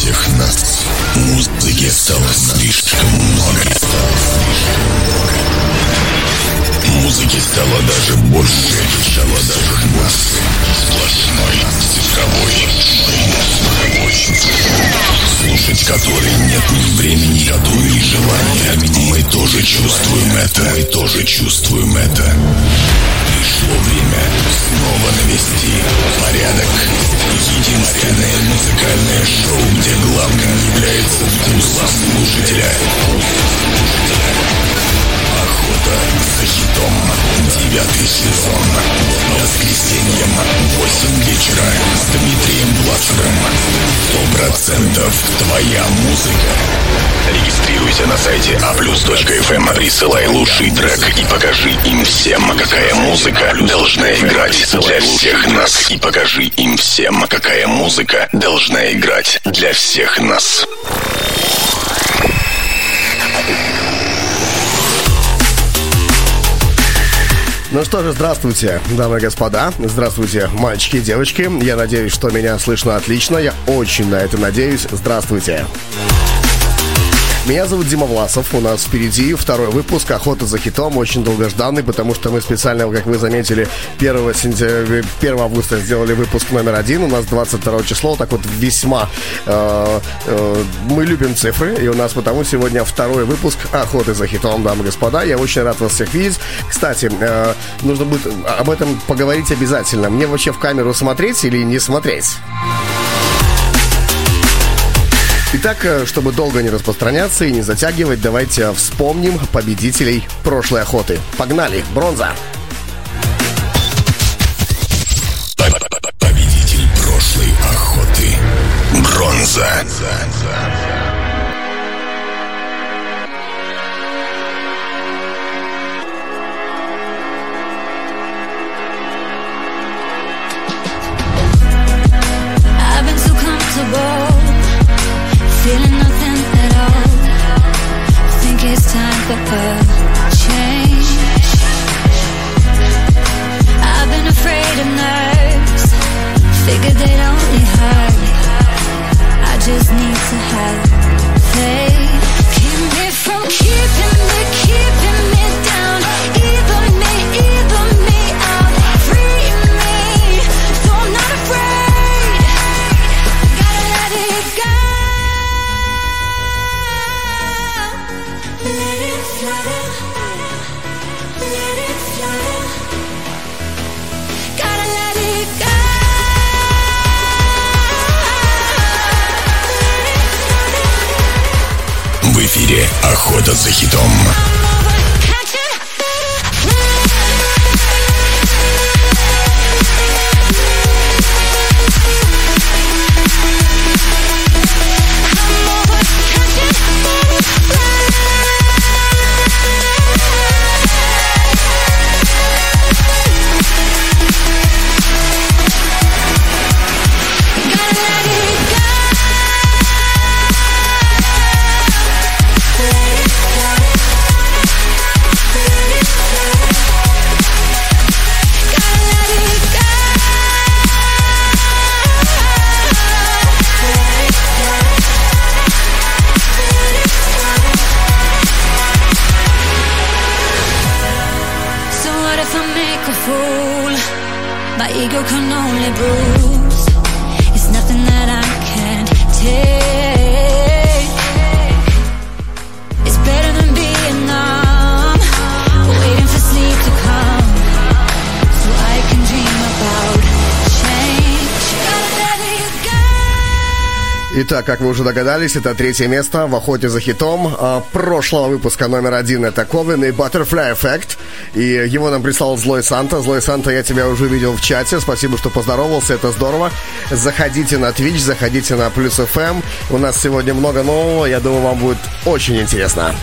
всех нас музыки стало слишком много. Музыки стало даже больше, стало даже больше. Сплошной цифровой Слушать который нет ни времени, ни желания. Мы тоже чувствуем это, мы тоже чувствуем это. Пришло время снова навести порядок. Единственное музыкальное шоу, где главным является вкус слушателя. Охота за хитом. Девятый сезон. Воскресеньем. 8 вечера. С Дмитрием Бластером. Сто процентов твоя музыка. Регистрируйся на сайте aplus.fm. Присылай лучший трек и покажи им всем, какая музыка должна играть для всех нас. И покажи им всем, какая музыка должна играть для всех нас. Ну что же, здравствуйте, дамы и господа. Здравствуйте, мальчики и девочки. Я надеюсь, что меня слышно отлично. Я очень на это надеюсь. Здравствуйте. Меня зовут Дима Власов. У нас впереди второй выпуск «Охота за хитом». Очень долгожданный, потому что мы специально, как вы заметили, 1, сентября, 1 августа сделали выпуск номер один. У нас 22 число. Так вот, весьма э, э, мы любим цифры. И у нас потому сегодня второй выпуск «Охоты за хитом», дамы и господа. Я очень рад вас всех видеть. Кстати, э, нужно будет об этом поговорить обязательно. Мне вообще в камеру смотреть или не смотреть? Итак, э, чтобы долго не распространяться и не затягивать, давайте вспомним победителей прошлой охоты. Погнали! Бронза! Победитель прошлой охоты. Бронза. For change. I've been afraid of nerves, figured they'd only hurt. I just need to have faith. Эфире «Охота за хитом». Итак, как вы уже догадались, это третье место в охоте за хитом а, прошлого выпуска номер один. Это Ковен и Butterfly Effect. И его нам прислал Злой Санта. Злой Санта, я тебя уже видел в чате. Спасибо, что поздоровался, это здорово. Заходите на Twitch, заходите на Плюс FM. У нас сегодня много нового. Я думаю, вам будет очень интересно.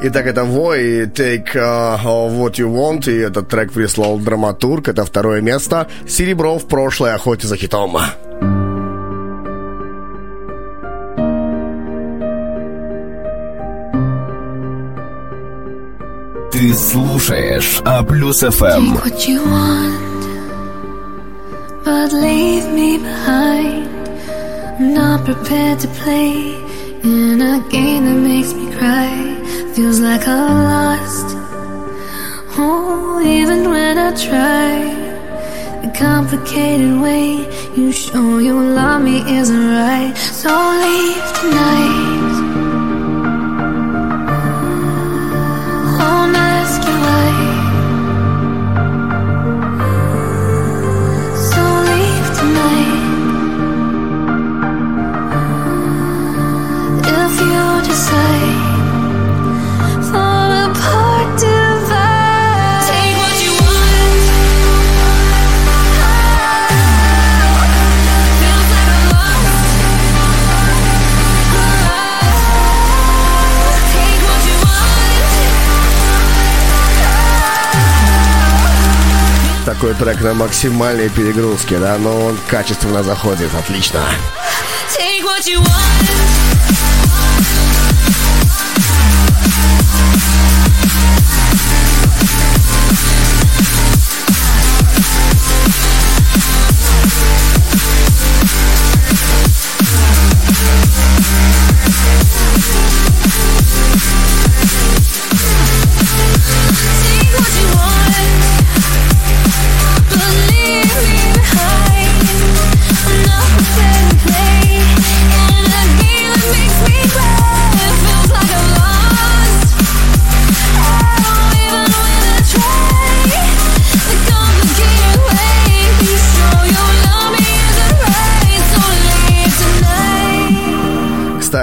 Итак, это Вой и Take uh, What You Want, и этот трек прислал драматург, это второе место. Серебро в прошлой охоте за хитом. Ты слушаешь А плюс ФМ. Take what you want, but leave me behind. I'm not prepared to play in a game that makes me cry. Feels like I'm lost. Oh, even when I try, the complicated way you show you love me isn't right. So leave tonight. Won't ask трек на максимальной перегрузке, да, но он качественно заходит, отлично. Take what you want.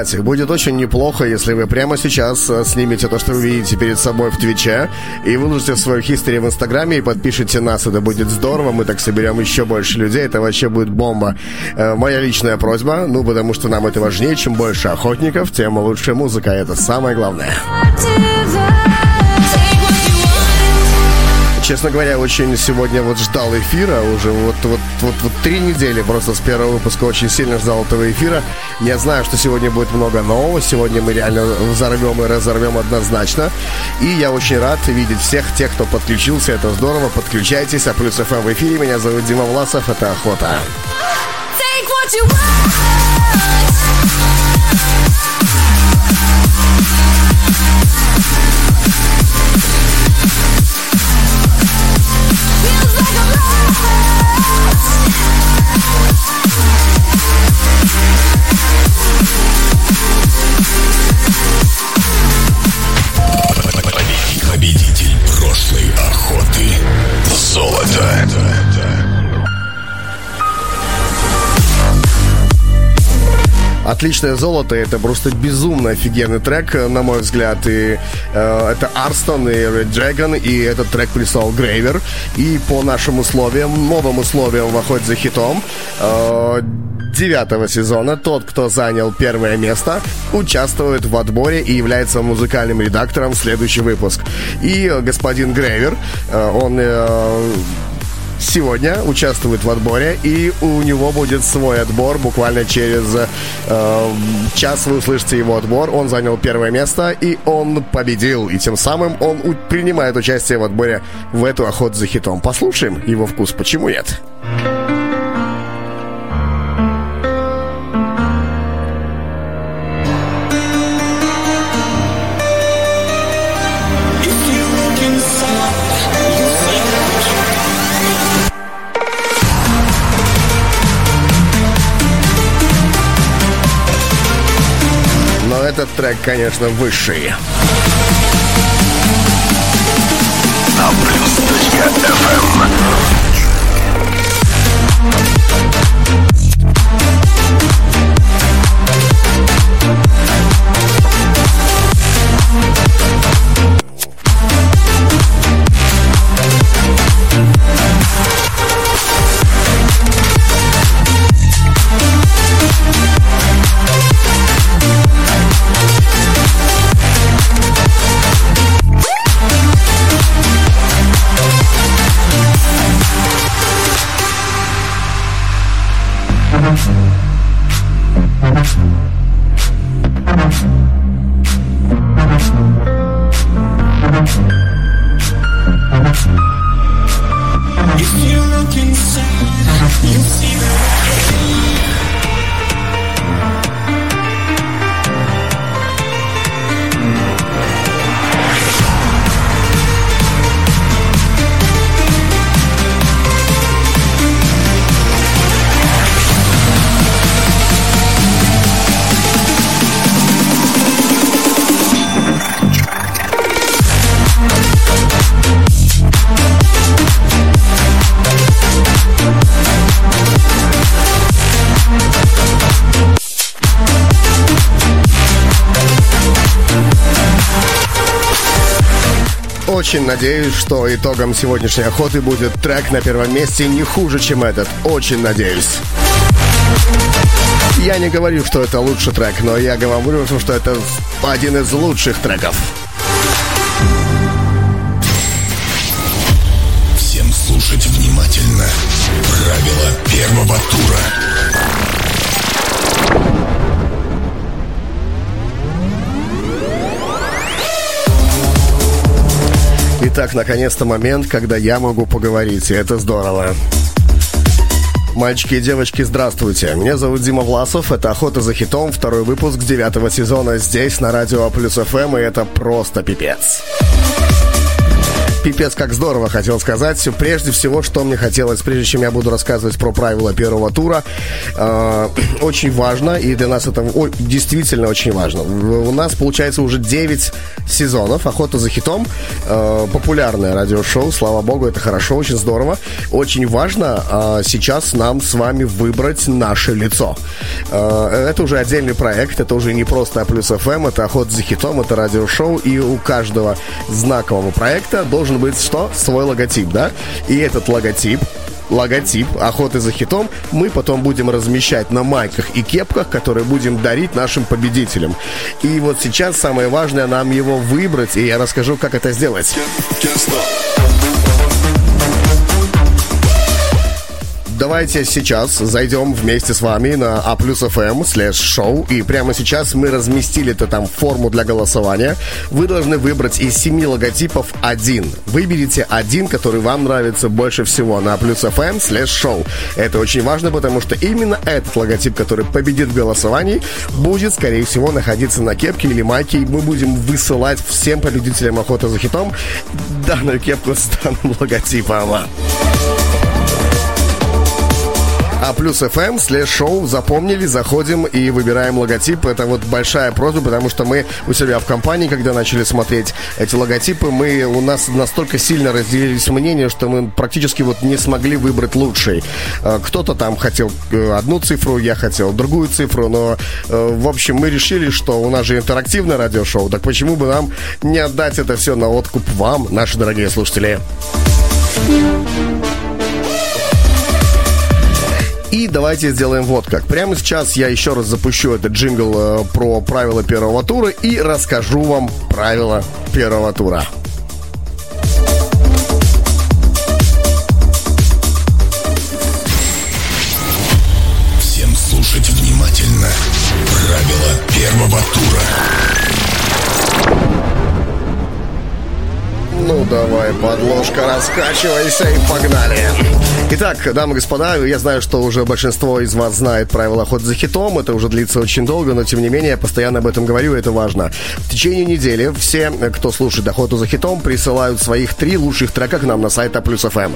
Кстати, будет очень неплохо, если вы прямо сейчас э, снимете то, что вы видите перед собой в Твиче, и выложите свою хистори в Инстаграме и подпишите нас. Это будет здорово, мы так соберем еще больше людей, это вообще будет бомба. Э, Моя личная просьба, ну, потому что нам это важнее, чем больше охотников, тем лучше музыка, это самое главное. Честно говоря, очень сегодня вот ждал эфира, уже вот, вот, вот, вот три недели просто с первого выпуска очень сильно ждал этого эфира. Я знаю, что сегодня будет много нового, сегодня мы реально взорвем и разорвем однозначно. И я очень рад видеть всех тех, кто подключился, это здорово, подключайтесь. А плюс ФМ в эфире, меня зовут Дима Власов, это Охота. Take what you want. Победитель прошлой охоты. Золото. Отличное золото, это просто безумно офигенный трек, на мой взгляд. И э, это Арстон и Red Dragon, и этот трек прислал Грейвер. И по нашим условиям, новым условиям в охоте за хитом, э, девятого сезона тот, кто занял первое место, участвует в отборе и является музыкальным редактором в следующий выпуск. И э, господин Грейвер, э, он э, сегодня участвует в отборе, и у него будет свой отбор буквально через э, час вы услышите его отбор. Он занял первое место, и он победил. И тем самым он принимает участие в отборе в эту охоту за хитом. Послушаем его вкус, почему нет? Но трек, конечно, высший. Плюс.фм очень надеюсь, что итогом сегодняшней охоты будет трек на первом месте не хуже, чем этот. Очень надеюсь. Я не говорю, что это лучший трек, но я говорю, что это один из лучших треков. Итак, наконец-то момент, когда я могу поговорить, и это здорово. Мальчики и девочки, здравствуйте. Меня зовут Дима Власов. Это «Охота за хитом», второй выпуск девятого сезона здесь, на радио Плюс ФМ, и это просто пипец пипец как здорово, хотел сказать. Прежде всего, что мне хотелось, прежде чем я буду рассказывать про правила первого тура, э, очень важно, и для нас это о, действительно очень важно. У нас, получается, уже 9 сезонов «Охота за хитом». Э, популярное радиошоу, слава богу, это хорошо, очень здорово. Очень важно э, сейчас нам с вами выбрать наше лицо. Э, это уже отдельный проект, это уже не просто Плюс ФМ, это «Охота за хитом», это радиошоу, и у каждого знакового проекта должен должен быть что? Свой логотип, да? И этот логотип логотип охоты за хитом мы потом будем размещать на майках и кепках, которые будем дарить нашим победителям. И вот сейчас самое важное нам его выбрать, и я расскажу, как это сделать. Давайте сейчас зайдем вместе с вами на A плюс FM слэш шоу. И прямо сейчас мы разместили это там форму для голосования. Вы должны выбрать из семи логотипов один. Выберите один, который вам нравится больше всего на A плюс FM слэш шоу. Это очень важно, потому что именно этот логотип, который победит в голосовании, будет, скорее всего, находиться на кепке или майке. И мы будем высылать всем победителям охоты за хитом данную кепку с данным логотипом. А плюс FM слэш шоу запомнили, заходим и выбираем логотип. Это вот большая просьба, потому что мы у себя в компании, когда начали смотреть эти логотипы, мы у нас настолько сильно разделились мнения, что мы практически вот не смогли выбрать лучший. А, кто-то там хотел э, одну цифру, я хотел другую цифру, но э, в общем мы решили, что у нас же интерактивное радиошоу, так почему бы нам не отдать это все на откуп вам, наши дорогие слушатели? И давайте сделаем вот как. Прямо сейчас я еще раз запущу этот джингл э, про правила первого тура и расскажу вам правила первого тура. Всем слушать внимательно. Правила первого тура. Давай, подложка, раскачивайся и погнали. Итак, дамы и господа, я знаю, что уже большинство из вас знает правила охоты за хитом. Это уже длится очень долго, но тем не менее я постоянно об этом говорю, это важно. В течение недели все, кто слушает охоту за хитом, присылают своих три лучших трека к нам на сайт Плюс ФМ.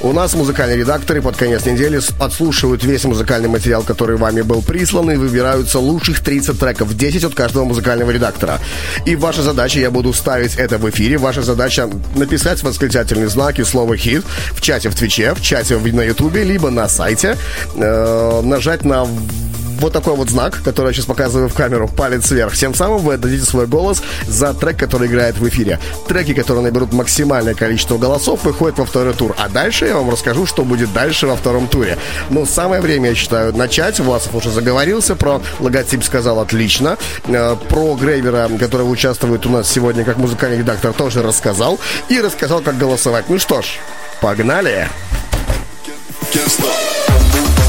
У нас музыкальные редакторы под конец недели отслушивают весь музыкальный материал, который вами был прислан, и выбираются лучших 30 треков, 10 от каждого музыкального редактора. И ваша задача, я буду ставить это в эфире, ваша задача написать восклицательный знак и слово «хит» в чате в Твиче, в чате на Ютубе, либо на сайте, э, нажать на вот такой вот знак, который я сейчас показываю в камеру, палец вверх. Тем самым вы отдадите свой голос за трек, который играет в эфире. Треки, которые наберут максимальное количество голосов, выходят во второй тур. А дальше я вам расскажу, что будет дальше во втором туре. Но самое время, я считаю, начать. Власов уже заговорился про логотип, сказал отлично. Э, про Грейвера, который участвует у нас сегодня как музыкальный редактор, тоже рассказал. И рассказал, как голосовать. Ну что ж, погнали! Первый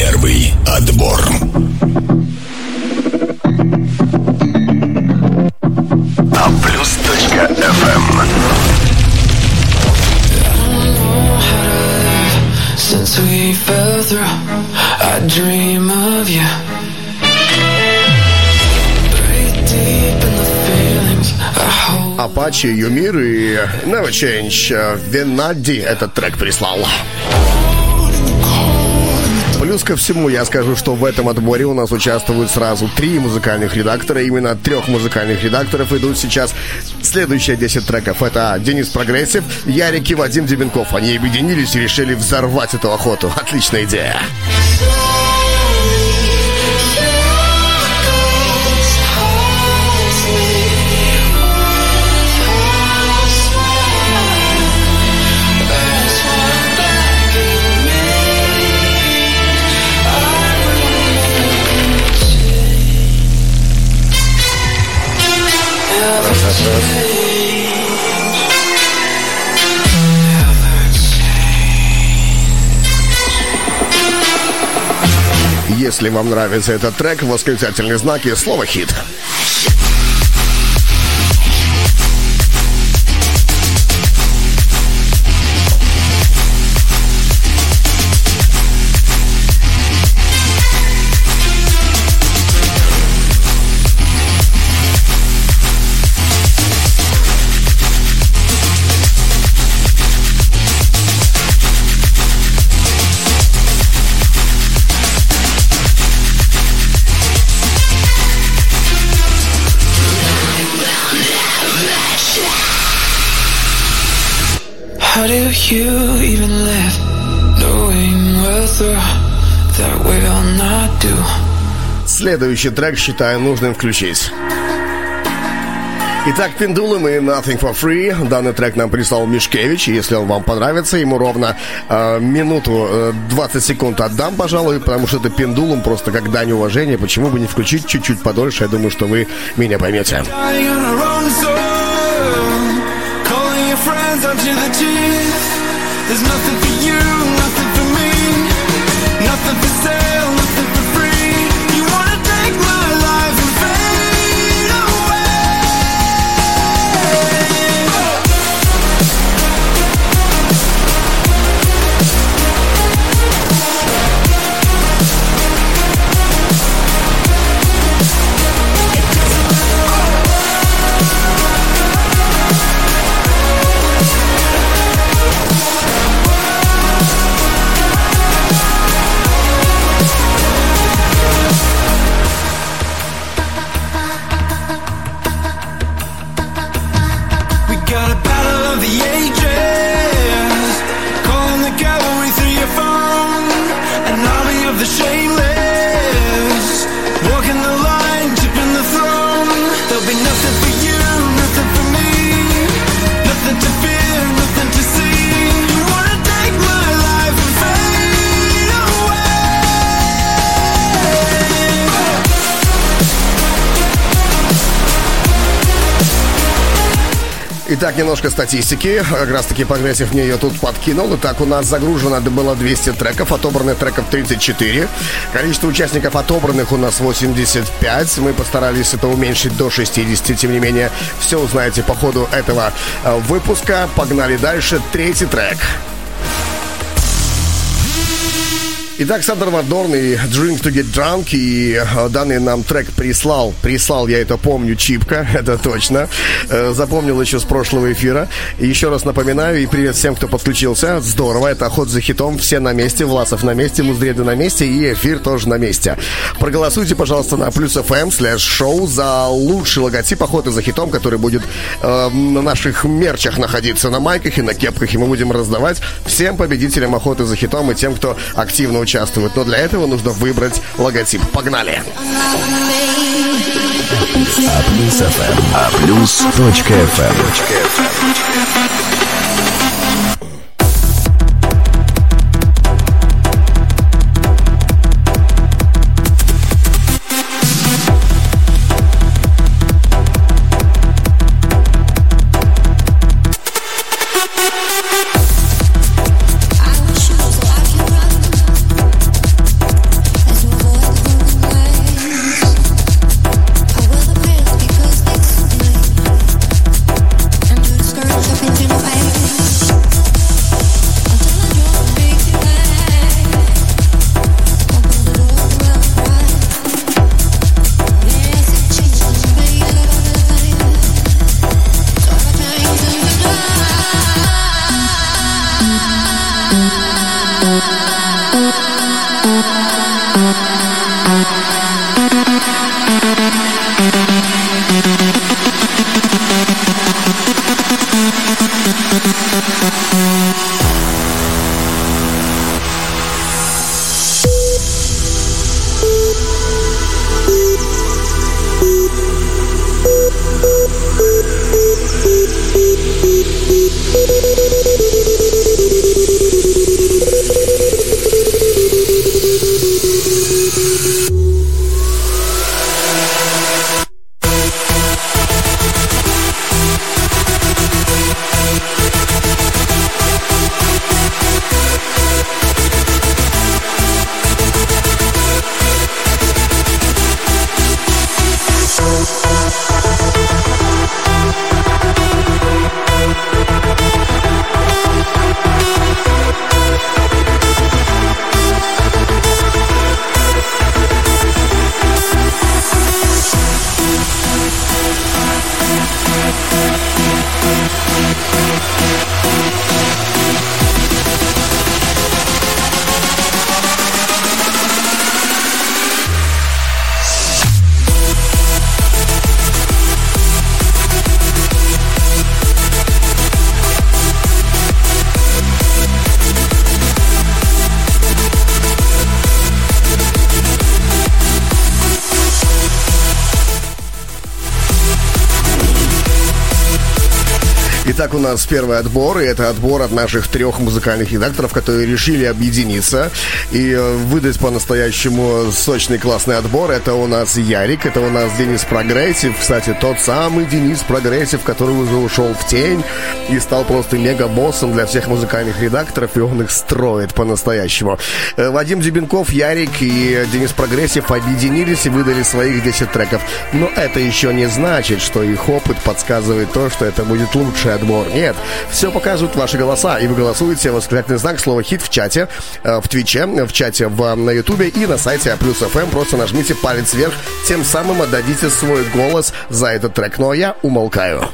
Первый отбор. А плюс точка FM. Since we fell through, I dream of you. Апачи, Юмир и Never Change. Венади этот трек прислал. Плюс ко всему я скажу, что в этом отборе у нас участвуют сразу три музыкальных редактора. Именно от трех музыкальных редакторов идут сейчас следующие 10 треков. Это Денис Прогрессив, Ярик и Вадим Дебенков. Они объединились и решили взорвать эту охоту. Отличная идея. Если вам нравится этот трек, восклицательные знаки, слово «хит». You even live knowing whether that will not do? Следующий трек считаю нужным включить. Итак, Пендулum и Nothing for Free. Данный трек нам прислал Мишкевич. Если он вам понравится, ему ровно э, минуту э, 20 секунд отдам, пожалуй, потому что это Пендулум просто как дань уважения. Почему бы не включить чуть-чуть подольше? Я думаю, что вы меня поймете. Calling your friends up to the teeth. There's nothing Итак, немножко статистики. Как раз таки Progressive мне ее тут подкинул. Итак, у нас загружено было 200 треков, отобранных треков 34. Количество участников отобранных у нас 85. Мы постарались это уменьшить до 60. Тем не менее, все узнаете по ходу этого э, выпуска. Погнали дальше. Третий трек. Итак, Sander van Doorn и Drink to Get Drunk, и э, данный нам трек прислал, прислал, я это помню, Чипка, это точно, Э, запомнил еще с прошлого эфира. И еще раз напоминаю, и привет всем, кто подключился, здорово, это охот за хитом, все на месте, Власов на месте, Муздреды на месте, и эфир тоже на месте. Проголосуйте, пожалуйста, на плюс FM слэш шоу за лучший логотип охоты за хитом, который будет э, на наших мерчах находиться, на майках и на кепках, и мы будем раздавать всем победителям охоты за хитом и тем, кто активно участвует. Но для этого нужно выбрать логотип. Погнали! Плюс FM. А плюс FM. У нас первый отбор, и это отбор от наших трех музыкальных редакторов, которые решили объединиться и э, выдать по-настоящему сочный классный отбор. Это у нас Ярик, это у нас Денис Progressive, кстати, тот самый Денис Progressive, который уже ушел в тень и стал просто мега-боссом для всех музыкальных редакторов, и он их строит по-настоящему. Э, Вадим Дебенков, Ярик и Денис Progressive объединились и выдали своих 10 треков. Но это еще не значит, что их опыт подсказывает то, что это будет лучший отбор. Нет, все показывают ваши голоса, и вы голосуете восклицательный знак слова «хит» в чате, э, в Твиче, в чате в, на Ютубе и на сайте Плюс ФМ. Просто нажмите палец вверх, тем самым отдадите свой голос за этот трек. Ну а я умолкаю.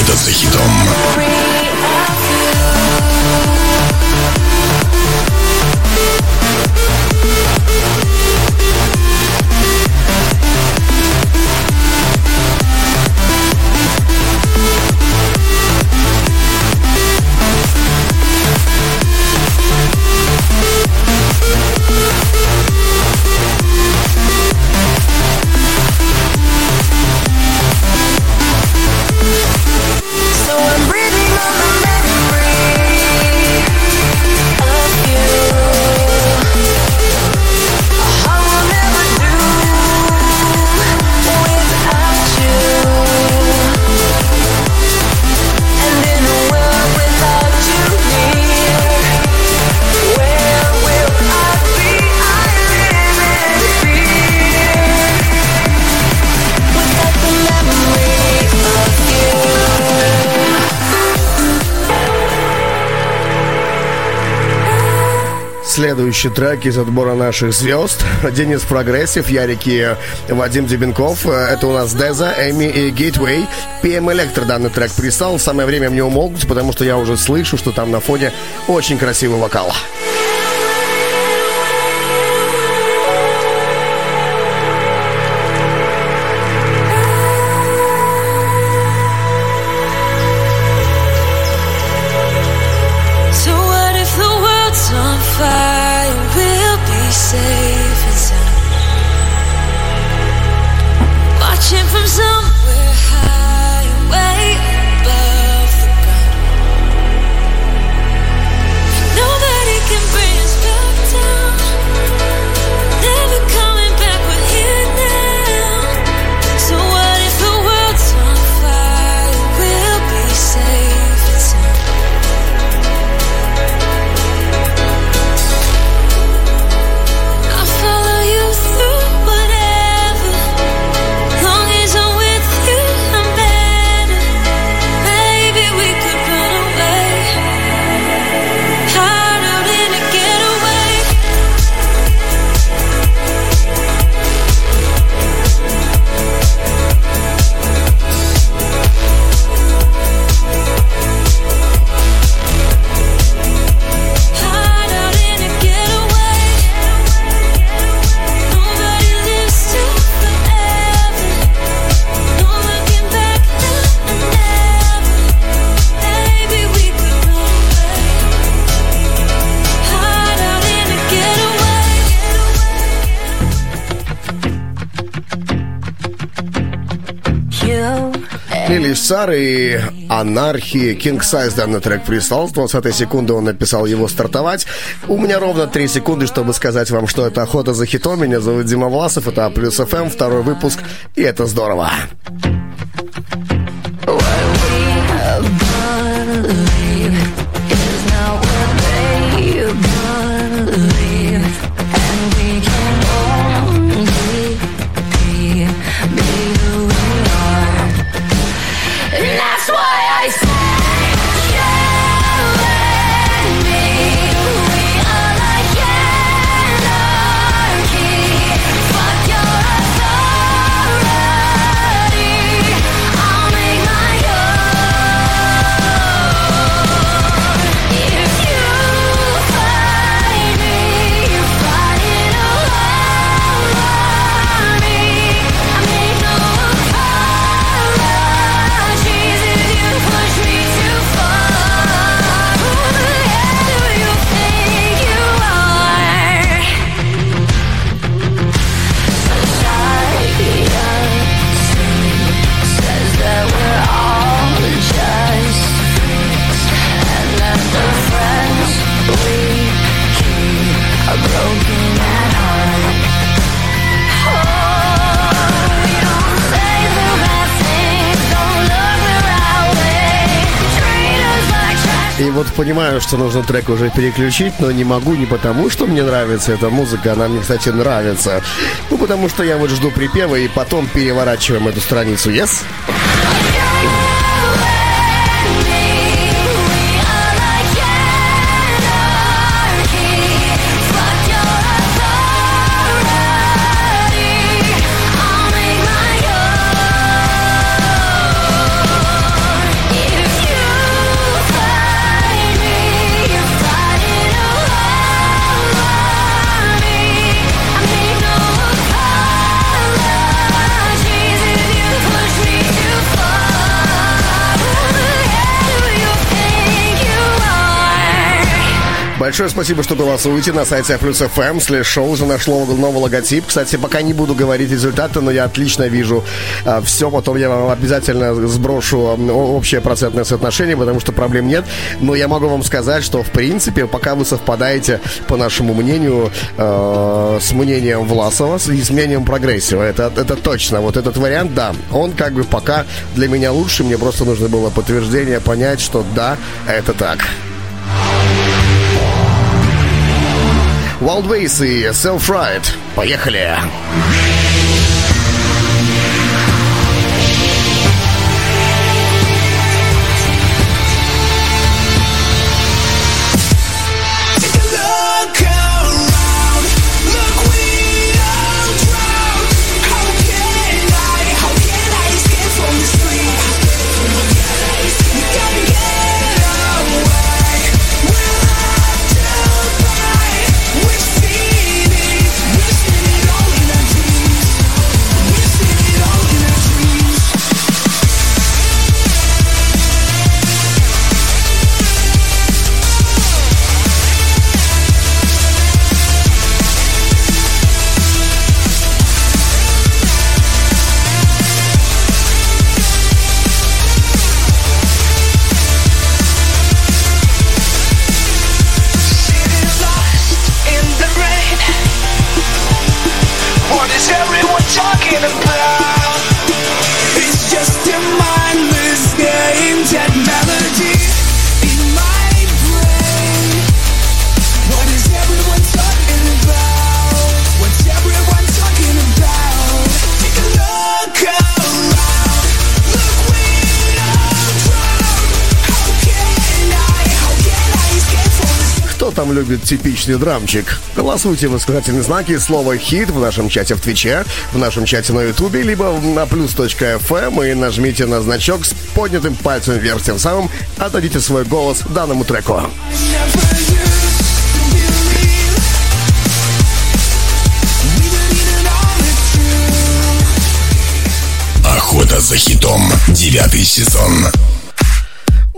«Охота за Следующий трек из отбора наших звезд. Денис Progressive, Ярик и Вадим Дебенков. Это у нас Деза, Эми и Gateway. PM Electro данный трек прислал. Самое время мне умолкнуть, потому что я уже слышу, что там на фоне очень красивый вокал. Сар и Анархии King Size данный трек прислал. С 20 секунды он написал его стартовать. У меня ровно 3 секунды, чтобы сказать вам, что это охота за хитом. Меня зовут Дима Власов, это А плюс ФМ, второй выпуск, и это здорово. That's понимаю, что нужно трек уже переключить, но не могу не потому, что мне нравится эта музыка, она мне, кстати, нравится. Ну, потому что я вот жду припева и потом переворачиваем эту страницу, yes? Большое спасибо, что голосуете на сайте плюс FM слэш шоу за наш новый логотип. Кстати, пока не буду говорить результаты, но я отлично вижу а, все. Потом я вам обязательно сброшу общее процентное соотношение, потому что проблем нет. Но я могу вам сказать, что в принципе, пока вы совпадаете, по нашему мнению, э, с мнением Власова и с мнением Прогрессива. Это, это точно. Вот этот вариант, да, он как бы пока для меня лучше. Мне просто нужно было подтверждение понять, что да, это так. Wildways и Self-Ride. Поехали! Поехали! Типичный драмчик? Голосуйте восклицательные знаки слово «хит» в нашем чате в Твиче, в нашем чате на Ютубе, либо на plus.fm и нажмите на значок с поднятым пальцем вверх, тем самым отдадите свой голос данному треку. Охота за хитом. Девятый сезон.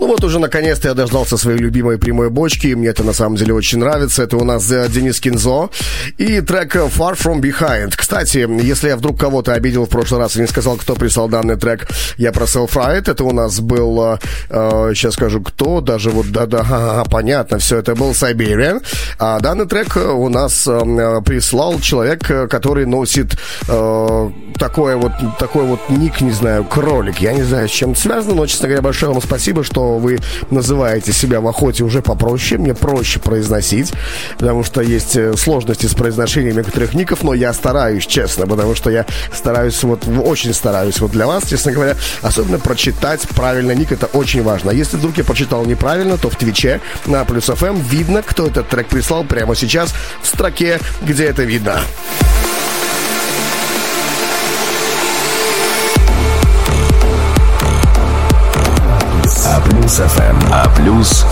Ну вот уже наконец-то я дождался своей любимой прямой бочки. Мне это на самом деле очень нравится. Это у нас э, Денис Кинзо и трек Far From Behind. Кстати, если я вдруг кого-то обидел в прошлый раз и не сказал, кто прислал данный трек, я про Self Ride. Это у нас был, э, сейчас скажу, кто, даже вот, да-да, понятно, все, это был Siberian. А данный трек у нас э, прислал человек, который носит э, такое вот, такой вот ник, не знаю, кролик. Я не знаю, с чем это связано, но, честно говоря, большое вам спасибо, что вы называете себя в охоте уже попроще, мне проще произносить, потому что есть э, сложности с произношением некоторых ников, но я стараюсь, честно, потому что я стараюсь, вот очень стараюсь вот для вас, честно говоря, особенно прочитать правильно ник, это очень важно. Если вдруг я прочитал неправильно, то в Твиче на Плюс ФМ видно, кто этот трек прислал прямо сейчас в строке, где это видно. Плюс FM. А плюс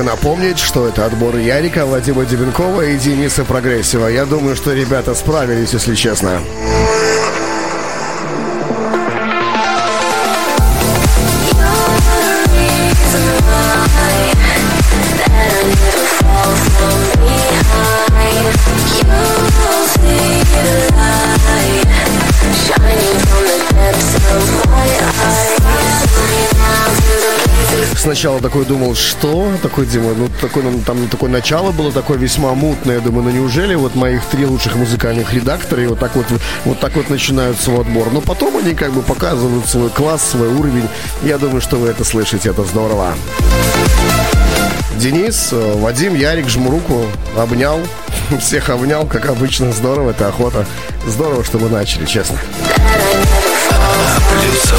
только напомнить, что это отбор Ярика, Вадима Дебенкова и Дениса Прогрессива. Я думаю, что ребята справились, если честно. Сначала такой думал, что? Такой, Дима, ну, такой, ну, там такое начало было такое весьма мутное. Я думаю, ну, неужели вот моих три лучших музыкальных редактора и вот так вот, вот так вот начинают свой отбор? Но потом они как бы показывают свой класс, свой уровень. Я думаю, что вы это слышите, это здорово. Денис, Вадим, Ярик, жму руку, обнял. Всех обнял, как обычно. Здорово, это охота. Здорово, что мы начали, честно. Плюс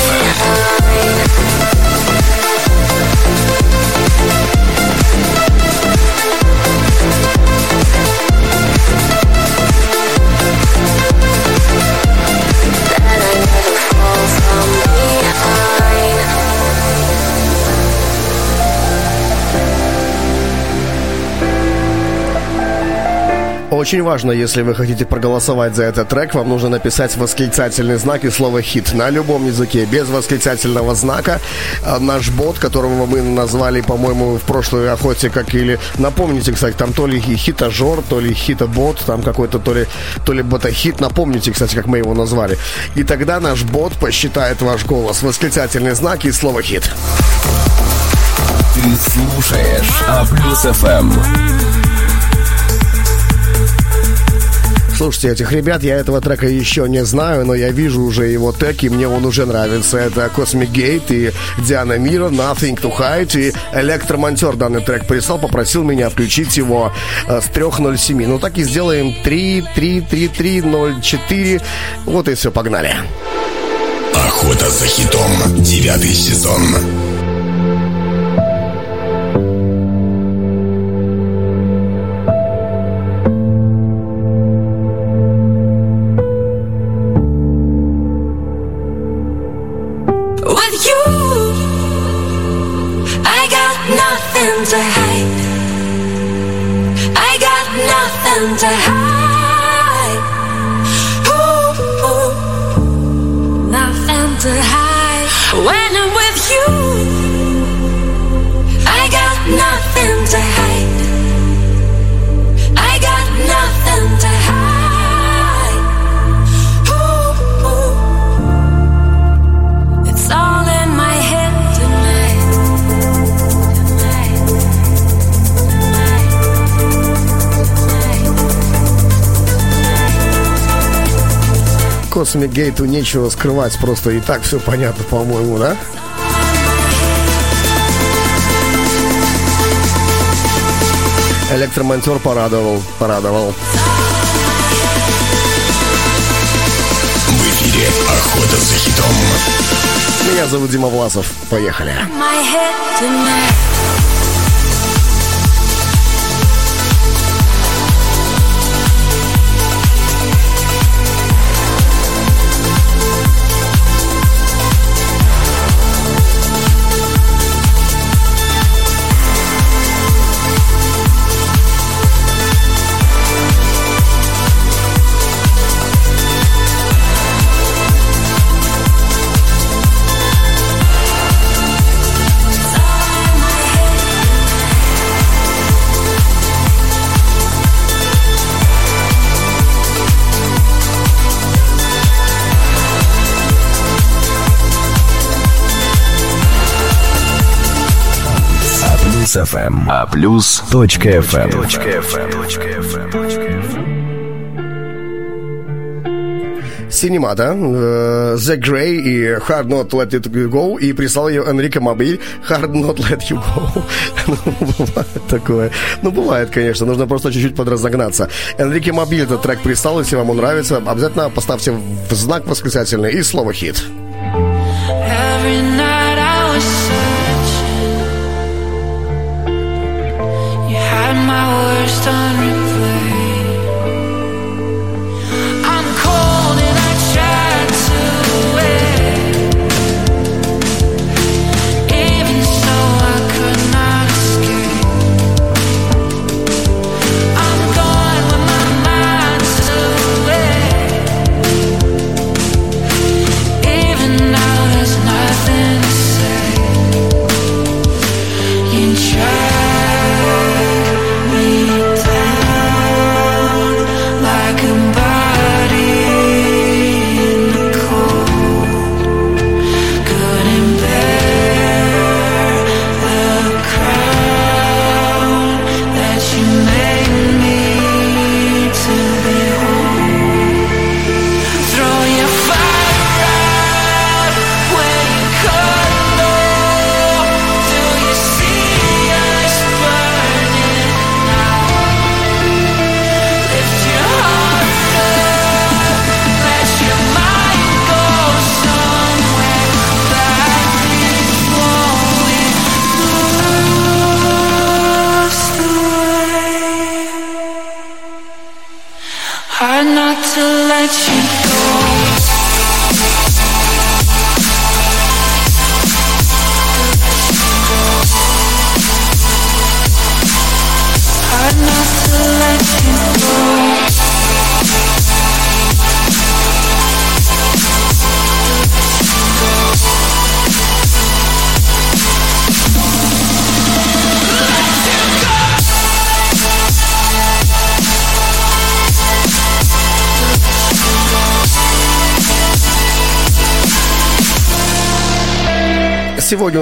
Очень важно, если вы хотите проголосовать за этот трек, вам нужно написать восклицательный знак и слово «хит» на любом языке, без восклицательного знака. А наш бот, которого мы назвали, по-моему, в прошлой охоте, как или... Напомните, кстати, там то ли хитажор, то ли хитобот, там какой-то то ли, то ли ботахит. Напомните, кстати, как мы его назвали. И тогда наш бот посчитает ваш голос. Восклицательный знак и слово «хит». Ты слушаешь А Плюс ФМ. Слушайте, этих ребят, я этого трека еще не знаю, но я вижу уже его тег, и мне он уже нравится. Это Cosmic Gate и Диана Мира, Nothing to Hide. И электромонтер данный трек прислал, попросил меня включить его э, с 3.07. Ну так и сделаем 3, 3, 3, 3, 0, 4. Вот и все, погнали. Охота за хитом. Девятый сезон. Cosmic Gate нечего скрывать, просто и так все понятно, по-моему, да? Электромонтер порадовал, порадовал. В эфире Охота за хитом. Меня зовут Дима Власов. Поехали. my head tonight. Плюс ФМ. А Плюс точка ФМ. Синема, да? Э, The Grey и Hard Not Let It Go. И прислал ее Энрико Мобиль Hard Not Let You Go. ну, бывает такое. Ну, бывает, конечно. Нужно просто чуть-чуть подразогнаться. Энрике Мобиль этот трек прислал. Если вам он нравится, обязательно поставьте в знак восклицательный и слово «хит». My worst on replay.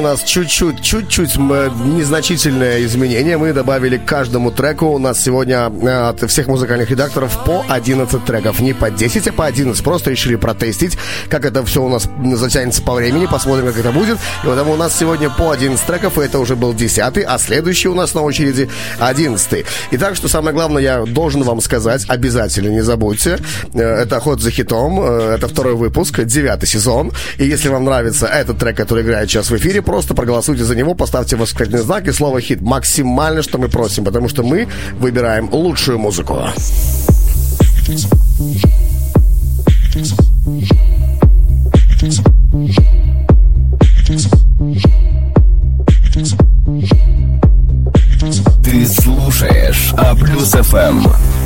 Нас чуть-чуть, чуть-чуть незначительное изменение. Мы добавили к каждому треку. У нас сегодня э, от всех музыкальных редакторов по 11 треков. Не по 10, а по 11. Просто решили протестить, как это все у нас затянется по времени. Посмотрим, как это будет. И потому у нас сегодня по 11 треков, и это уже был 10 а следующий у нас на очереди 11 Итак, что самое главное, я должен вам сказать, обязательно не забудьте. Э, это ход за хитом. Э, это второй выпуск, девятый сезон. И если вам нравится этот трек, который играет сейчас в эфире, просто проголосуйте за него, поставьте восклицательный знак и слово «хит». Максимально, что мы просим, потому что мы выбираем лучшую музыку. Ты слушаешь А плюс ФМ.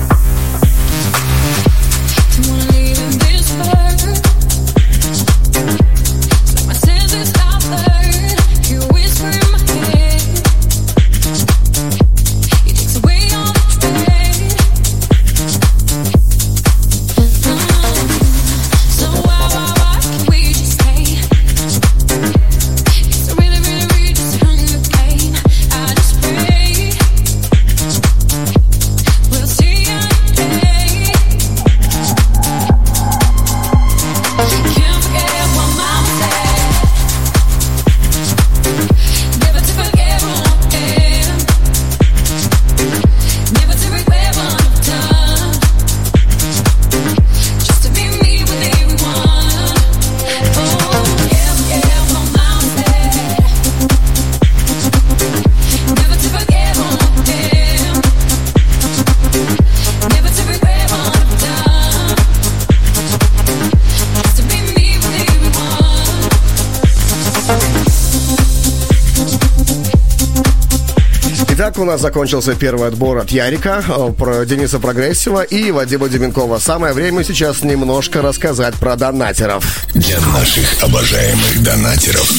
У нас закончился первый отбор от Ярика, э, про Дениса Прогрессива и Вадима Деменкова. Самое время сейчас немножко рассказать про донатеров. Для наших обожаемых донатеров.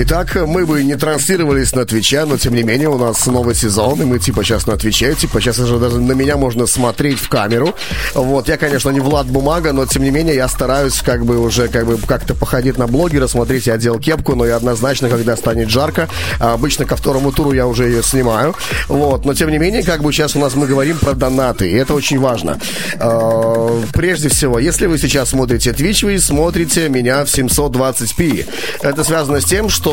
Итак, мы бы не транслировались на Твиче, но тем не менее у нас новый сезон, и мы типа сейчас на Твиче, типа сейчас уже даже на меня можно смотреть в камеру. Вот, я, конечно, не Влад Бумага, но тем не менее я стараюсь как бы уже как бы как-то походить на блогера, смотреть, я одел кепку, но я однозначно, когда станет жарко, а обычно ко второму туру я уже ее снимаю. Вот, но тем не менее, как бы сейчас у нас мы говорим про донаты, и это очень важно. А, прежде всего, если вы сейчас смотрите Twitch, вы смотрите меня в 720p. Это связано с тем, что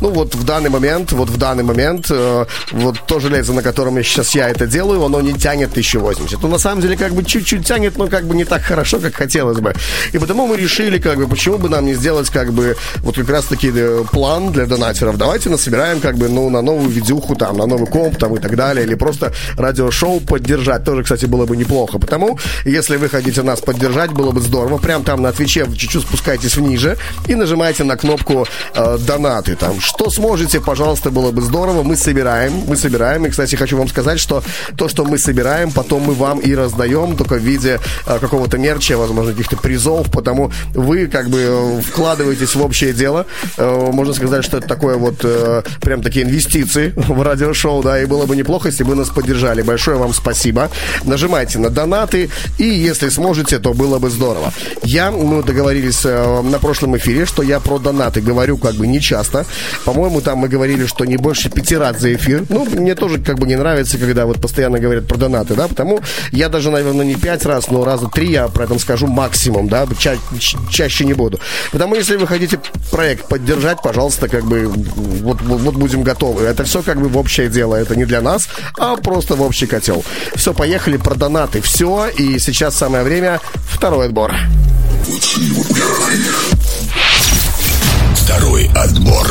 ну, вот в данный момент, вот в данный момент, э, вот то железо, на котором сейчас я это делаю, оно не тянет 1080. Ну, на самом деле, как бы чуть-чуть тянет, но как бы не так хорошо, как хотелось бы. И потому мы решили, как бы, почему бы нам не сделать, как бы, вот как раз-таки э, план для донатеров. Давайте насобираем, как бы, ну, на новую видюху, там, на новый комп, там, и так далее, или просто радиошоу поддержать. Тоже, кстати, было бы неплохо. Потому, если вы хотите нас поддержать, было бы здорово. Прям там на Твиче чуть-чуть спускайтесь вниже и нажимайте на кнопку э, донат донаты там. Что сможете, пожалуйста, было бы здорово. Мы собираем, мы собираем. И, кстати, хочу вам сказать, что то, что мы собираем, потом мы вам и раздаем, только в виде а, какого-то мерча, возможно, каких-то призов, потому вы как бы э, вкладываетесь в общее дело. А, можно сказать, что это такое вот а, прям такие инвестиции в радиошоу, да, и было бы неплохо, если бы нас поддержали. Большое вам спасибо. Нажимайте на донаты, и если сможете, то было бы здорово. Я, мы договорились а, на прошлом эфире, что я про донаты говорю как бы не часто. По-моему, там мы говорили, что не больше пяти раз за эфир. Ну, мне тоже как бы не нравится, когда вот постоянно говорят про донаты, да, потому я даже, наверное, не пять раз, но раза три я про это скажу максимум, да, ча- ча- чаще не буду. Потому если вы хотите проект поддержать, пожалуйста, как бы вот, вот, вот будем готовы. Это все как бы в общее дело, это не для нас, а просто в общий котел. Все, поехали про донаты. Все, и сейчас самое время второй отбор. Второй отбор.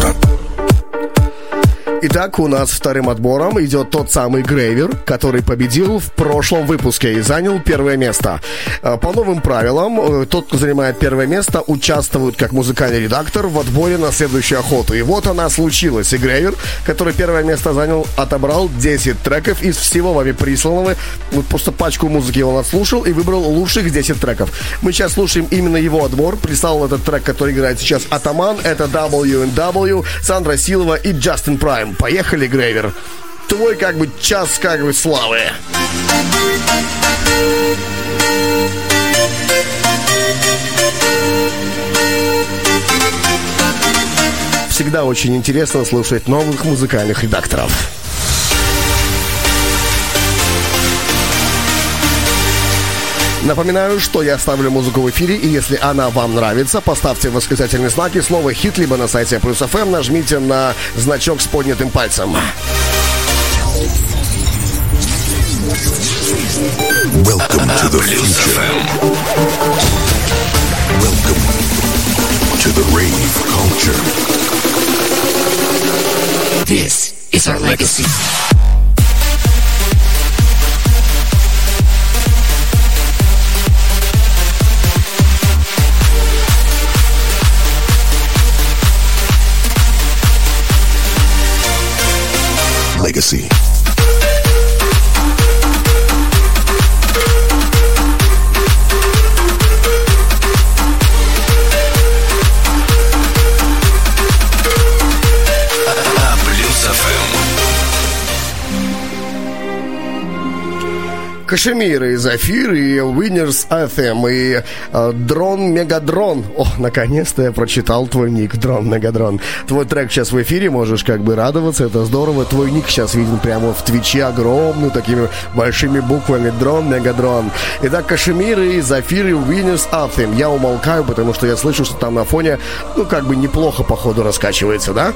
Итак, у нас вторым отбором идет тот самый Грейвер, который победил в прошлом выпуске и занял первое место. Э, по новым правилам, э, тот, кто занимает первое место, участвует как музыкальный редактор в отборе на следующую охоту. И вот она случилась. И Грейвер, который первое место занял, отобрал 10 треков из всего вами присланного. Вот просто пачку музыки он отслушал и выбрал лучших 10 треков. Мы сейчас слушаем именно его отбор. Прислал этот трек, который играет сейчас Атаман. Это W&W, Сандра Силова и Джастин Прайм. Поехали, Грейвер. Твой как бы час как бы славы. Всегда очень интересно слушать новых музыкальных редакторов. Напоминаю, что я ставлю музыку в эфире, и если она вам нравится, поставьте восклицательные знаки слово «хит» либо на сайте Плюс ФМ нажмите на значок с поднятым пальцем. Welcome to the future. Welcome to the rave culture. This is our legacy. Legacy. KSHMR и Zafrir, и Winners Anthem, и э, Дрон Мегадрон. О, наконец-то я прочитал твой ник, Дрон Мегадрон. Твой трек сейчас в эфире, можешь как бы радоваться, это здорово. Твой ник сейчас виден прямо в Твиче, огромный, такими большими буквами, Дрон Мегадрон. Итак, KSHMR и Zafrir, и Winners Anthem. Я умолкаю, потому что я слышу, что там на фоне, ну, как бы неплохо, походу, раскачивается, да?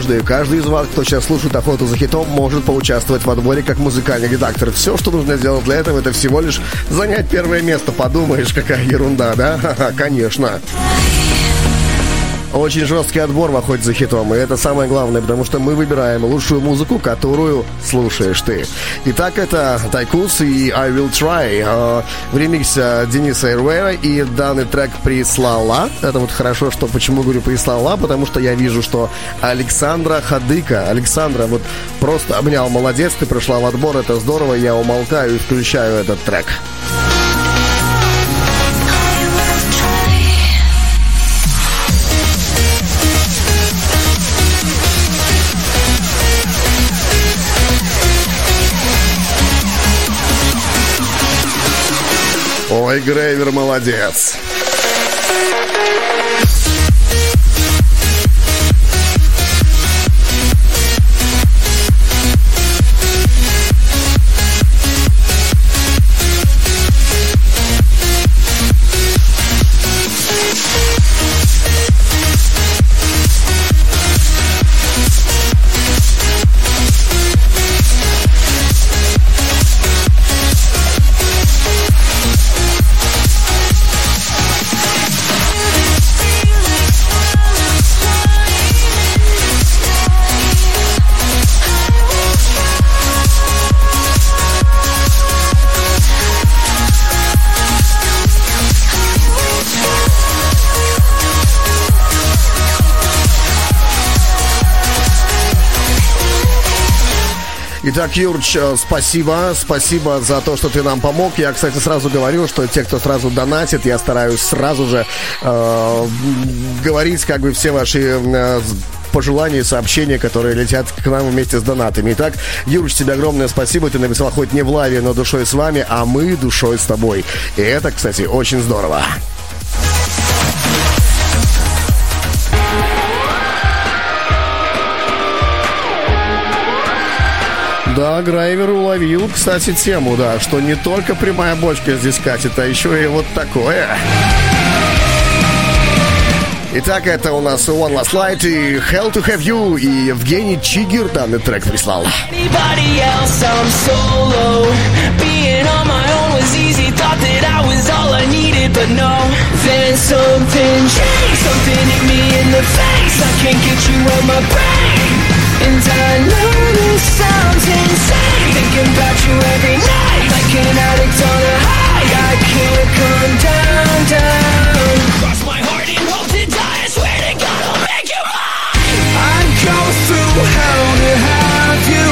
Каждый, каждый из вас, кто сейчас слушает охоту за хитом, может поучаствовать в отборе как музыкальный редактор. Все, что нужно сделать для этого, это всего лишь занять первое место. Подумаешь, какая ерунда, да? Ха-ха, конечно. Очень жесткий отбор в охоте за хитом, и это самое главное, потому что мы выбираем лучшую музыку, которую слушаешь ты. Итак, это Тайкус и I Will Try э, в ремиксе Дениса Эрвера, и данный трек прислала. Это вот хорошо, что почему говорю прислала, потому что я вижу, что Александра Хадыка, Александра вот просто обнял, молодец, ты пришла в отбор, это здорово, я умолкаю и включаю этот трек. Ой, Грейвер молодец. Итак, Юрч, э, спасибо. Спасибо за то, что ты нам помог. Я, кстати, сразу говорил, что те, кто сразу донатит, я стараюсь сразу же э, говорить как бы все ваши э, пожелания и сообщения, которые летят к нам вместе с донатами. Итак, Юрч, тебе огромное спасибо. Ты написал хоть не в лаве, но душой с вами, а мы душой с тобой. И это, кстати, очень здорово. Да, Грайвер уловил, кстати, тему, да, что не только прямая бочка здесь катит, а еще и вот такое. Итак, это у нас One Last Light и Hell to Have You и Евгений Чигир данный трек прислал. something changed, something hit me in the face. I can't get you out my brain. And I know this sounds insane. Thinking about you every night, like an addict on a high. I can't come down, down. Cross my heart and hope to die. I swear to God, I'll make you mine. I'd go through hell to have you.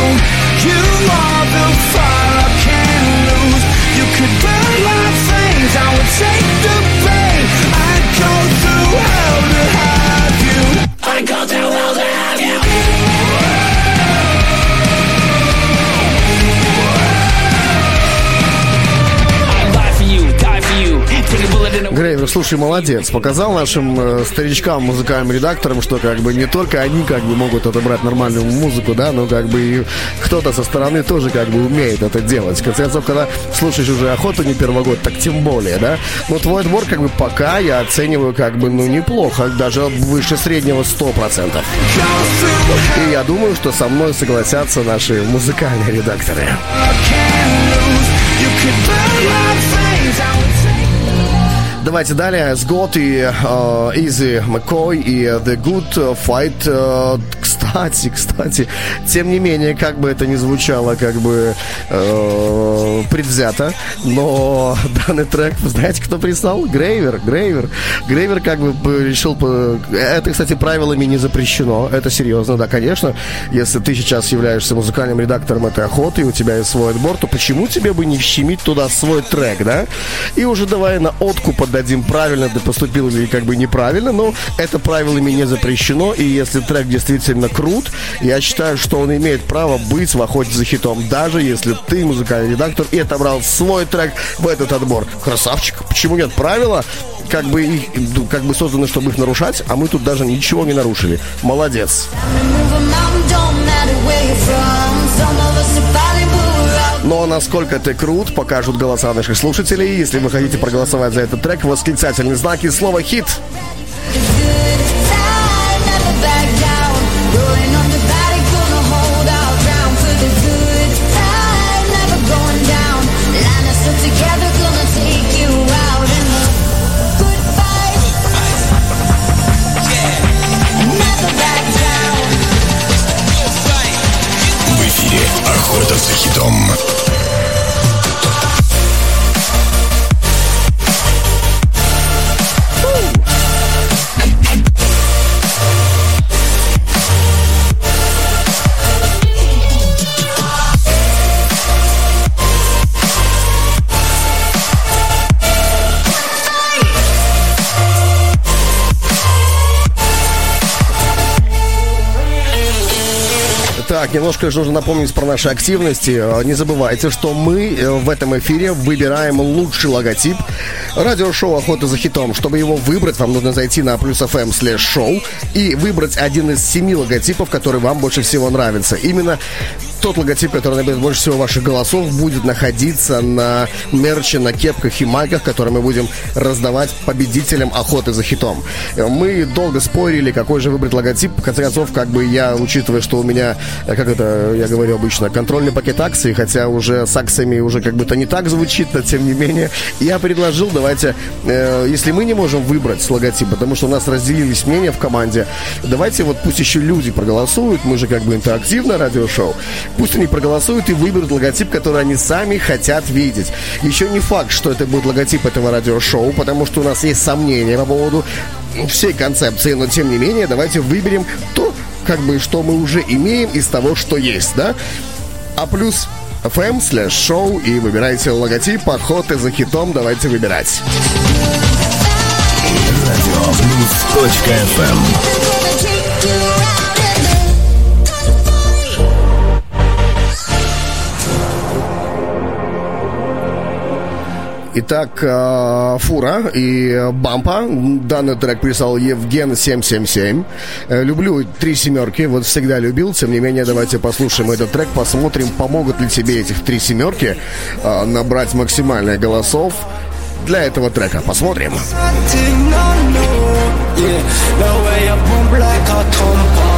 You are the fire I can't lose. You could burn like flames, I would take the pain. I'd go through hell to have Грейвер, слушай, молодец. Показал нашим э, старичкам, музыкальным редакторам, что как бы не только они как бы могут отобрать нормальную музыку, да, но как бы и кто-то со стороны тоже как бы умеет это делать. В конце концов, когда слушаешь уже охоту не первый год, так тем более, да. Но твой отбор как бы пока я оцениваю как бы, ну, неплохо, даже выше среднего 100%. И я думаю, что со мной согласятся наши музыкальные редакторы. You could burn like Давайте далее. Сгот и э, Изи Маккой и The Good Fight. Э, кстати, кстати, тем не менее, как бы это ни звучало, как бы э, предвзято, но данный трек, знаете, кто прислал? Грейвер, Грейвер. Грейвер как бы решил... Это, кстати, правилами не запрещено. Это серьезно, да, конечно. Если ты сейчас являешься музыкальным редактором этой охоты, и у тебя есть свой отбор, то почему тебе бы не вщемить туда свой трек, да? И уже давай на откуп отдадим, правильно ты поступил или как бы неправильно, но это правилами не запрещено, и если трек действительно крут, я считаю, что он имеет право быть в охоте за хитом, даже если ты музыкальный редактор и отобрал свой трек в этот отбор. Красавчик, почему нет? Правила как бы, их- ну, как бы созданы, чтобы их нарушать, а мы тут даже ничего не нарушили. Молодец. Но насколько ты крут, покажут голоса наших слушателей. Если вы хотите проголосовать за этот трек, восклицательный знак и слово «хит». Так, немножко же нужно напомнить про наши активности. Э, Не забывайте, что мы э, в этом эфире выбираем лучший логотип радиошоу «Охота за хитом». Чтобы его выбрать, вам нужно зайти на плюс FM слэш шоу и выбрать один из семи логотипов, который вам больше всего нравится. Именно тот логотип, который наберет больше всего ваших голосов, будет находиться на мерче, на кепках и майках, которые мы будем раздавать победителям охоты за хитом. Мы долго спорили, какой же выбрать логотип. В конце концов, как бы я, учитывая, что у меня, э, как это я говорю обычно, контрольный пакет акций, хотя уже с акциями уже как бы это не так звучит, но тем не менее, я предложил, давайте, э, если мы не можем выбрать логотип, потому что у нас разделились мнения в команде, давайте вот пусть еще люди проголосуют, мы же как бы интерактивное радиошоу, пусть они проголосуют и выберут логотип, который они сами хотят видеть. Еще не факт, что это будет логотип этого радиошоу, потому что у нас есть сомнения по поводу всей концепции, но тем не менее, давайте выберем то, как бы, что мы уже имеем из того, что есть, да? А плюс FM слэш шоу и выбирайте логотип охоты за хитом, давайте выбирать. Радиоплюс.фм Итак, э, Фура и Бампа. Данный трек прислал Евген 777. Э, люблю три семерки, вот всегда любил. Тем не менее, давайте послушаем этот трек, посмотрим, помогут ли тебе этих три семерки э, набрать максимальное голосов для этого трека. Посмотрим. Yeah.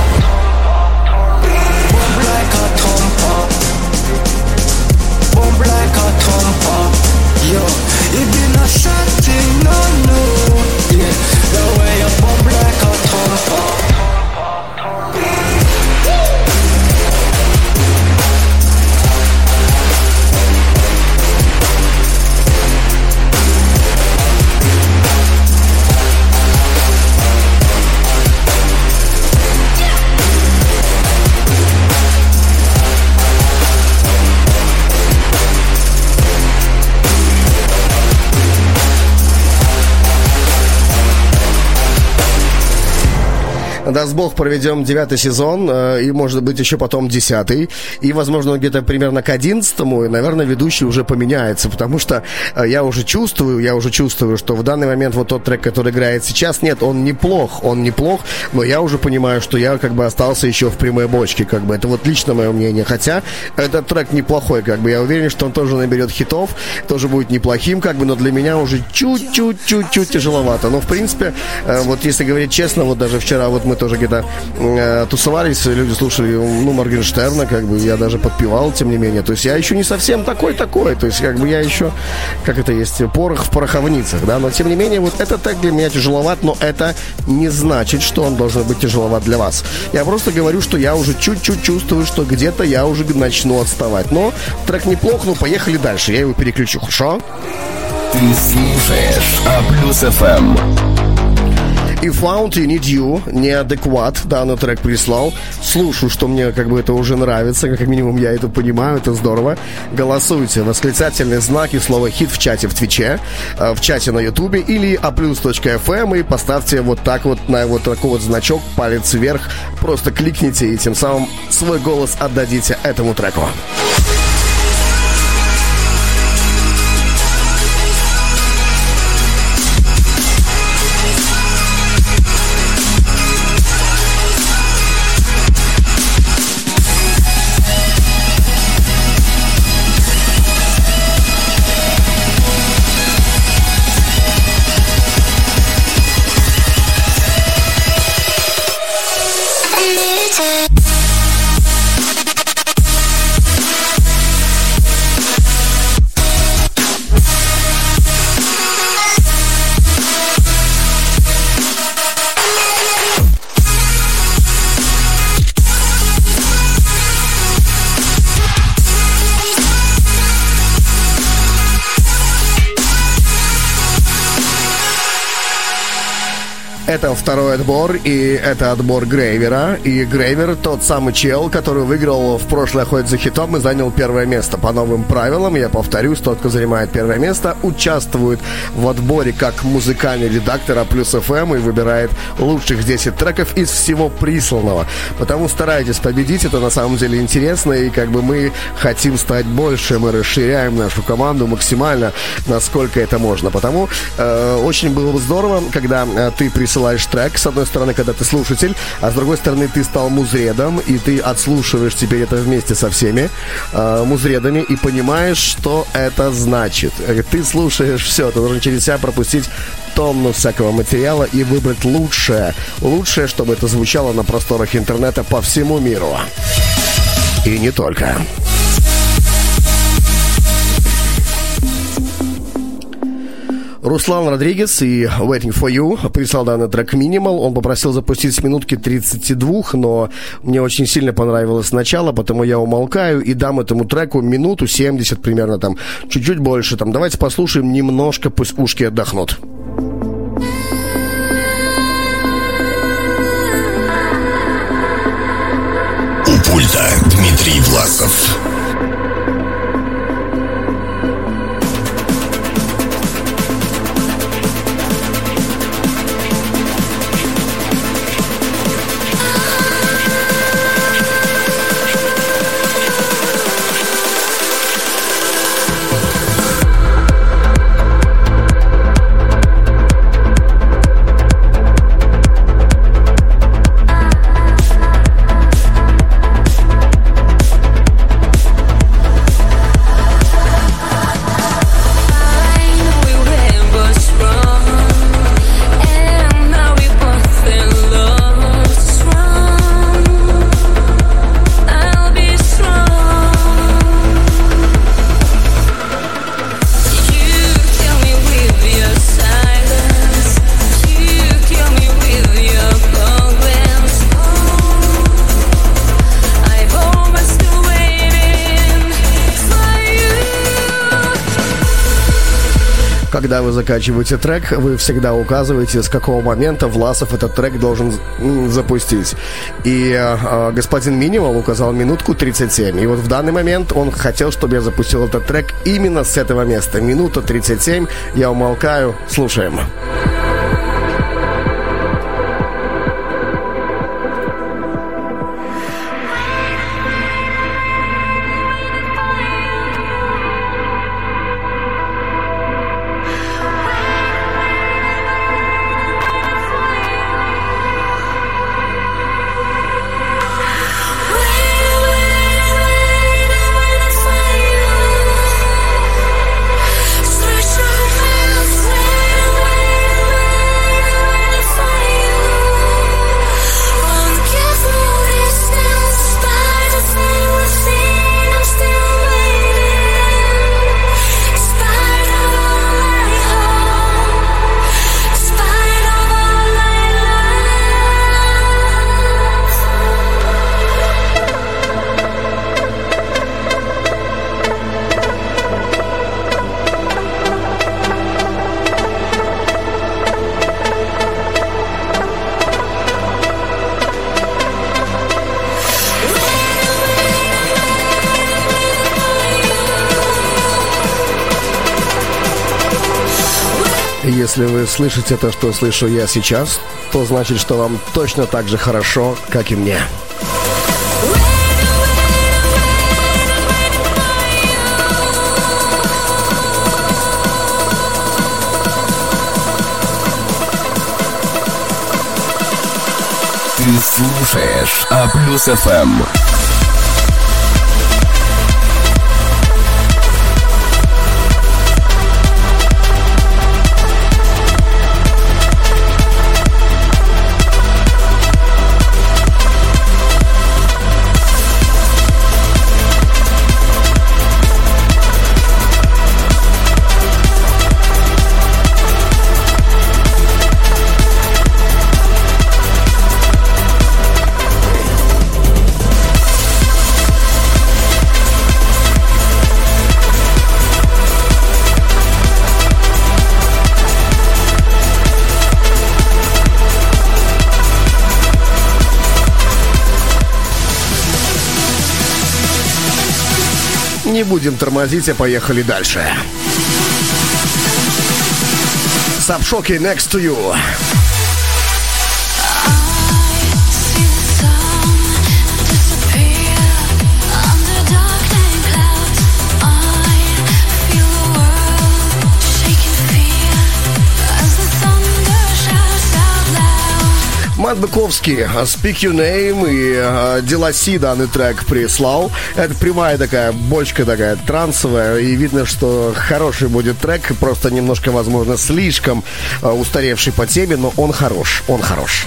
waiting on no. Даст Бог, проведем девятый сезон, э, и, может быть, еще потом десятый. И, возможно, где-то примерно к одиннадцатому, и, наверное, ведущий уже поменяется, потому что э, я уже чувствую, я уже чувствую, что в данный момент вот тот трек, который играет сейчас, нет, он неплох, он неплох, но я уже понимаю, что я как бы остался еще в прямой бочке, как бы. Это вот лично мое мнение. Хотя этот трек неплохой, как бы. Я уверен, что он тоже наберет хитов, тоже будет неплохим, как бы, но для меня уже чуть-чуть-чуть-чуть тяжеловато. Но, в принципе, э, вот если говорить честно, вот даже вчера вот мы тоже где-то э, тусовались, люди слушали, ну, Моргенштерна, как бы, я даже подпевал, тем не менее. То есть я еще не совсем такой-такой, то есть как бы я еще, как это есть, порох в пороховницах, да, но тем не менее, вот этот трек для меня тяжеловат, но это не значит, что он должен быть тяжеловат для вас. Я просто говорю, что я уже чуть-чуть чувствую, что где-то я уже начну отставать. Но трек неплох, ну поехали дальше, я его переключу, хорошо? Ты слушаешь А плюс ФМ. И Found You Need You неадекват, данный трек прислал. Слушаю, что мне как бы это уже нравится, как минимум я это понимаю, это здорово. Голосуйте, восклицательные знаки, слово хит в чате в Твиче, э, в чате на Ютубе или aplus.fm и поставьте вот так вот на вот такой вот значок, палец вверх, просто кликните и тем самым свой голос отдадите этому треку. Второй отбор, и это отбор Грейвера. И Грейвер тот самый чел, который выиграл в прошлой охоте за хитом и занял первое место. По новым правилам, я повторюсь, тот, кто занимает первое место, участвует в отборе как музыкальный редактор А плюс ФМ и выбирает лучших 10 треков из всего присланного. Потому старайтесь победить, это на самом деле интересно, и как бы мы хотим стать больше, мы расширяем нашу команду максимально, насколько это можно. Потому э, очень было бы здорово, когда э, ты присылаешь трек, с одной стороны, когда ты слушатель, а с другой стороны, ты стал музредом, и ты отслушиваешь теперь это вместе со всеми э, музредами и понимаешь, что это значит. Э, Ты слушаешь все, ты должен через себя пропустить тонну всякого материала и выбрать лучшее. Лучшее, чтобы это звучало на просторах интернета по всему миру. И не только. Руслан Родригес и Waiting for You прислал данный трек Minimal. Он попросил запустить с минутки 32, но мне очень сильно понравилось начало, потому я умолкаю и дам этому треку минуту 70 примерно там, чуть-чуть больше. Там давайте послушаем немножко, пусть ушки отдохнут. Вы закачиваете трек, вы всегда указываете, с какого момента Власов этот трек должен запустить. И э, господин Минимал указал минутку 37. И вот в данный момент он хотел, чтобы я запустил этот трек именно с этого места. Минута 37. Я умолкаю. Слушаем. Слушаем. Слышите то, что слышу я сейчас, то значит, что вам точно так же хорошо, как и мне. Ты слушаешь А плюс ФМ. Будем тормозить, а поехали дальше. Сапшоки next to you. Мат Быковский, Speak Your Name и uh, Деласи данный трек прислал. Это прямая такая бочка такая трансовая, и видно, что хороший будет трек, просто немножко, возможно, слишком uh, устаревший по теме, но он хорош, он хорош.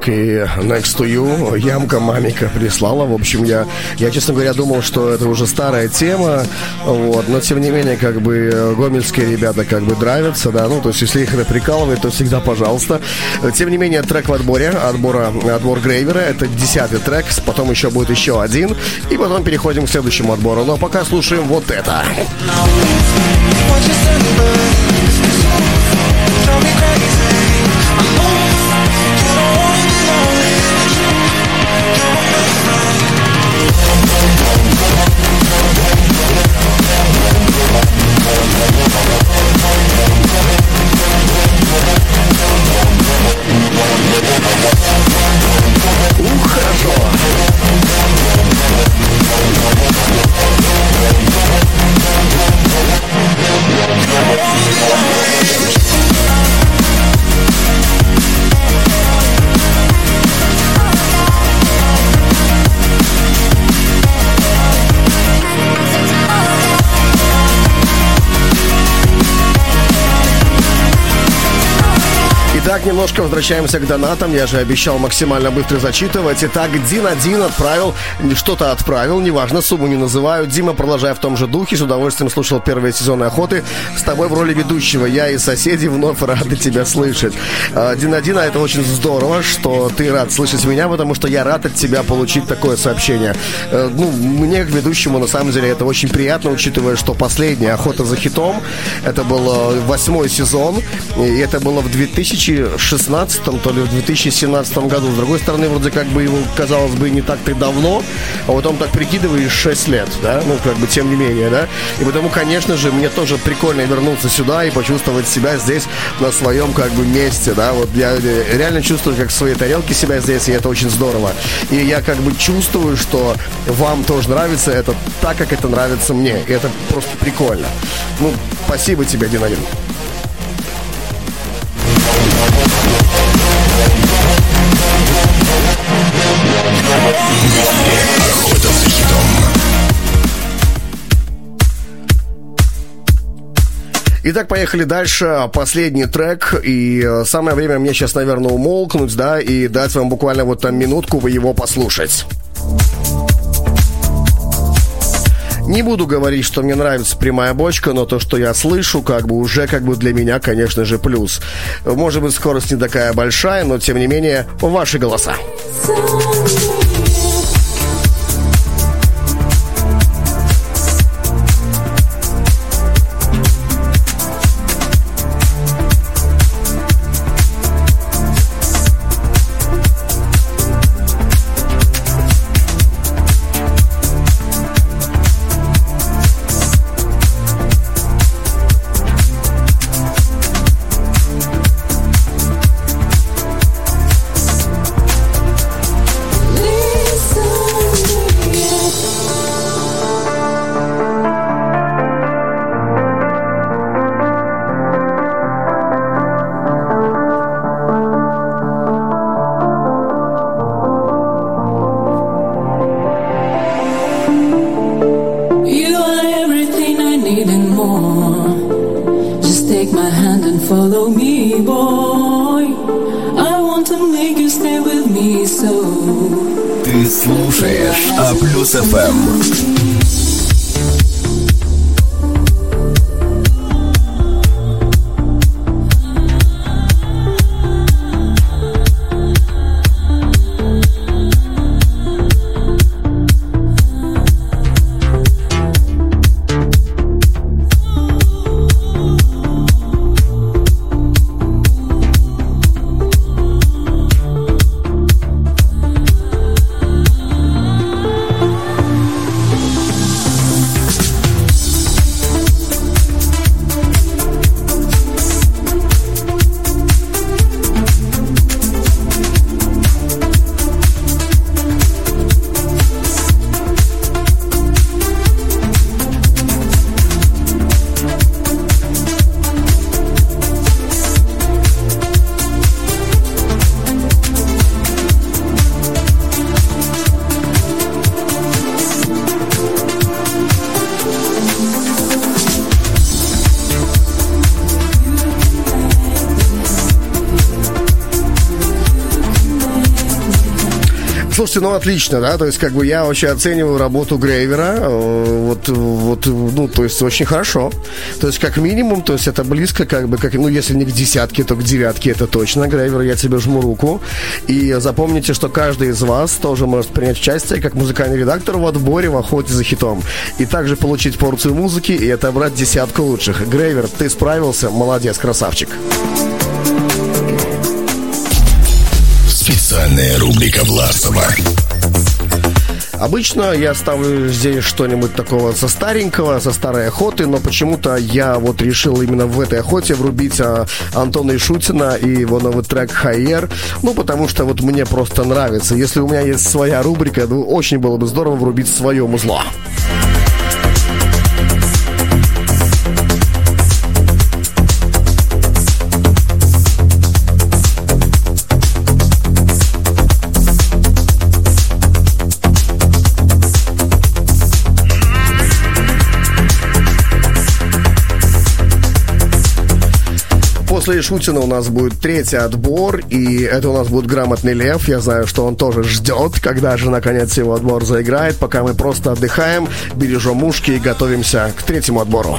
Сапшок и Next to You. Ямка мамика прислала. В общем, я, я, честно говоря, думал, что это уже старая тема. Вот. Но, тем не менее, как бы гомельские ребята как бы нравятся, да. Ну, то есть, если их это прикалывает, то всегда пожалуйста. Тем не менее, трек в отборе, отбора, отбор Грейвера. Это десятый трек. Потом еще будет еще один. И потом переходим к следующему отбору. Но пока слушаем вот это. Me Итак, немножко возвращаемся к донатам. Я же обещал максимально быстро зачитывать. Итак, Дин один отправил, что-то отправил, неважно, сумму не называю. Дима, продолжая в том же духе, с удовольствием слушал первые сезоны охоты. С тобой в роли ведущего. Я и соседи вновь рады тебя слышать. А, Дин один, а это очень здорово, что ты рад слышать меня, потому что я рад от тебя получить такое сообщение. Э, ну, мне, как ведущему, на самом деле, это очень приятно, учитывая, что последняя охота за хитом, это был э, восьмой сезон, и это было в 2016, то ли в 2017 году. С другой стороны, вроде как бы его, казалось бы, не так-то давно, а потом так прикидываешь 6 лет, да, ну, как бы, тем не менее, да. И потому, конечно же, мне тоже прикольно вернуться сюда и почувствовать себя здесь на своем, как бы, месте, да. Вот я э, реально чувствую, как в своей тарелке себя здесь, и это очень здорово. И я, как бы, чувствую, что вам тоже нравится это так, как это нравится мне. И это просто прикольно. Ну, спасибо тебе, один. Итак, поехали дальше. Последний трек. И э, самое время мне сейчас, наверное, умолкнуть, да, и дать вам буквально вот там минутку вы его послушать. Не буду говорить, что мне нравится прямая бочка, но то, что я слышу, как бы уже как бы для меня, конечно же, плюс. Может быть, скорость не такая большая, но тем не менее, ваши голоса. Слушайте, ну отлично, да, то есть как бы я вообще оцениваю работу Грейвера, э, вот, вот, ну, то есть очень хорошо, то есть как минимум, то есть это близко, как бы, как, ну, если не к десятке, то к девятке, это точно, Грейвер, я тебе жму руку, и запомните, что каждый из вас тоже может принять участие как музыкальный редактор в отборе в охоте за хитом, и также получить порцию музыки и отобрать десятку лучших. Грейвер, ты справился, молодец, красавчик. Специальная рубрика Власова. Обычно я ставлю здесь что-нибудь такого со старенького, со старой охоты, но почему-то я вот решил именно в этой охоте врубить а, Антона Ишутина и его новый трек «Хайер», ну, потому что вот мне просто нравится. Если у меня есть своя рубрика, ну, очень было бы здорово врубить свое музло. После Шутина у нас будет третий отбор, и это у нас будет грамотный лев. Я знаю, что он тоже ждет, когда же наконец его отбор заиграет. Пока мы просто отдыхаем, бережем ушки и готовимся к третьему отбору.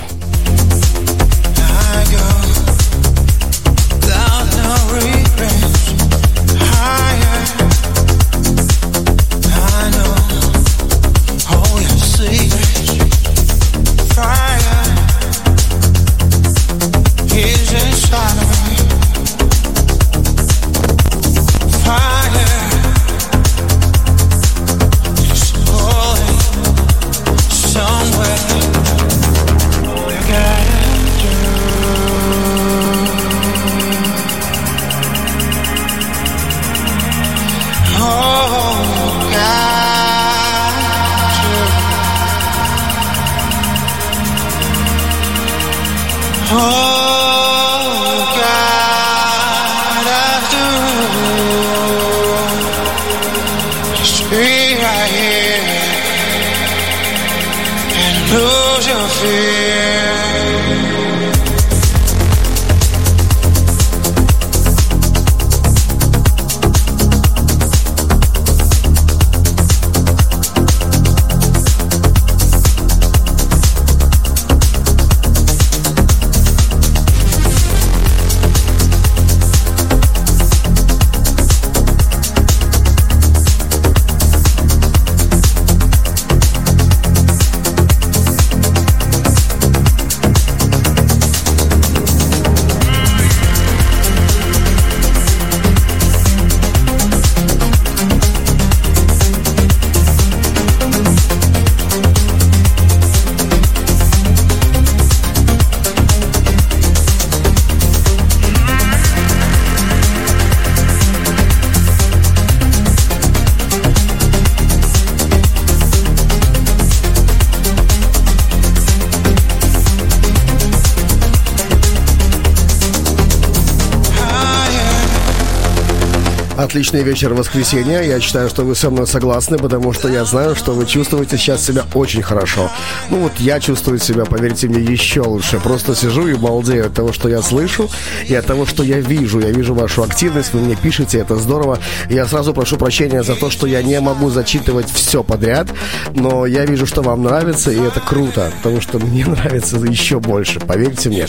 Отличный вечер воскресенья. Я считаю, что вы со мной согласны, потому что я знаю, что вы чувствуете сейчас себя очень хорошо. Ну вот я чувствую себя, поверьте мне, еще лучше. Просто сижу и балдею от того, что я слышу, и от того, что я вижу. Я вижу вашу активность, вы мне пишете, это здорово. Я сразу прошу прощения за то, что я не могу зачитывать все подряд, но я вижу, что вам нравится, и это круто, потому что мне нравится еще больше, поверьте мне.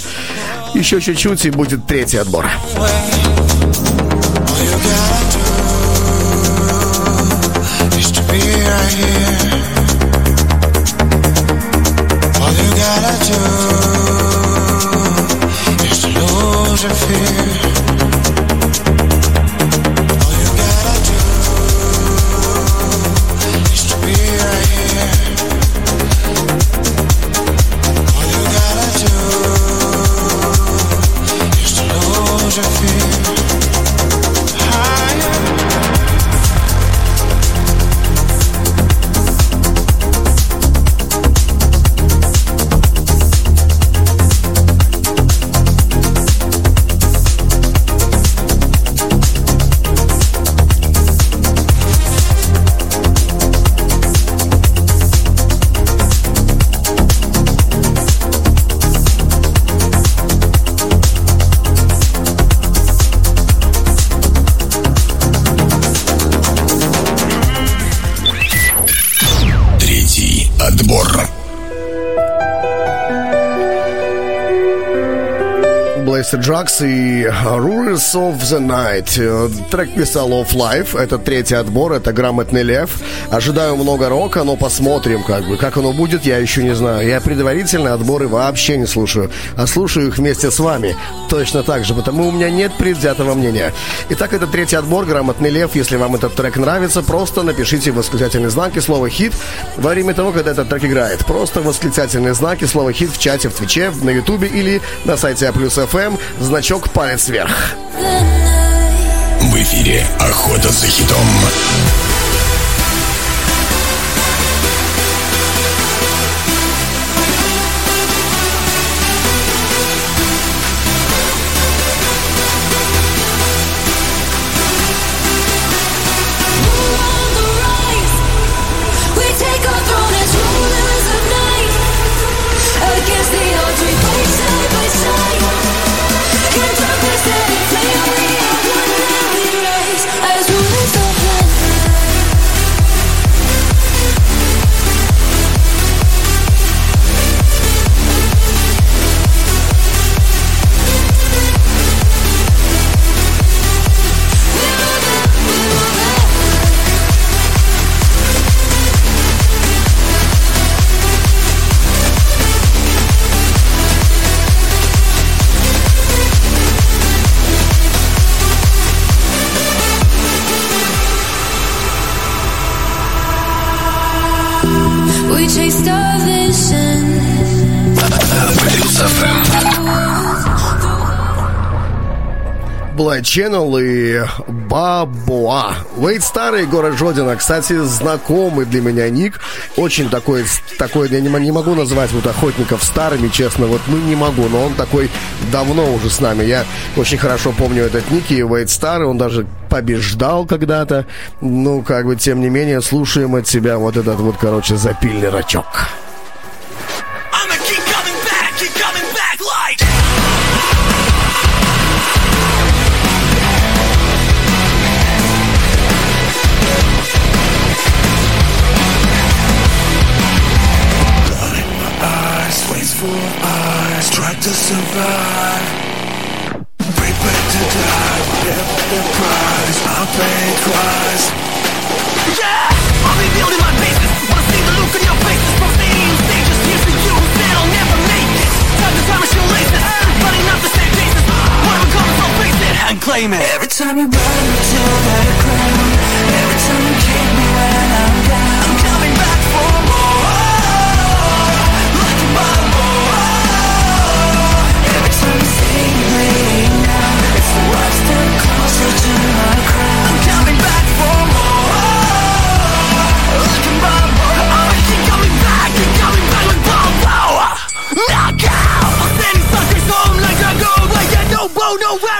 Еще чуть-чуть, и будет третий отбор. Mr. Drugs и Rulers of the Night. Трек писал Off Life. Это третий отбор, это грамотный лев. Ожидаю много рока, но посмотрим, как бы. Как оно будет, я еще не знаю. Я предварительные отборы вообще не слушаю, а слушаю их вместе с вами. Точно так же, потому у меня нет предвзятого мнения. Итак, это третий отбор, грамотный лев. Если вам этот трек нравится, просто напишите восклицательный знак и слово «хит» во время того, когда этот трек играет. Просто восклицательный знак и слово «хит» в чате, в Твиче, на Ютубе или на сайте А плюс ФМ значок палец вверх. В эфире «Охота за хитом». Channel и Бабуа. Вейт Старый, город Жодина. Кстати, знакомый для меня ник. Очень такой, такой я не, не могу назвать вот охотников старыми, честно, вот ну не могу, но он такой давно уже с нами. Я очень хорошо помню этот ник и Вейт Старый, он даже побеждал когда-то. Ну, как бы, тем не менее, слушаем от тебя вот этот вот, короче, запильный рачок. And claim it. Every time you run me to the ground, every time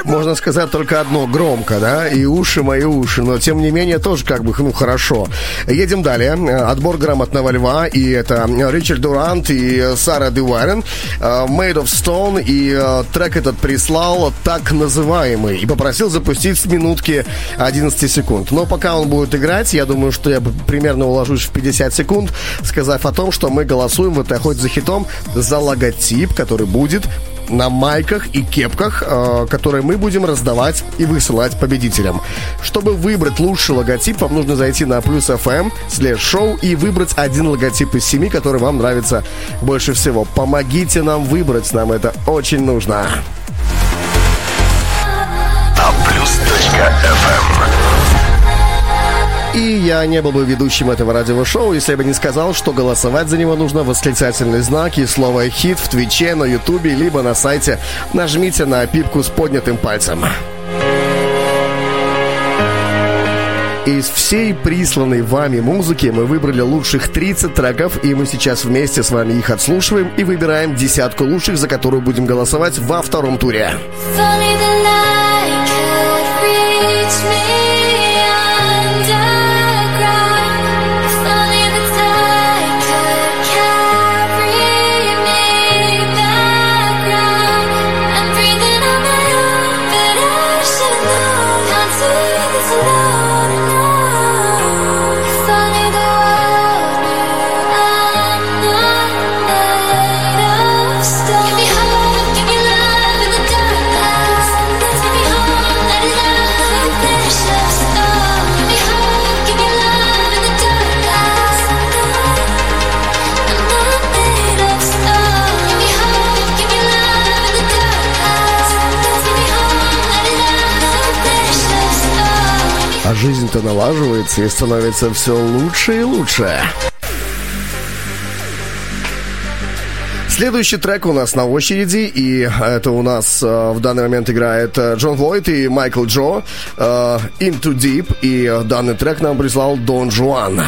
Можно сказать только одно, громко, да, и уши мои уши, но тем не менее тоже как бы, ну, хорошо. Едем далее. Отбор грамотного льва, и это Ричард Дурант и Сара Дюарен, Made of Stone, и трек этот прислал так называемый, и попросил запустить с минутки 11 секунд. Но пока он будет играть, я думаю, что я примерно уложусь в 50 секунд, сказав о том, что мы голосуем в этой охоте за хитом за логотип, который будет на майках и кепках, э, которые мы будем раздавать и высылать победителям. Чтобы выбрать лучший логотип, вам нужно зайти на плюс FM шоу и выбрать один логотип из семи, который вам нравится больше всего. Помогите нам выбрать, нам это очень нужно. И я не был бы ведущим этого радиошоу, если бы не сказал, что голосовать за него нужно восклицательный знак и слово «хит» в Твиче, на Ютубе, либо на сайте. Нажмите на пипку с поднятым пальцем. Из всей присланной вами музыки мы выбрали лучших 30 треков, и мы сейчас вместе с вами их отслушиваем и выбираем десятку лучших, за которую будем голосовать во втором туре. А жизнь-то налаживается и становится все лучше и лучше. Следующий трек у нас на очереди, и это у нас э, в данный момент играет э, Джон Войт и Майкл Джо э, Into Deep, и данный трек нам прислал Дон Жуан.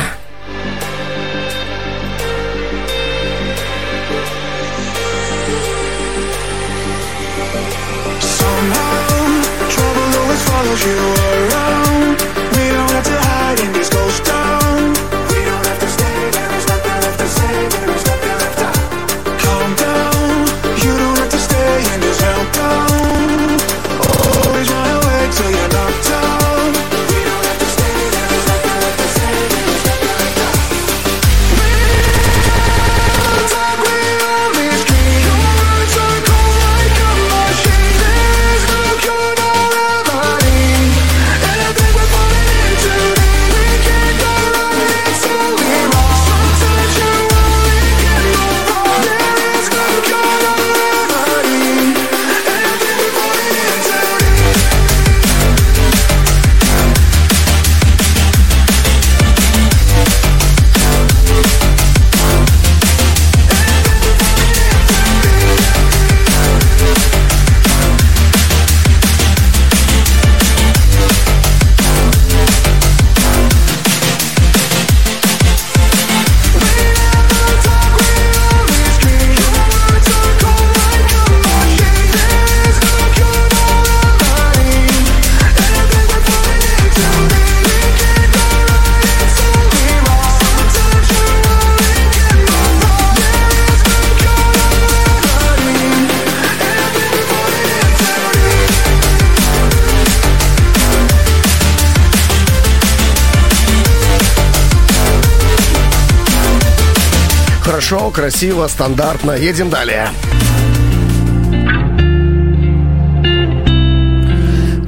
you красиво, стандартно. Едем далее.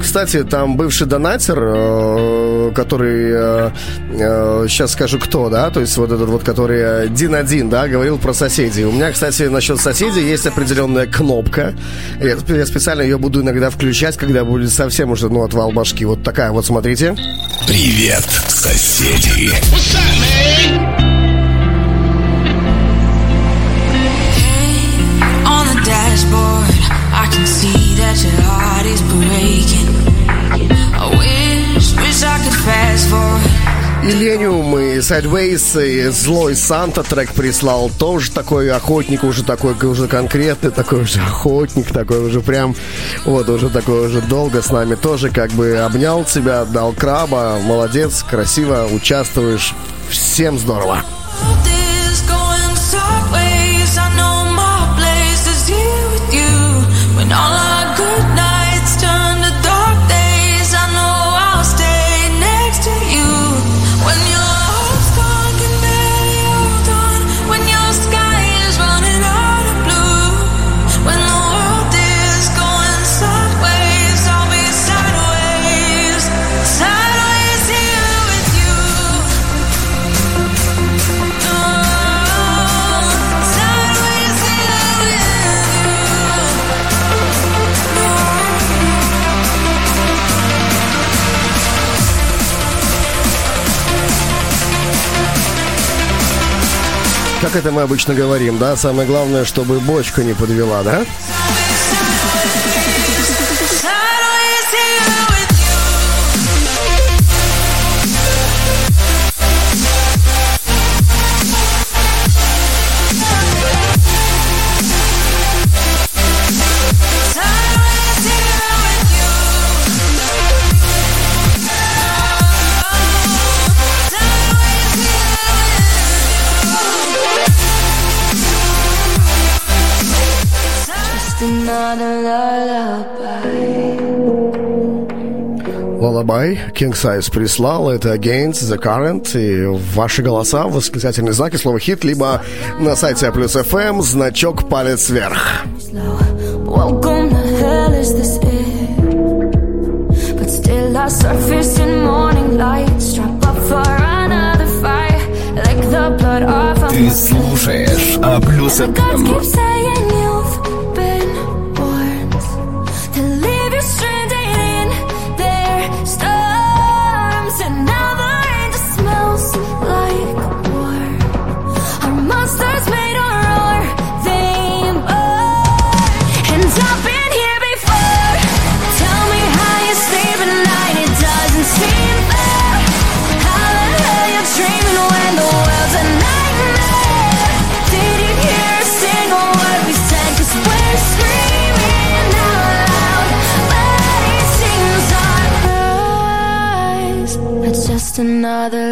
Кстати, там бывший донатер, э, который, э, э, сейчас скажу кто, да, то есть вот этот вот, который Дин один, да, говорил про соседей. У меня, кстати, насчет соседей есть определенная кнопка. Я, я специально ее буду иногда включать, когда будет совсем уже, ну, отвал башки. Вот такая вот, смотрите. Привет, соседи. On the dashboard, I can. Millennium и Sideways и Злой Санта трек прислал. Тоже такой охотник, уже такой уже конкретный, такой уже охотник, такой уже прям, вот уже такой уже долго с нами. Тоже как бы обнял тебя, дал краба, молодец, красиво участвуешь, всем здорово. Как это мы обычно говорим, да? Самое главное, чтобы бочка не подвела, да? Лалабай, King Size прислал, это Against the Current, и ваши голоса, восклицательные знаки, слово хит, либо на сайте Плюс FM значок палец вверх. Surface in morning light. Strap up for another fight. The blood Ты слушаешь А плюс another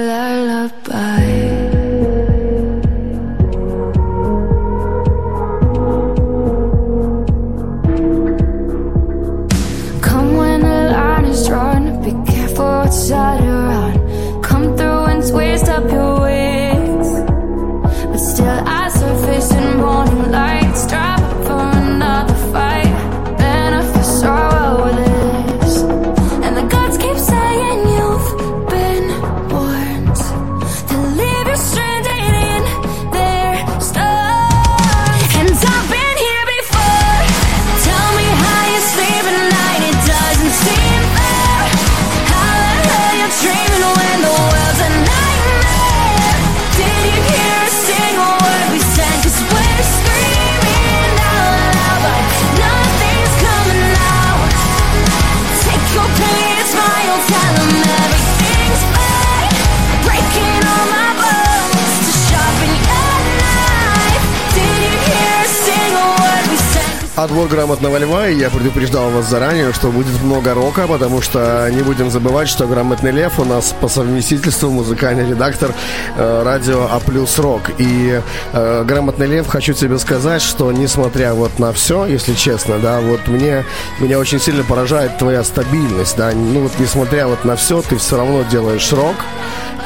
вас заранее, что будет много рока, потому что не будем забывать, что грамотный лев у нас по совместительству музыкальный редактор э, радио А плюс рок. И э, грамотный лев, хочу тебе сказать, что несмотря вот на все, если честно, да, вот мне меня очень сильно поражает твоя стабильность, да, ну вот несмотря вот на все, ты все равно делаешь рок,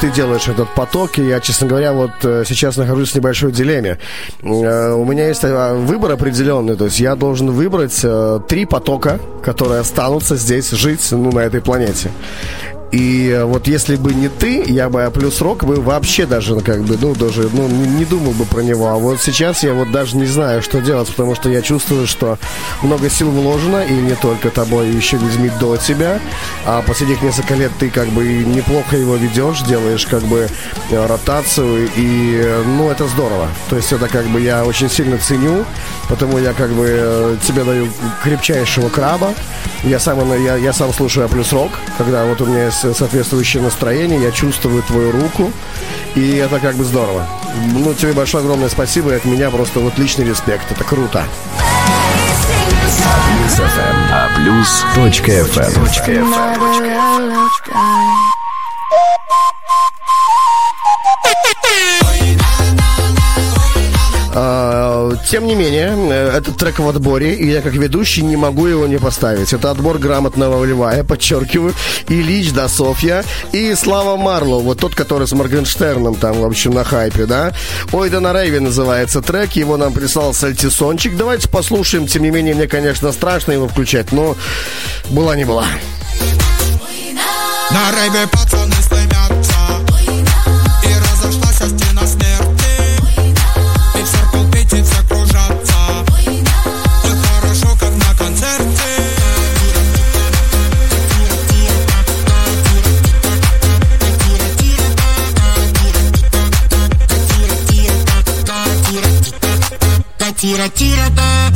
ты делаешь этот поток, и я, честно говоря, вот э, сейчас нахожусь в небольшой дилемме. Э, У меня есть э, выбор определенный, то есть я должен выбрать три потока, которые останутся здесь жить, ну, на этой планете. И э, вот если бы не ты, я бы а плюс рок бы вообще даже, ну, как бы, ну, даже, ну, не, не думал бы про него. А вот сейчас я вот даже не знаю, что делать, потому что я чувствую, что много сил вложено, и не только тобой, еще людьми до тебя. А последних несколько лет ты как бы неплохо его ведешь, делаешь как бы э, ротацию, и, э, ну, это здорово. То есть это как бы я очень сильно ценю, потому я как бы тебе даю крепчайшего краба. Я сам, я, я сам слушаю А плюс рок, когда вот у меня есть соответствующее настроение, я чувствую твою руку, и это как бы здорово. Ну, тебе большое огромное спасибо, и от меня просто вот личный респект, это круто. Плюс FM. А плюс точка Тем не менее, э, этот трек в отборе, и я как ведущий не могу его не поставить. Это отбор грамотного льва, я подчеркиваю. Ильич да Софья и Слава Марлоу, вот тот, который с Моргенштерном там, в общем, на хайпе, да? Ой, да на рейве называется трек, его нам прислал Сальтисончик. Давайте послушаем, тем не менее, мне, конечно, страшно его включать, но была не была. На рейве пацаны стремятся Tira, da.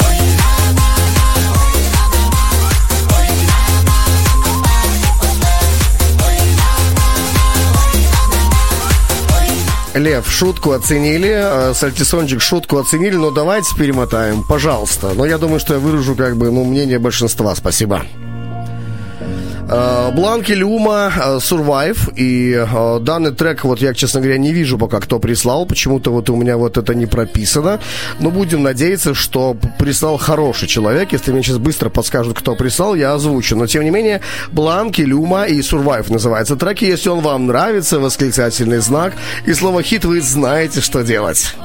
Лев, шутку оценили, э, Сальтисончик шутку оценили, но давайте перемотаем, пожалуйста. Но я думаю, что я выражу как бы, ну, мнение большинства. Спасибо. Э, Бланки Люма э, Survive. И э, данный трек вот я честно говоря не вижу пока кто прислал. Почему-то вот у меня вот это не прописано. Но будем надеяться что прислал хороший человек. Если мне сейчас быстро подскажут кто прислал я озвучу. Но тем не менее Бланки Люма и Survive называется трек. И если он вам нравится восклицательный знак. И слово хит вы знаете что делать.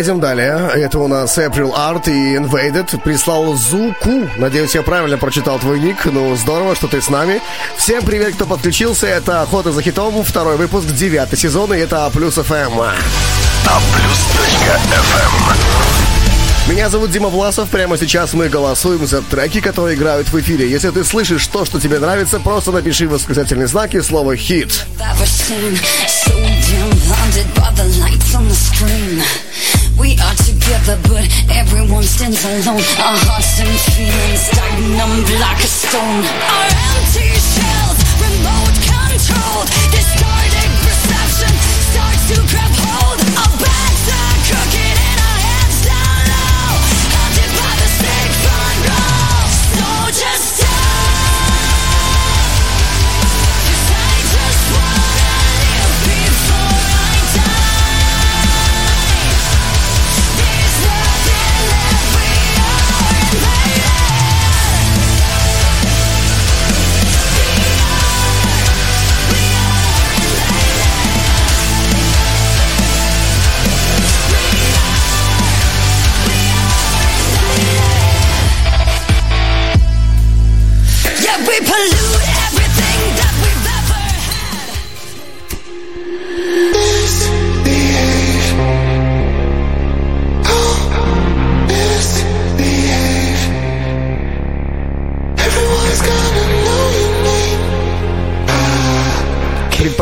Едем далее. Это у нас April Art и Invaded. Прислал Зуку. Надеюсь, я правильно прочитал твой ник. Ну, здорово, что ты с нами. Всем привет, кто подключился. Это «Охота за хитом», второй выпуск, девятый сезон, и это А плюс ФМ. Меня зовут Дима Власов. Прямо сейчас мы голосуем за треки, которые играют в эфире. Если ты слышишь то, что тебе нравится, просто напиши восклицательные знаки слово «хит». Together, but everyone stands alone. Our hearts and feelings die numb like stone. Our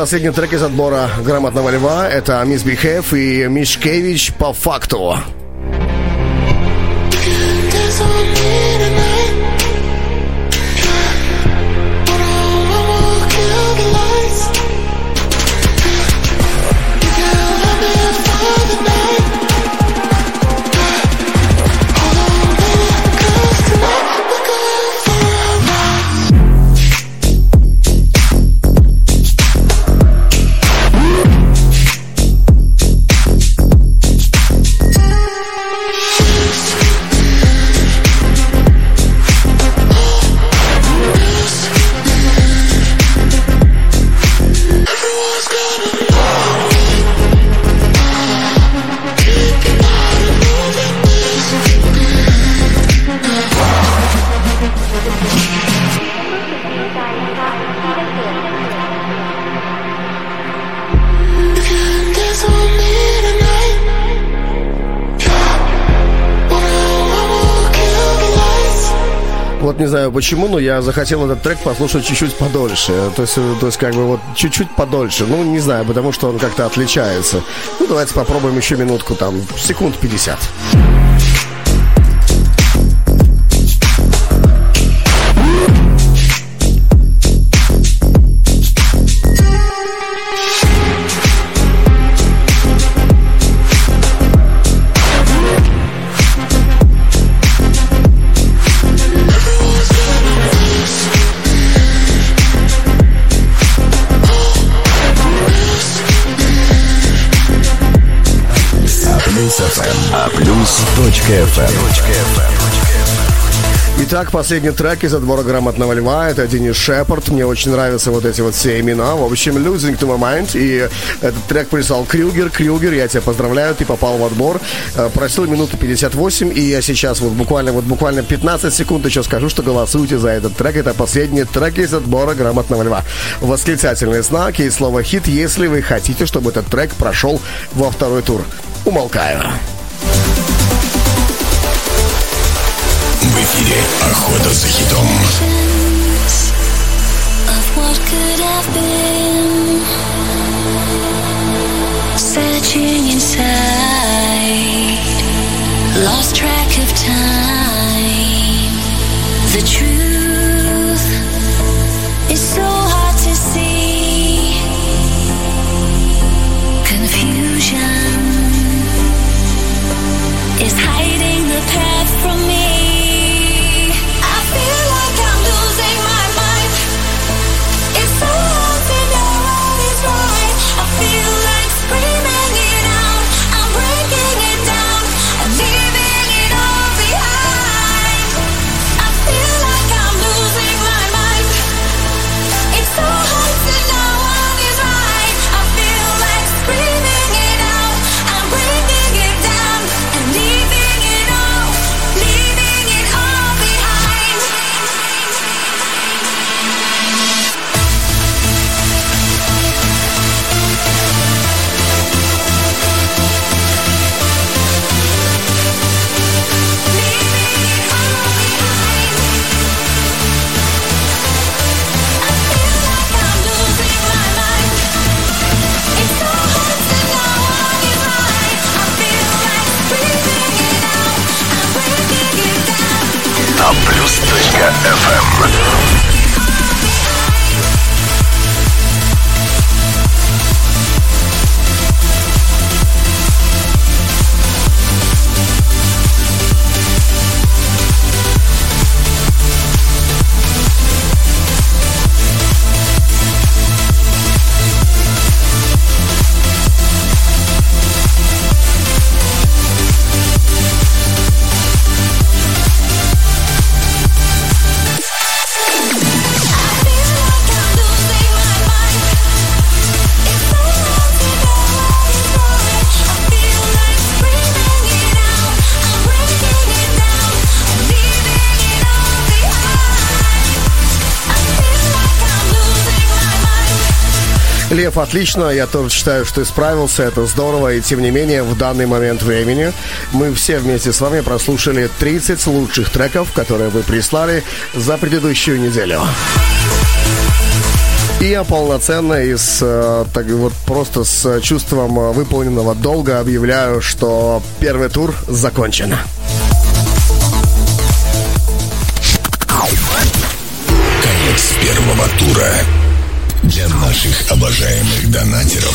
Предпоследний трек из отбора «Грамотного льва» — это Мисс Бихев и Мишкевич по факту. Почему, но я захотел этот трек послушать чуть-чуть подольше. То есть, э, то есть как бы вот чуть-чуть подольше. Ну, не знаю, потому что он как-то отличается. Ну, давайте попробуем еще минутку, там, секунд 50. Плюс точка ФМ. Итак, последний трек из отбора «Грамотного льва» — это Денис Шепард. Мне очень нравятся вот эти вот все имена. В общем, «Losing to my mind». И этот трек прислал Крюгер. Крюгер, я тебя поздравляю, ты попал в отбор. Э, Просил минуту 58, и я сейчас вот буквально, вот буквально 15 секунд еще скажу, что голосуйте за этот трек. Это последний трек из отбора «Грамотного льва». Восклицательные знаки и слово «хит», если вы хотите, чтобы этот трек прошел во второй тур. Умолкаю. В эфире «Охота за хитом». of what could have been. Searching inside, lost track of time. FM。Отлично. Я тоже считаю, что ты справился. Это здорово. И тем не менее, в данный момент времени мы все вместе с вами прослушали 30 лучших треков, которые вы прислали за предыдущую неделю. И я полноценно и с, э, так вот просто с чувством выполненного долга объявляю, что первый тур закончен. Наших обожаемых донатеров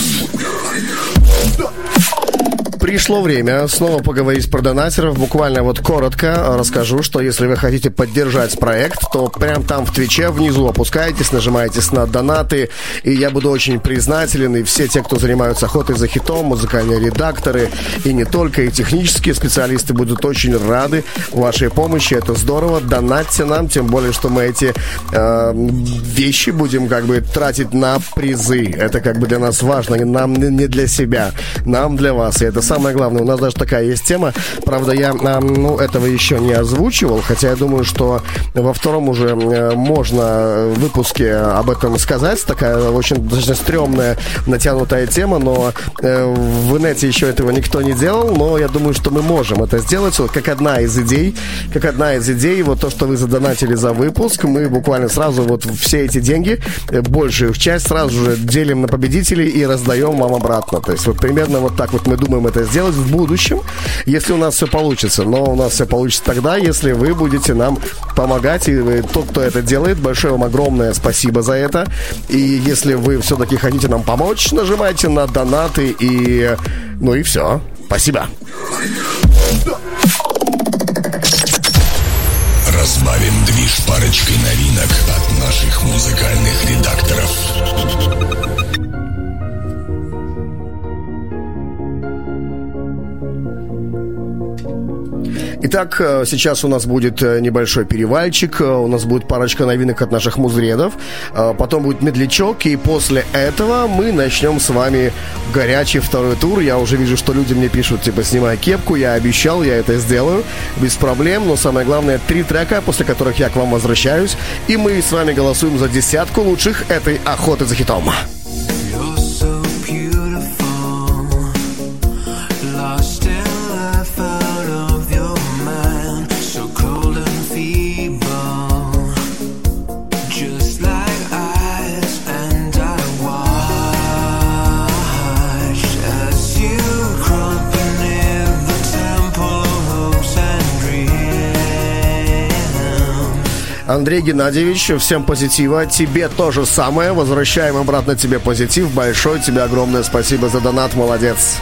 Пришло время снова поговорить про донатеров. Буквально вот коротко расскажу, что если вы хотите поддержать проект, то прям там в Твиче внизу опускаетесь, нажимаетесь на донаты, и я буду очень признателен, и все те, кто занимаются охотой за хитом, музыкальные редакторы, и не только, и технические специалисты будут очень рады вашей помощи. Это здорово. Донатьте нам, тем более, что мы эти э, вещи будем как бы тратить на призы. Это как бы для нас важно. Нам не для себя, нам для вас. И это самое главное. У нас даже такая есть тема. Правда, я а, ну, этого еще не озвучивал, хотя я думаю, что во втором уже э, можно выпуске об этом сказать. Такая очень достаточно стрёмная, натянутая тема, но э, в инете еще этого никто не делал, но я думаю, что мы можем это сделать. Вот как одна из идей, как одна из идей, вот то, что вы задонатили за выпуск, мы буквально сразу вот все эти деньги, э, большую часть сразу же делим на победителей и раздаем вам обратно. То есть вот примерно вот так вот мы думаем это сделать в будущем, если у нас все получится. Но у нас все получится тогда, если вы будете нам помогать. И тот, кто это делает, большое вам огромное спасибо за это. И если вы все-таки хотите нам помочь, нажимайте на донаты и... Ну и все. Спасибо. разбавим движ парочкой новинок от наших музыкальных редакторов. Итак, э, сейчас у нас будет э, небольшой перевальчик, э, у нас будет парочка новинок от наших музредов, потом будет медлячок, и после этого мы начнем с вами горячий второй тур. Я уже вижу, что люди мне пишут, типа, снимай кепку, я обещал, я это сделаю, без проблем, но самое главное, три трека, после которых я к вам возвращаюсь, и мы с вами голосуем за десятку лучших этой охоты за хитом. Андрей Геннадьевич, всем позитива. Тебе тоже самое. Возвращаем обратно тебе позитив. Большое тебе огромное спасибо за донат. Молодец.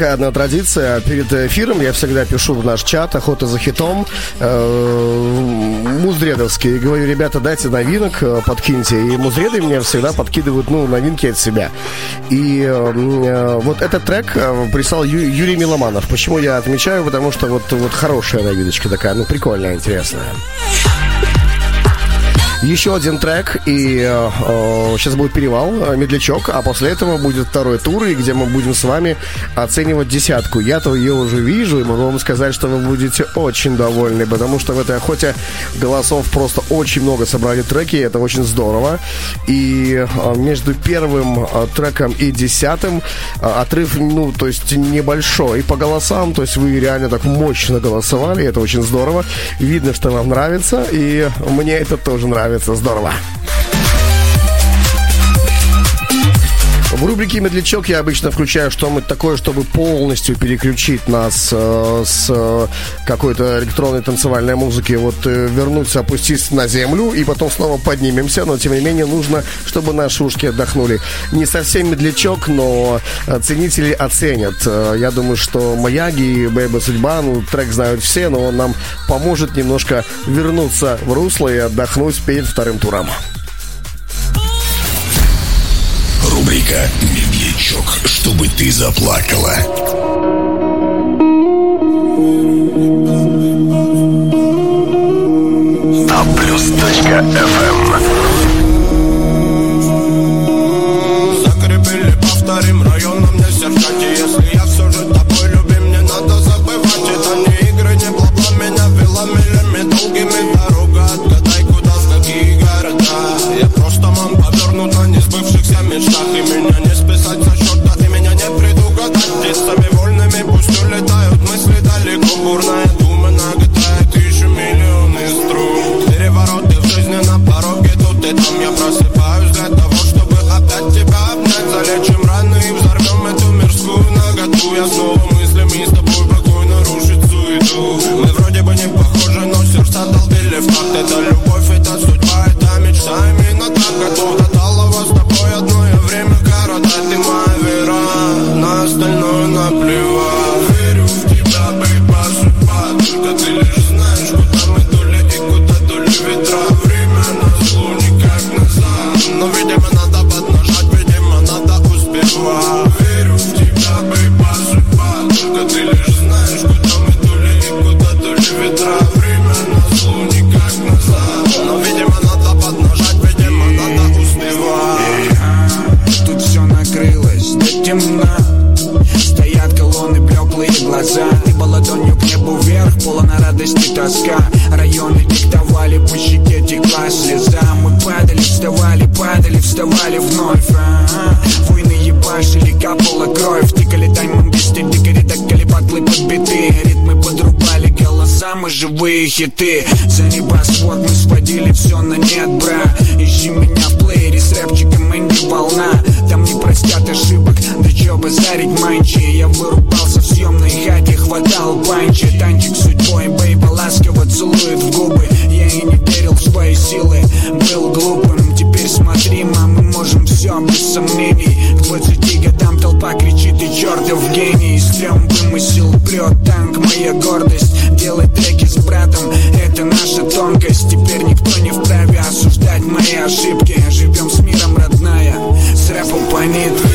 Такая одна традиция. Перед эфиром я всегда пишу в наш чат «Охота за хитом» э, музредовский. Говорю, ребята, дайте новинок, э, подкиньте. И музреды мне всегда подкидывают, ну, новинки от себя. И э, вот этот трек прислал Юрий Миломанов. Почему я отмечаю? Потому что вот, вот хорошая новиночка такая, ну, прикольная, интересная. Еще один трек, и э, э, сейчас будет перевал, э, медлячок, а после этого будет второй тур, и где мы будем с вами оценивать десятку. Я-то ее уже вижу, и могу вам сказать, что вы будете очень довольны, потому что в этой охоте голосов просто очень много собрали треки, и это очень здорово. И э, между первым треком и десятым отрыв, ну, то есть небольшой по голосам, то есть вы реально так мощно голосовали, это очень здорово. Видно, что вам нравится, и мне это тоже нравится. Здорово. В рубрике «Медлячок» я обычно включаю что-нибудь такое, чтобы полностью переключить нас э, с э, какой-то электронной танцевальной музыки, вот э, вернуться, опуститься на землю и потом снова поднимемся, но тем не менее нужно, чтобы наши ушки отдохнули. Не совсем «Медлячок», но э, ценители оценят. Э, я думаю, что «Маяги» и «Бэйба Судьба», ну, трек знают все, но он нам поможет немножко вернуться в русло и отдохнуть перед вторым туром. Рубрика «Медлячок», чтобы ты заплакала. А хиты. За небосвод мы сводили все на нет, бра. Ищи меня в плеере с рэпчиком Энди Волна. Там не простят ошибок, да чё базарить манчи. Я вырубался в съемной хате, хватал панчи Танчик судьбой, бейба ласково целует в губы. Я и не верил в свои силы, был глупым. Теперь смотри, мам, мы можем все без сомнений. К 20 годам толпа кричит и чертов гений. Стрём вымысел, прет танк, моя гордость. Делать треки с братом, это наша тонкость. Теперь никто не вправе осуждать мои ошибки. Живем с миром, родная, с рэпом по нитке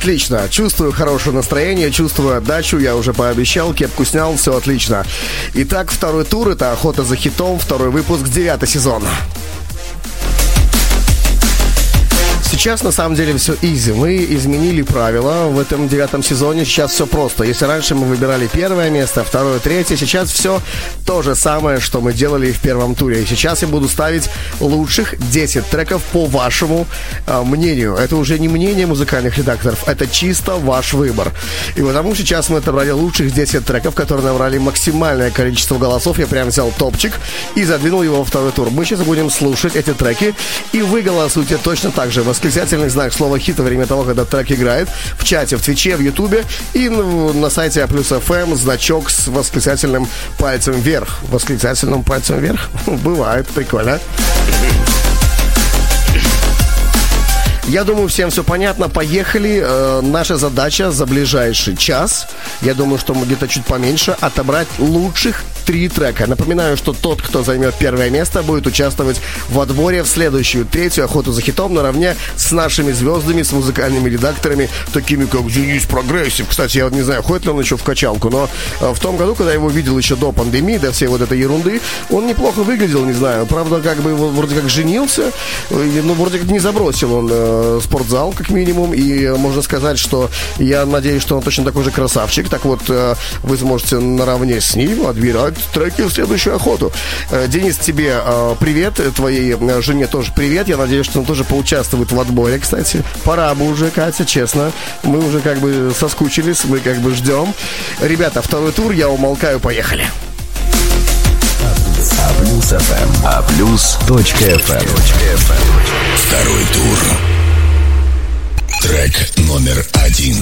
Отлично. Чувствую хорошее настроение, чувствую отдачу. Я уже пообещал, кепку снял, все отлично. Итак, второй тур — это «Охота за хитом», второй выпуск, девятый сезон. Сейчас на самом деле все изи. Мы изменили правила в этом девятом сезоне. Сейчас все просто. Если раньше мы выбирали первое место, второе, третье, сейчас все то же самое, что мы делали в первом туре. И сейчас я буду ставить лучших 10 треков по вашему э, мнению. Это уже не мнение музыкальных редакторов, это чисто ваш выбор. И потому сейчас мы отобрали лучших 10 треков, которые набрали максимальное количество голосов. Я прям взял топчик и задвинул его во второй тур. Мы сейчас будем слушать эти треки, и вы голосуете точно так же. Восклицательный знак слова хит во время того, когда трек играет в чате, в Твиче, в Ютубе и на сайте плюс ФМ значок с восклицательным пальцем вверх. Восклицательным пальцем вверх? Бывает, прикольно. Я думаю, всем все понятно. Поехали. Э, наша задача за ближайший час, я думаю, что мы где-то чуть поменьше, отобрать лучших три трека. Напоминаю, что тот, кто займет первое место, будет участвовать в отборе в следующую третью охоту за хитом наравне с нашими звездами, с музыкальными редакторами, такими как Денис Прогрессив. Кстати, я вот не знаю, ходит ли он еще в качалку, но э, в том году, когда я его видел еще до пандемии, до всей вот этой ерунды, он неплохо выглядел, не знаю. Правда, как бы вроде как женился, э, ну, вроде как не забросил он э, спортзал, как минимум, и можно сказать, что я надеюсь, что он точно такой же красавчик. Так вот, вы сможете наравне с ним отбирать треки в следующую охоту. Э, Денис, тебе э, привет, твоей э, жене тоже привет. Я надеюсь, что он тоже поучаствует в отборе, кстати. Пора бы уже, Катя, честно. Мы уже как бы соскучились, мы как бы ждем. Ребята, второй тур, я умолкаю, поехали. А плюс ФМ. А. Второй тур. Трек номер один.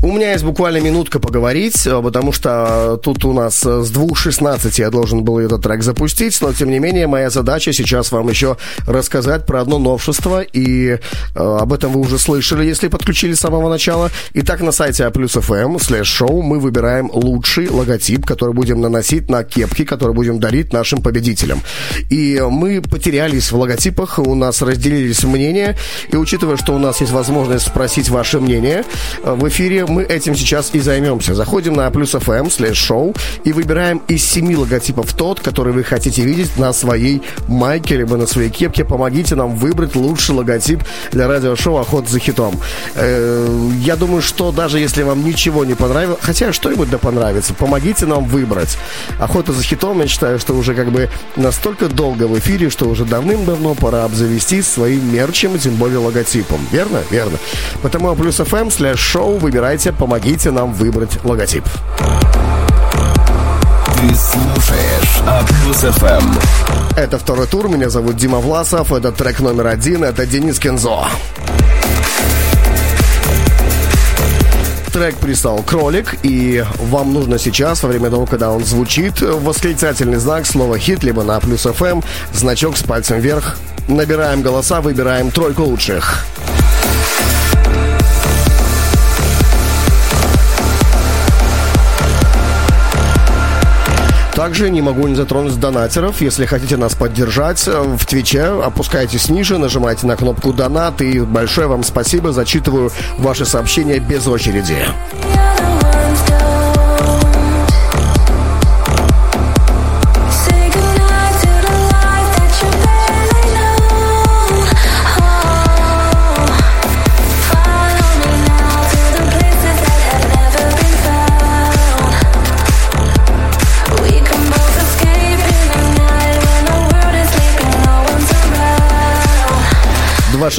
У меня есть буквально минутка поговорить, э, потому что тут у нас э, с 2.16 я должен был этот трек запустить, но тем не менее моя задача сейчас вам еще рассказать про одно новшество, и э, об этом вы уже слышали, если подключили с самого начала. Итак, на сайте А плюс FM слэш шоу мы выбираем лучший логотип, который будем наносить на кепки, который будем дарить нашим победителям. И мы потерялись в логотипах, у нас разделились мнения, и учитывая, что у нас есть возможность спросить ваше мнение э, в эфире, мы этим сейчас и займемся. Заходим на плюс FM слэш шоу и выбираем из семи логотипов тот, который вы хотите видеть на своей майке либо на своей кепке. Помогите нам выбрать лучший логотип для радиошоу «Охот за хитом». Э, Я думаю, что даже если вам ничего не понравилось, хотя что-нибудь да понравится, помогите нам выбрать. «Охота за хитом», я считаю, что уже как бы настолько долго в эфире, что уже давным-давно пора обзавестись своим мерчем, тем более логотипом. Верно? Верно. Потому плюс FM слэш шоу выбирайте, помогите нам выбрать логотип. Ты слушаешь ФМ. Это второй тур, меня зовут Дима Власов, это трек номер один, это Денис Кензо. Трек прислал кролик, и вам нужно сейчас, во время того, когда он звучит, восклицательный знак, слово хит, либо на плюс FM, значок с пальцем вверх. Набираем голоса, выбираем тройку лучших. Также не могу не затронуть донатеров. Если хотите нас поддержать э, в Твиче, опускайтесь ниже, нажимайте на кнопку «Донат». И большое вам спасибо. Зачитываю ваши сообщения без очереди.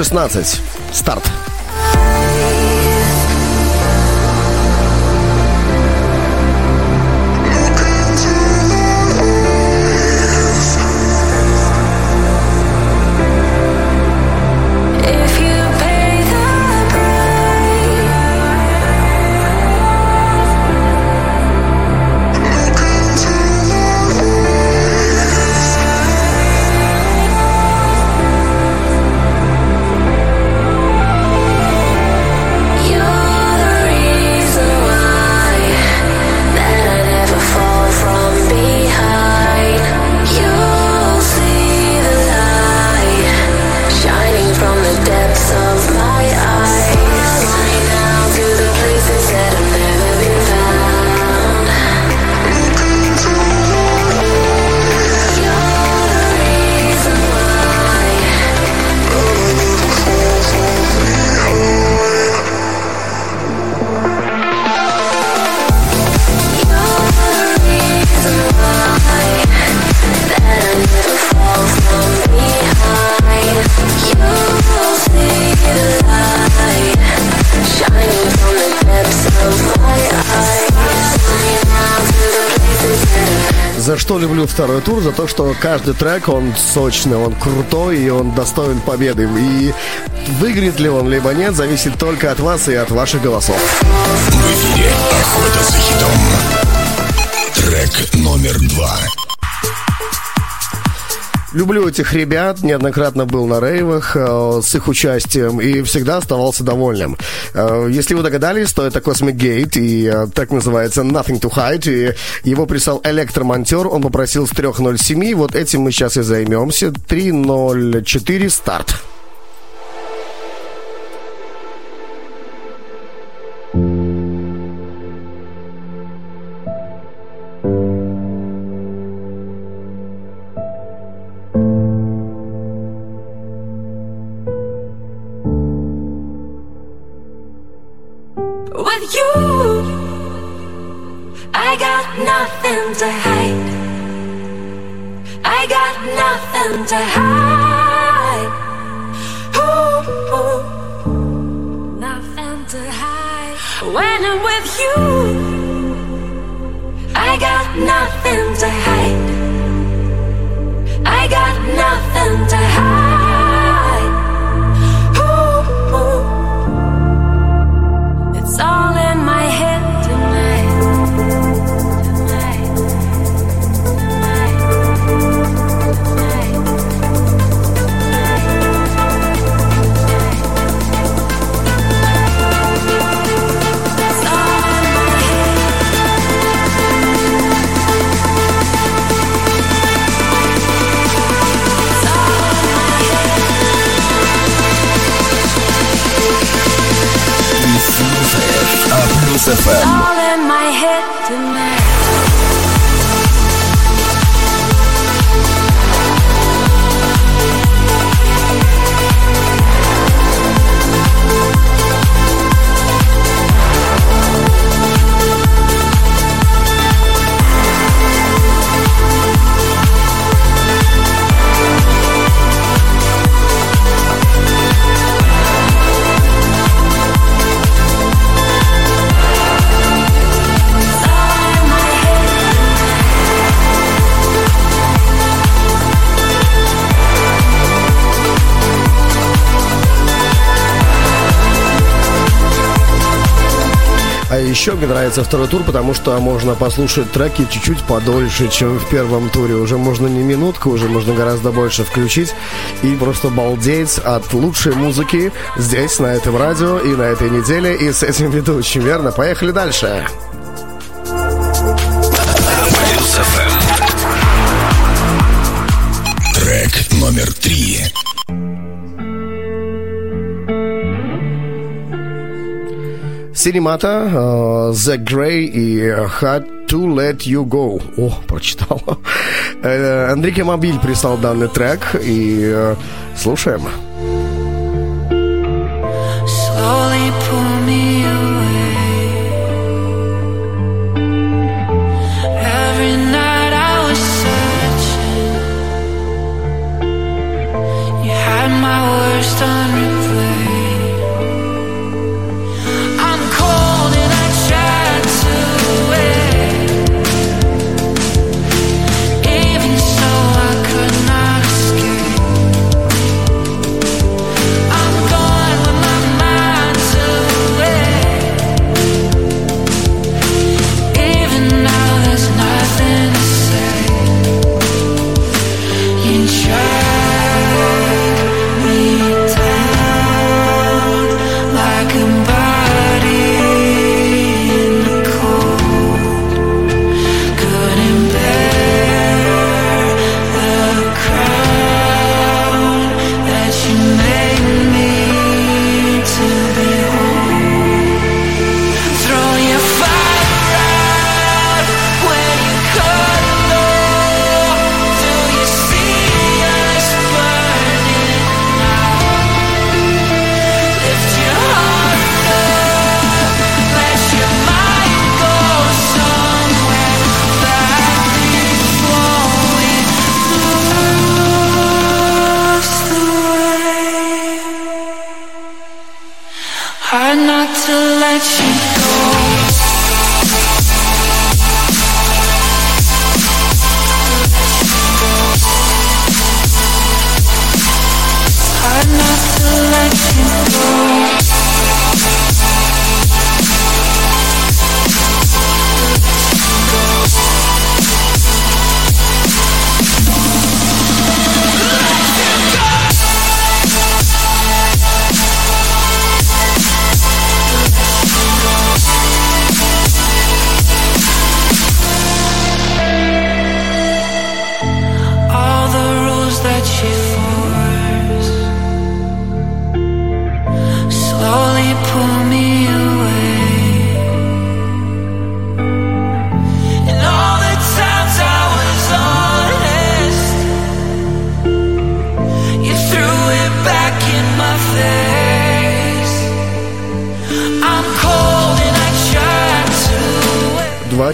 16. Старт. Люблю второй тур? За то, что каждый трек, он сочный, он крутой, и он достоин победы. И выиграет ли он, либо нет, зависит только от вас и от ваших голосов. В эфире «Охота за хитом». Трек номер два. Люблю этих ребят, неоднократно был на рейвах э, с их участием и всегда оставался довольным. Э, если вы догадались, то это Cosmic Gate и э, так называется Nothing to Hide. И его прислал электромонтер, он попросил с 3.07, вот этим мы сейчас и займемся. 3.04 старт. Нравится второй тур, потому что можно послушать треки чуть-чуть подольше, чем в первом туре. Уже можно не минутку, уже можно гораздо больше включить и просто балдеть от лучшей музыки здесь, на этом радио и на этой неделе, и с этим ведущим, верно? Поехали дальше. Плюс Синемата, э, The Grey и Had to Let You Go. О, прочитал. Э, Энрике Мобиль прислал данный трек и э, слушаем. Slowly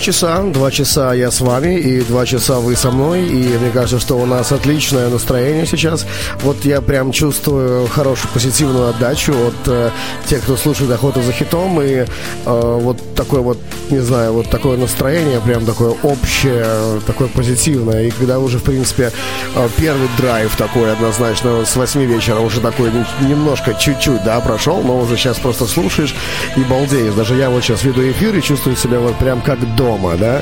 два часа. Два часа я с вами, и два часа вы со мной. И мне кажется, что у нас отличное настроение сейчас. Вот я прям чувствую хорошую позитивную отдачу от э, тех, кто слушает «Охоту за хитом». И э, вот такое вот, не знаю, вот такое настроение, прям такое общее, такое позитивное. И когда уже, в принципе, э, первый драйв такой однозначно с 8 вечера уже такой немножко, чуть-чуть, да, прошел, но уже сейчас просто слушаешь и балдеешь. Даже я вот сейчас веду эфир и чувствую себя вот прям как дома, да.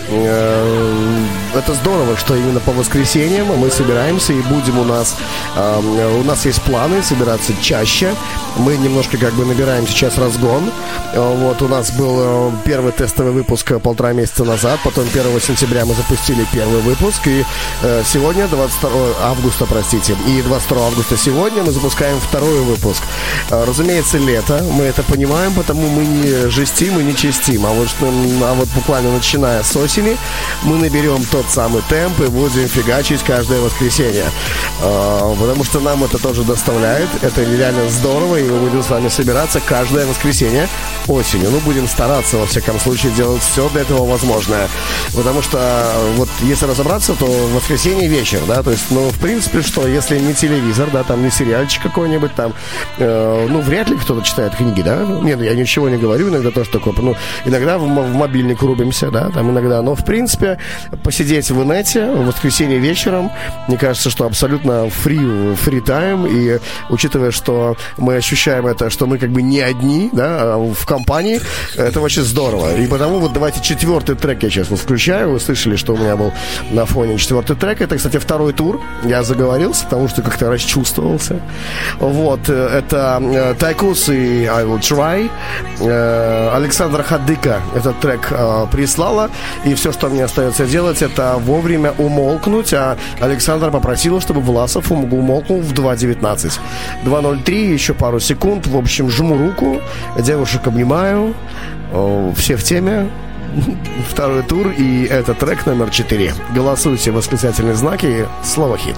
Это здорово, что именно по воскресеньям мы собираемся и будем у нас, э, у нас есть планы собираться чаще. Мы немножко как бы набираем сейчас разгон. Э, Вот у нас был э, первый тестовый выпуск э, полтора месяца назад, потом 1 сентября мы запустили первый выпуск, и э, сегодня, 22 августа, простите, и 22 августа сегодня мы запускаем второй выпуск. Э, Разумеется, лето, мы это понимаем, потому мы не жестим и не чистим, а вот, а вот буквально начиная с осени мы наберем тот самый темп и будем фигачить каждое воскресенье. Э, Потому что нам это тоже доставляет, это реально здорово, и мы будем с вами собираться каждое воскресенье осенью. Ну, будем стараться, во всяком случае, делать все для этого возможное. Потому что, вот, если разобраться, то воскресенье вечер, да, то есть, ну, в принципе, что, если не телевизор, да, там не сериальчик какой-нибудь, там, э, ну, вряд ли кто-то читает книги, да? Нет, я ничего не говорю, иногда тоже такое, ну, иногда в, в мобильник рубимся, да, там иногда, но, в принципе, посидеть в инете в воскресенье вечером, мне кажется, что абсолютно фри, фри тайм, и учитывая, что мы ощущаем это, что мы как бы не одни, да, а в компании, это очень здорово. И потому вот давайте четвертый трек я сейчас вот включаю. Вы слышали, что у меня был на фоне четвертый трек. Это, кстати, второй тур. Я заговорился, потому что как-то расчувствовался. Вот, это э, Тайкус и I Will Try. Э, Александра Хадыка этот трек э, прислала. И все, что мне остается делать, это вовремя умолкнуть. А Александра попросила, чтобы Власов ум- умолкнул в 2.19. 2.03, еще пару секунд. В общем, жму руку, девушек обнимаю. Все в теме. Второй тур и это трек номер 4. Голосуйте восклицательные знаки, слово хит.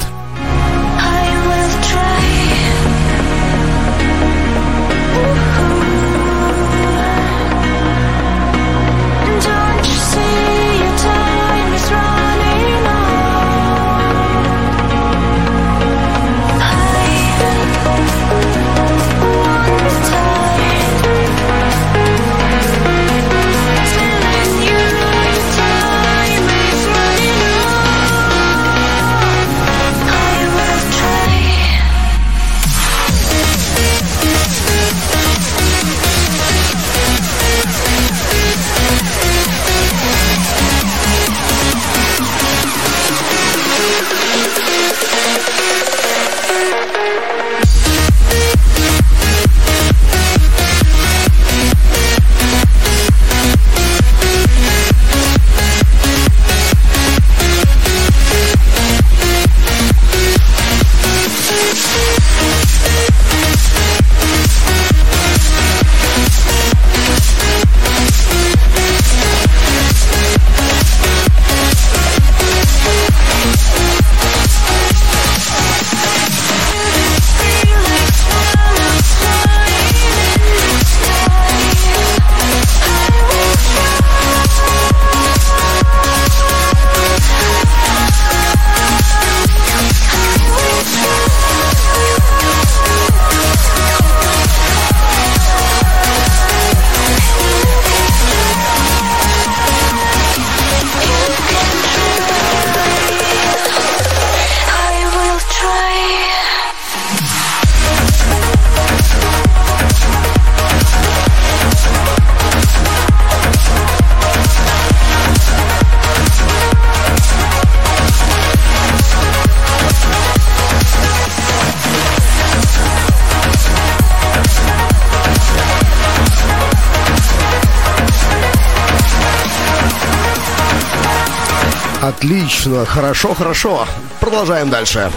Отлично, хорошо, хорошо. Продолжаем дальше.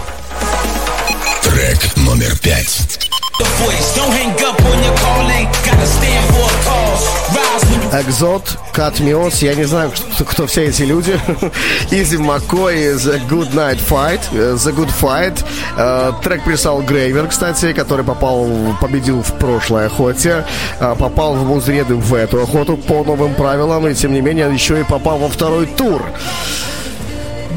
Трек номер пять. Exot, Cut Mios, я не знаю, кто, кто все эти люди. Изи Маккой, The Good Night Fight, э, The Good Fight. Э, трек прислал Грейвер, кстати, который попал, победил в прошлой охоте, э, попал в музреды в эту охоту по новым правилам, и тем не менее еще и попал во второй тур.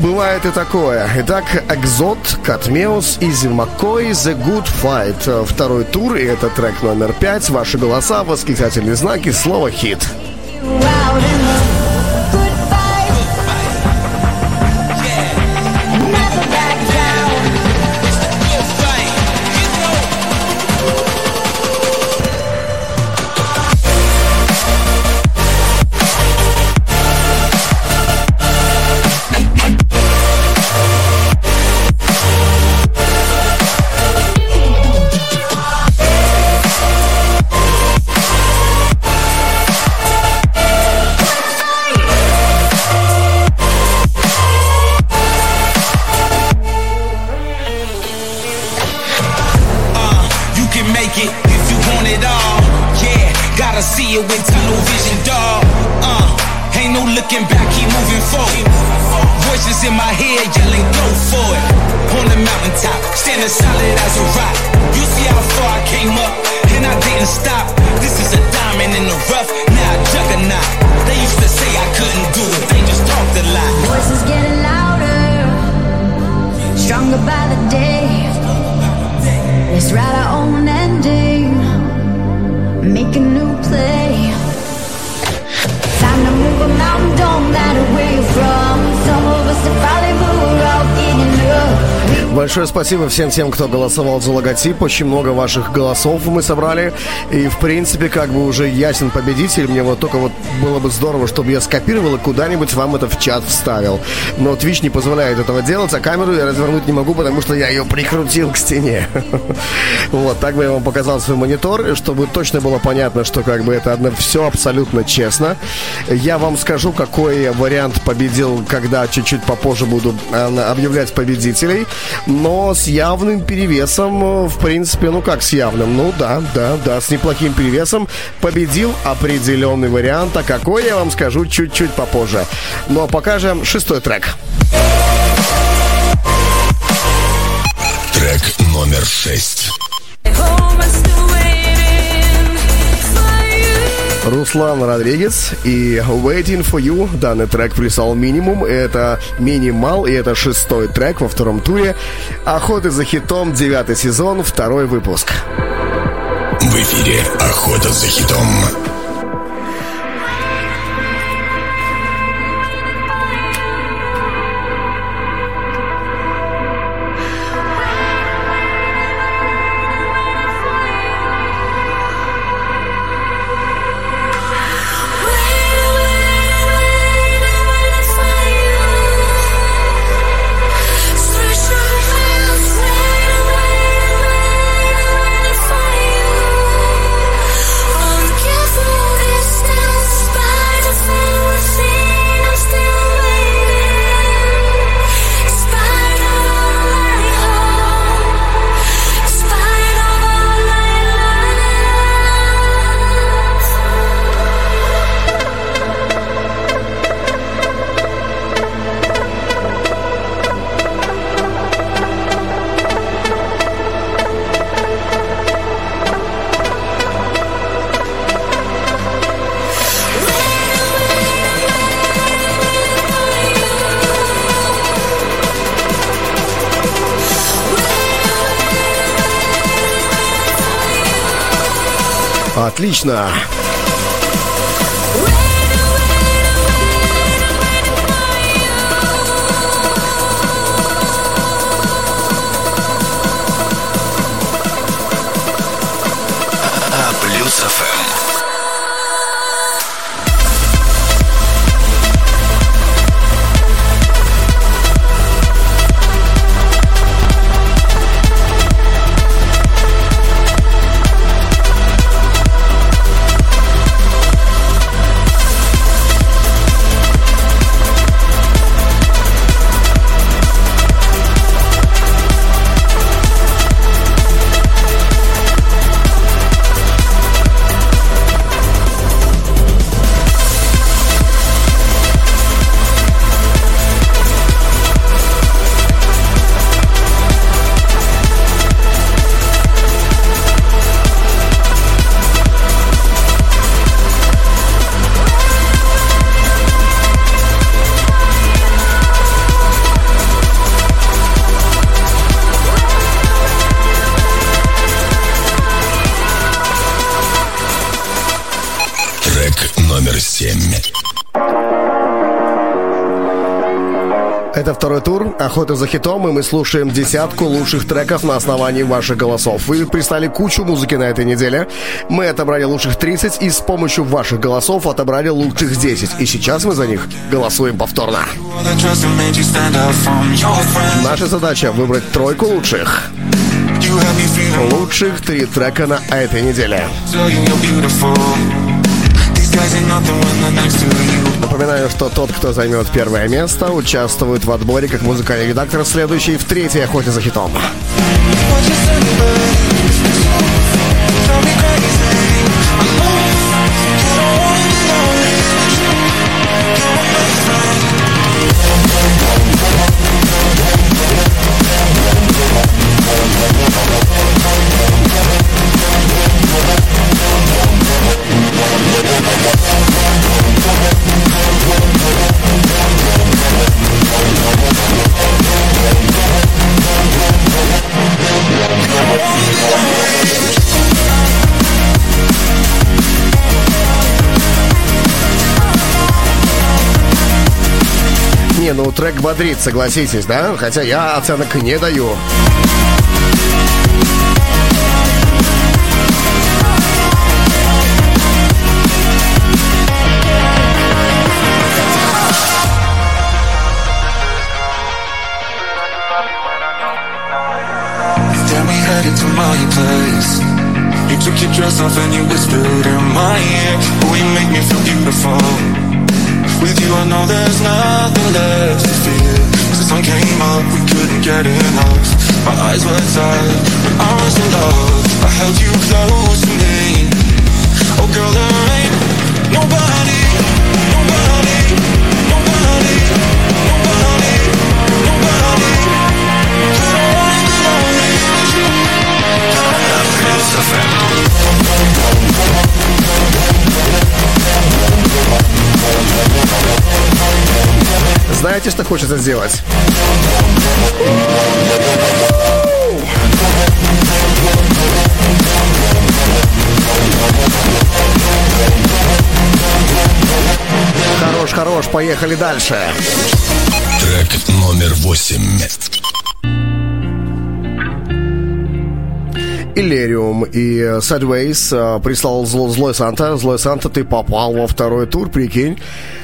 Бывает и такое. Итак, Экзот, Катмеус, Изи Маккой, The Good Fight. Второй тур, и это трек номер пять. Ваши голоса, восклицательные знаки, слово «хит». Большое спасибо всем тем, кто голосовал за логотип. Очень много ваших голосов мы собрали. И, в принципе, как бы уже ясен победитель. Мне вот только вот было бы здорово, чтобы я скопировал и куда-нибудь вам это в чат вставил. Но Twitch не позволяет этого делать, а камеру я развернуть не могу, потому что я ее прикрутил к стене. Вот, так бы я вам показал свой монитор, чтобы точно было понятно, что как бы это одно, все абсолютно честно. Я вам скажу, какой вариант победил, когда чуть-чуть попозже буду э, объявлять победителей. Но с явным перевесом, э, в принципе, ну как с явным? Ну да, да, да, с неплохим перевесом победил определенный вариант. А какой, я вам скажу чуть-чуть попозже. Ну а пока же шестой трек. Трек номер шесть. Руслан Родригес и Waiting for You. Данный трек прислал минимум. Это минимал, и это шестой трек во втором туре. Охоты за хитом, девятый сезон, второй выпуск. В эфире «Охота за хитом». Отлично. «Охота за хитом», и мы слушаем десятку лучших треков на основании ваших голосов. Вы прислали кучу музыки на этой неделе. Мы отобрали лучших 30 и с помощью ваших голосов отобрали лучших 10. И сейчас мы за них голосуем повторно. Наша задача — выбрать тройку лучших. Лучших три трека на этой неделе. Напоминаю, что тот, кто займет первое место, участвует в отборе как музыкальный редактор, следующий в третьей охоте за хитом. Не, трек бодрит, согласитесь, да? Хотя я оценок не даю. We headed to my place. You took your dress off and you whispered in my ear. You make me feel beautiful. With you, I know there's nothing left to fear. As the sun came up, we couldn't get enough. My eyes were tired, but I was in love. I held you close to me. Oh, girl, there ain't nobody, nobody, nobody, nobody, nobody. Could only be lonely with you. Знаете, что хочется сделать? Хорош, хорош, поехали дальше. Трек номер восемь. Иллериум и Sideways э, прислал зло- Злой Санта. Злой Санта, ты попал во второй тур, прикинь.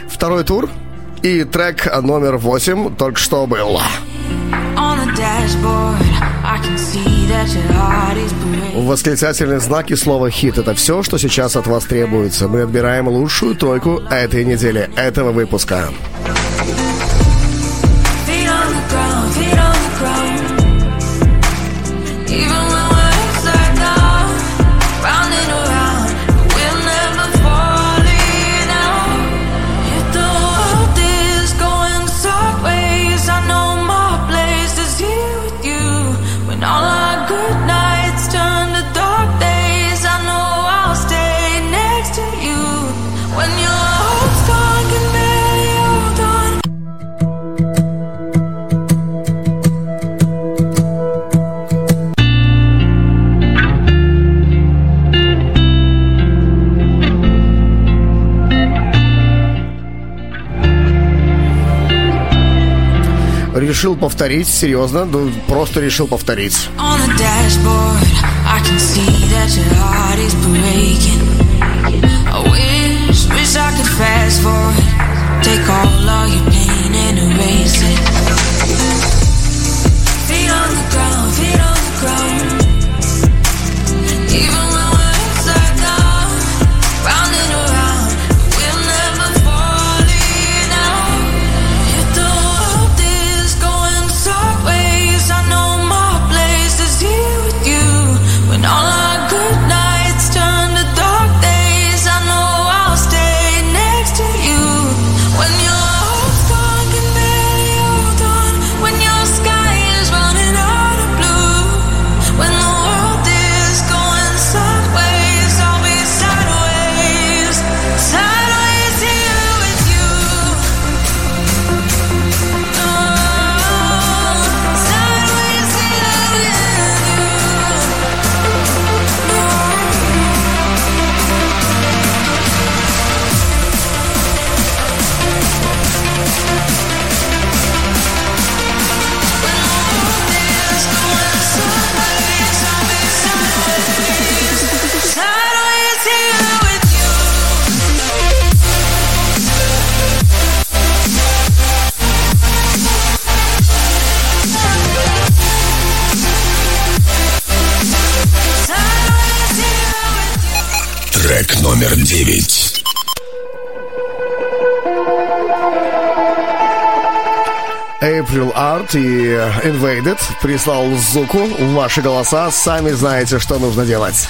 Второй тур и трек номер восемь только что был. Восклицательные знаки слова «хит» — это все, что сейчас от вас требуется. Мы отбираем лучшую тройку этой недели, этого выпуска. Feet Решил повторить, серьезно, ну, просто решил повторить. 9. April Art и Invaded прислал звуку ваши голоса. Сами знаете, что нужно делать.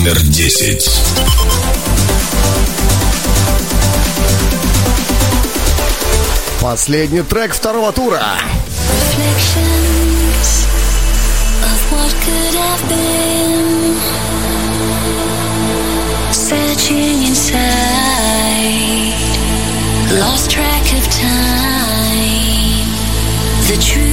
номер десять. Последний трек второго тура. reflections of what could have been. Searching inside, lost track of time. The truth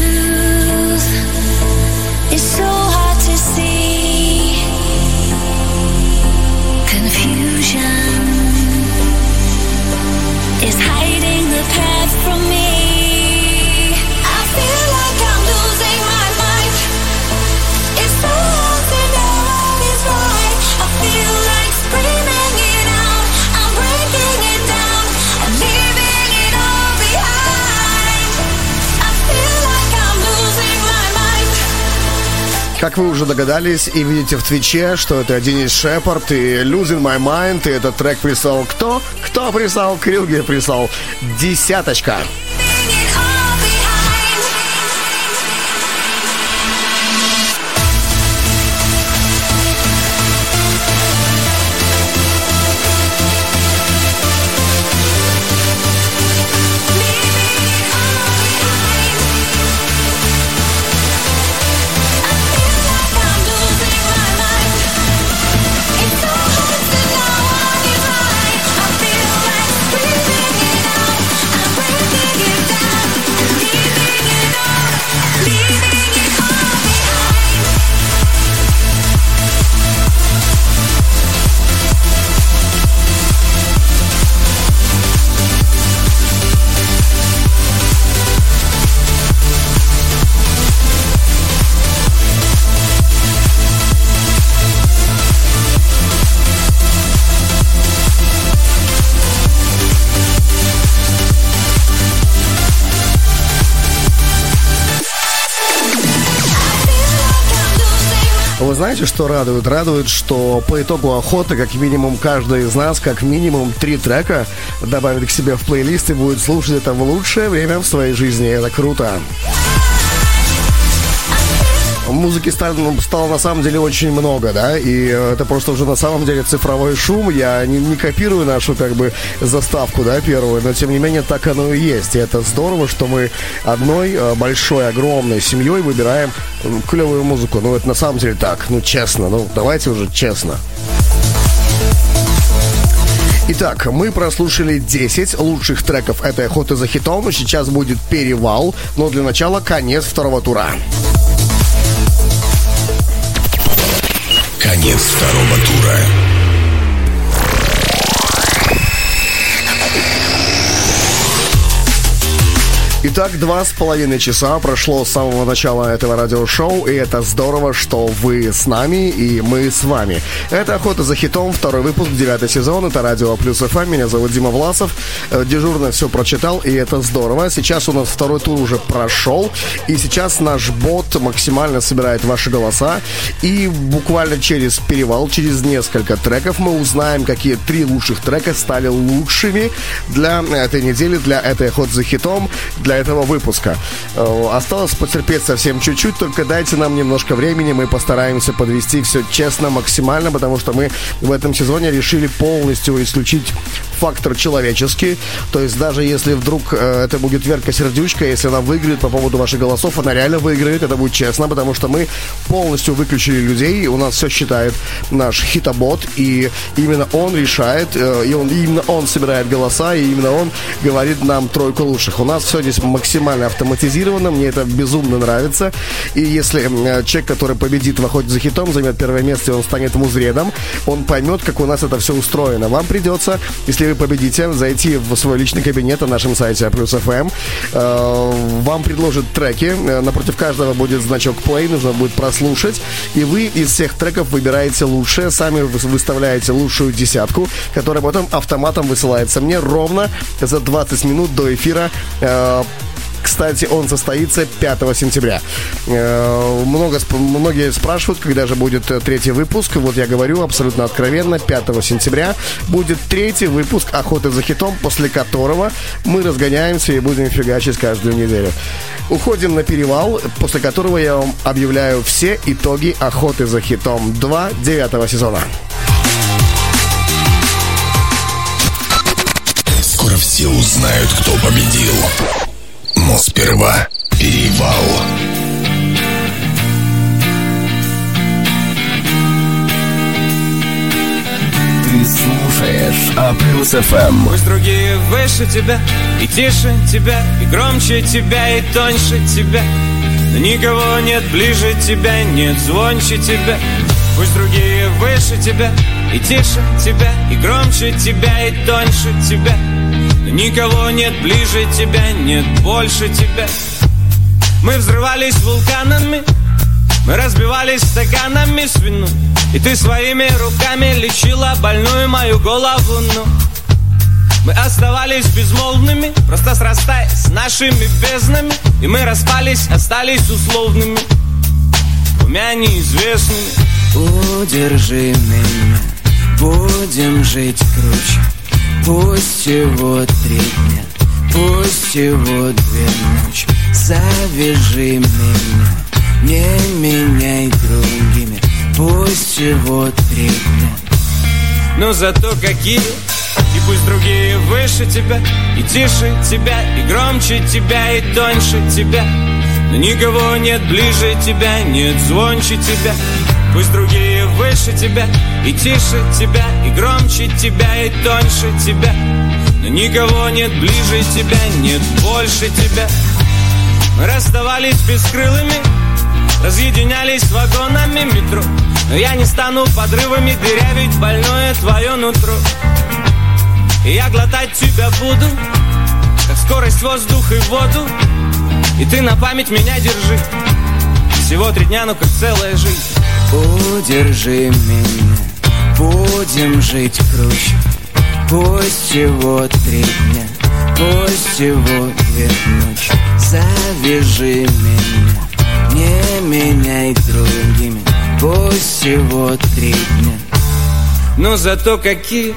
Как вы уже догадались и видите в Твиче, что это Денис Шепард и Losing My Mind, и этот трек прислал кто? Кто прислал? Крюгер прислал. Десяточка. Знаете, что радует? Радует, что по итогу охоты, как минимум, каждый из нас, как минимум, три трека добавит к себе в плейлист и будет слушать это в лучшее время в своей жизни. Это круто. Музыки стало, ну, стало на самом деле очень много, да, и э, это просто уже на самом деле цифровой шум. Я не, не копирую нашу как бы заставку, да, первую, но тем не менее так оно и есть. И это здорово, что мы одной э, большой, огромной семьей выбираем клевую музыку. Ну, это на самом деле так, ну, честно, ну, давайте уже честно. Итак, мы прослушали 10 лучших треков этой охоты за хитом. Сейчас будет перевал, но для начала конец второго тура. Конец второго тура. Итак, два с половиной часа прошло с самого начала этого радиошоу, и это здорово, что вы с нами, и мы с вами. Это «Охота за хитом», второй выпуск, девятый сезон, это Радио Плюс ФМ, меня зовут Дима Власов, Э, дежурно все прочитал, и это здорово. Сейчас у нас второй тур уже прошел, и сейчас наш бот максимально собирает ваши голоса, и буквально через перевал, через несколько треков мы узнаем, какие три лучших трека стали лучшими для этой недели, для этой «Охоты за хитом», для этого выпуска. Э, Осталось потерпеть совсем чуть-чуть, только дайте нам немножко времени, мы постараемся подвести все честно, максимально, потому что мы в этом сезоне решили полностью исключить фактор человеческий. То есть даже если вдруг э, это будет Верка Сердючка, если она выиграет по поводу ваших голосов, она реально выиграет, это будет честно, потому что мы полностью выключили людей, у нас все считает наш хитобот, и именно он решает, э, и он, именно он собирает голоса, и именно он говорит нам тройку лучших. У нас все здесь максимально автоматизировано, мне это безумно нравится, и если э, человек, который победит в охоте за хитом, займет первое место, и он станет музредом, он поймет, как у нас это все устроено. Вам придется, если вы победите, зайти в свой личный кабинет на нашем сайте Плюс ФМ. Вам предложат треки. Э, Напротив каждого будет значок play, нужно будет прослушать. И вы из всех треков выбираете лучшее, сами вы- выставляете лучшую десятку, которая потом автоматом высылается мне ровно за 20 минут до эфира э, кстати, он состоится 5 сентября. Э, Много, многие спрашивают, когда же будет э, третий выпуск. Вот я говорю абсолютно откровенно, 5 сентября будет третий выпуск «Охоты за хитом», после которого мы разгоняемся и будем фигачить каждую неделю. Уходим на перевал, после которого я вам объявляю все итоги «Охоты за хитом 2» 9 сезона. Скоро все узнают, кто победил. Но сперва перевал. Ты слушаешь А плюс ФМ. Пусть другие выше тебя, и тише тебя, и громче тебя, и тоньше тебя. Но никого нет ближе тебя, нет звонче тебя. Пусть другие выше тебя, и тише тебя, и громче тебя, и тоньше тебя. Никого нет ближе тебя, нет больше тебя. Мы взрывались вулканами, мы разбивались стаканами с вином И ты своими руками лечила больную мою голову, ну. Мы оставались безмолвными, просто срастаясь с нашими безднами. И мы распались, остались условными, двумя неизвестными. Удержи меня, будем жить круче Пусть всего три дня, пусть всего две ночи. Завяжи меня, не меняй другими. Пусть всего три дня. Но зато какие И пусть другие выше тебя. И тише тебя И громче тебя И тоньше тебя никого нет ближе тебя Нет звонче тебя. Пусть другие выше тебя И тише тебя И громче тебя И тоньше тебя. Но никого нет ближе тебя Нет больше тебя. Мы расставались бескрылыми Разъединялись вагонами метро. Но я не стану подрывами дырявить больное твое нутро. И я глотать тебя буду Как скорость воздух и воду И ты на память меня держи. Всего три дня, но как целая жизнь. Удержи меня, будем жить круче. Пусть всего три дня, пусть всего две ночи. Завяжи меня, не меняй другими. Пусть всего три дня. Но зато какие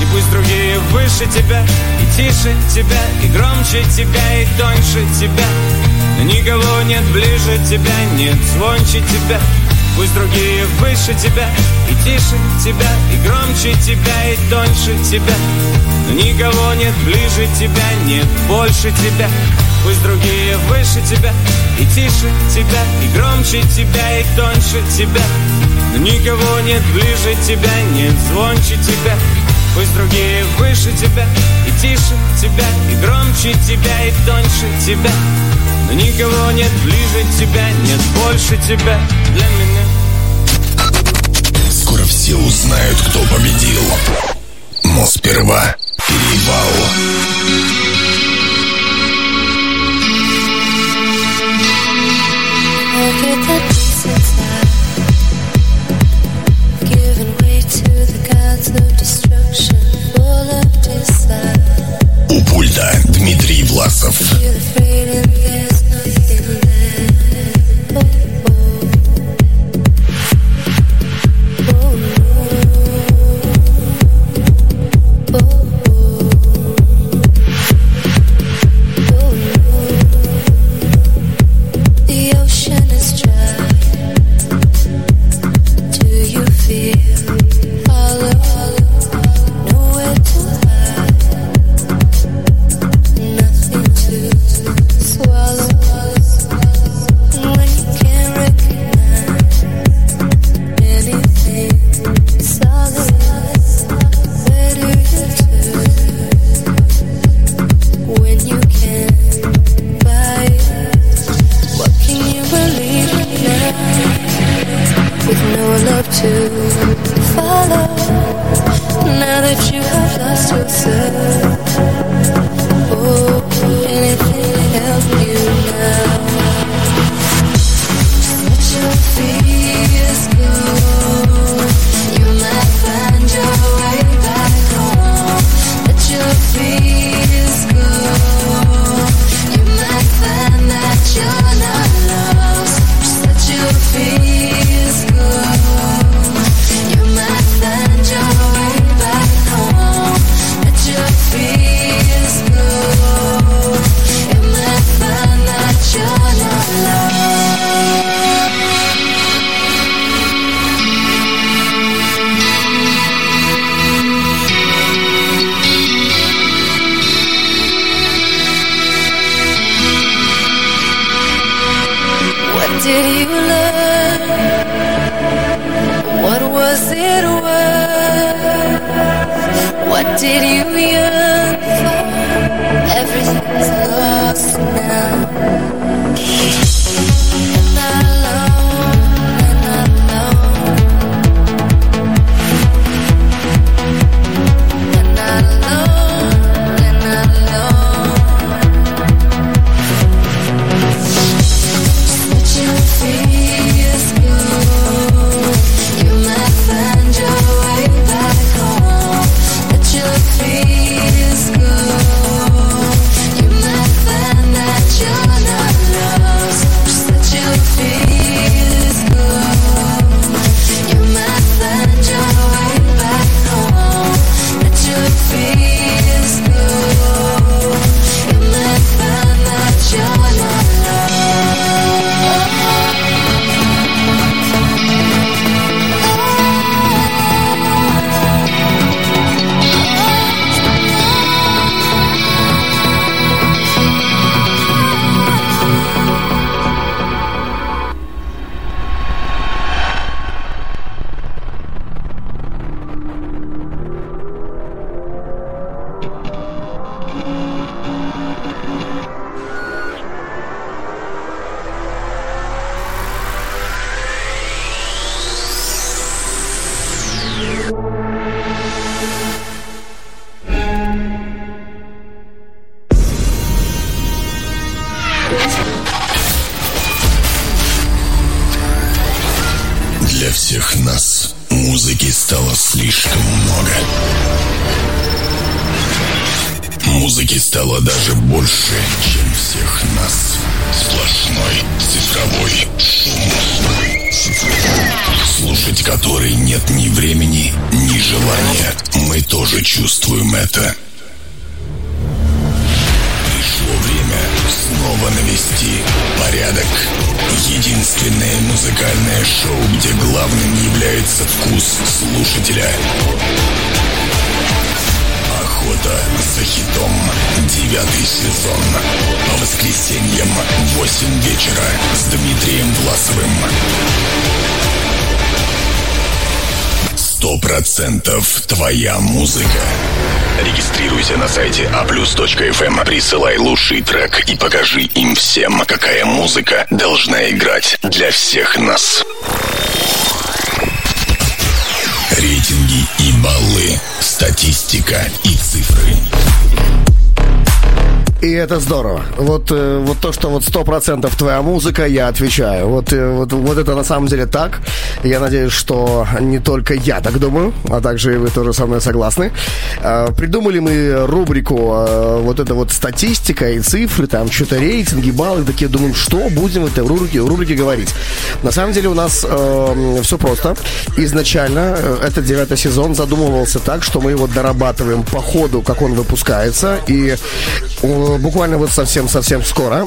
И пусть другие выше тебя, и тише тебя, и громче тебя, и тоньше тебя. Но никого нет ближе тебя, нет звонче тебя. Пусть другие выше тебя, и тише тебя, и громче тебя, и тоньше тебя. Но никого нет ближе тебя, нет больше тебя. Пусть другие выше тебя, и тише тебя, и громче тебя, и тоньше тебя. Но никого нет ближе тебя, нет звонче тебя. Пусть другие выше тебя, и тише тебя, и громче тебя, и тоньше тебя. Но никого нет ближе тебя, нет больше тебя для меня. Скоро все узнают, кто победил. Но сперва перевал. Look at the Дмитрий Власов. What did you yearn for? Everything's lost now. Это здорово. Вот, э, вот то, что вот сто процентов твоя музыка, я отвечаю. Вот, э, вот, вот это на самом деле так. Я надеюсь, что не только я так думаю, а также и вы тоже со мной согласны. Э, Придумали мы рубрику э, вот это вот статистика и цифры, там что-то рейтинги, баллы, такие думаем, что будем в этой рубрике, рубрике говорить. На самом деле у нас все просто. Изначально э, этот девятый сезон задумывался так, что мы его дорабатываем по ходу, как он выпускается. И э, буквально вот совсем-совсем скоро,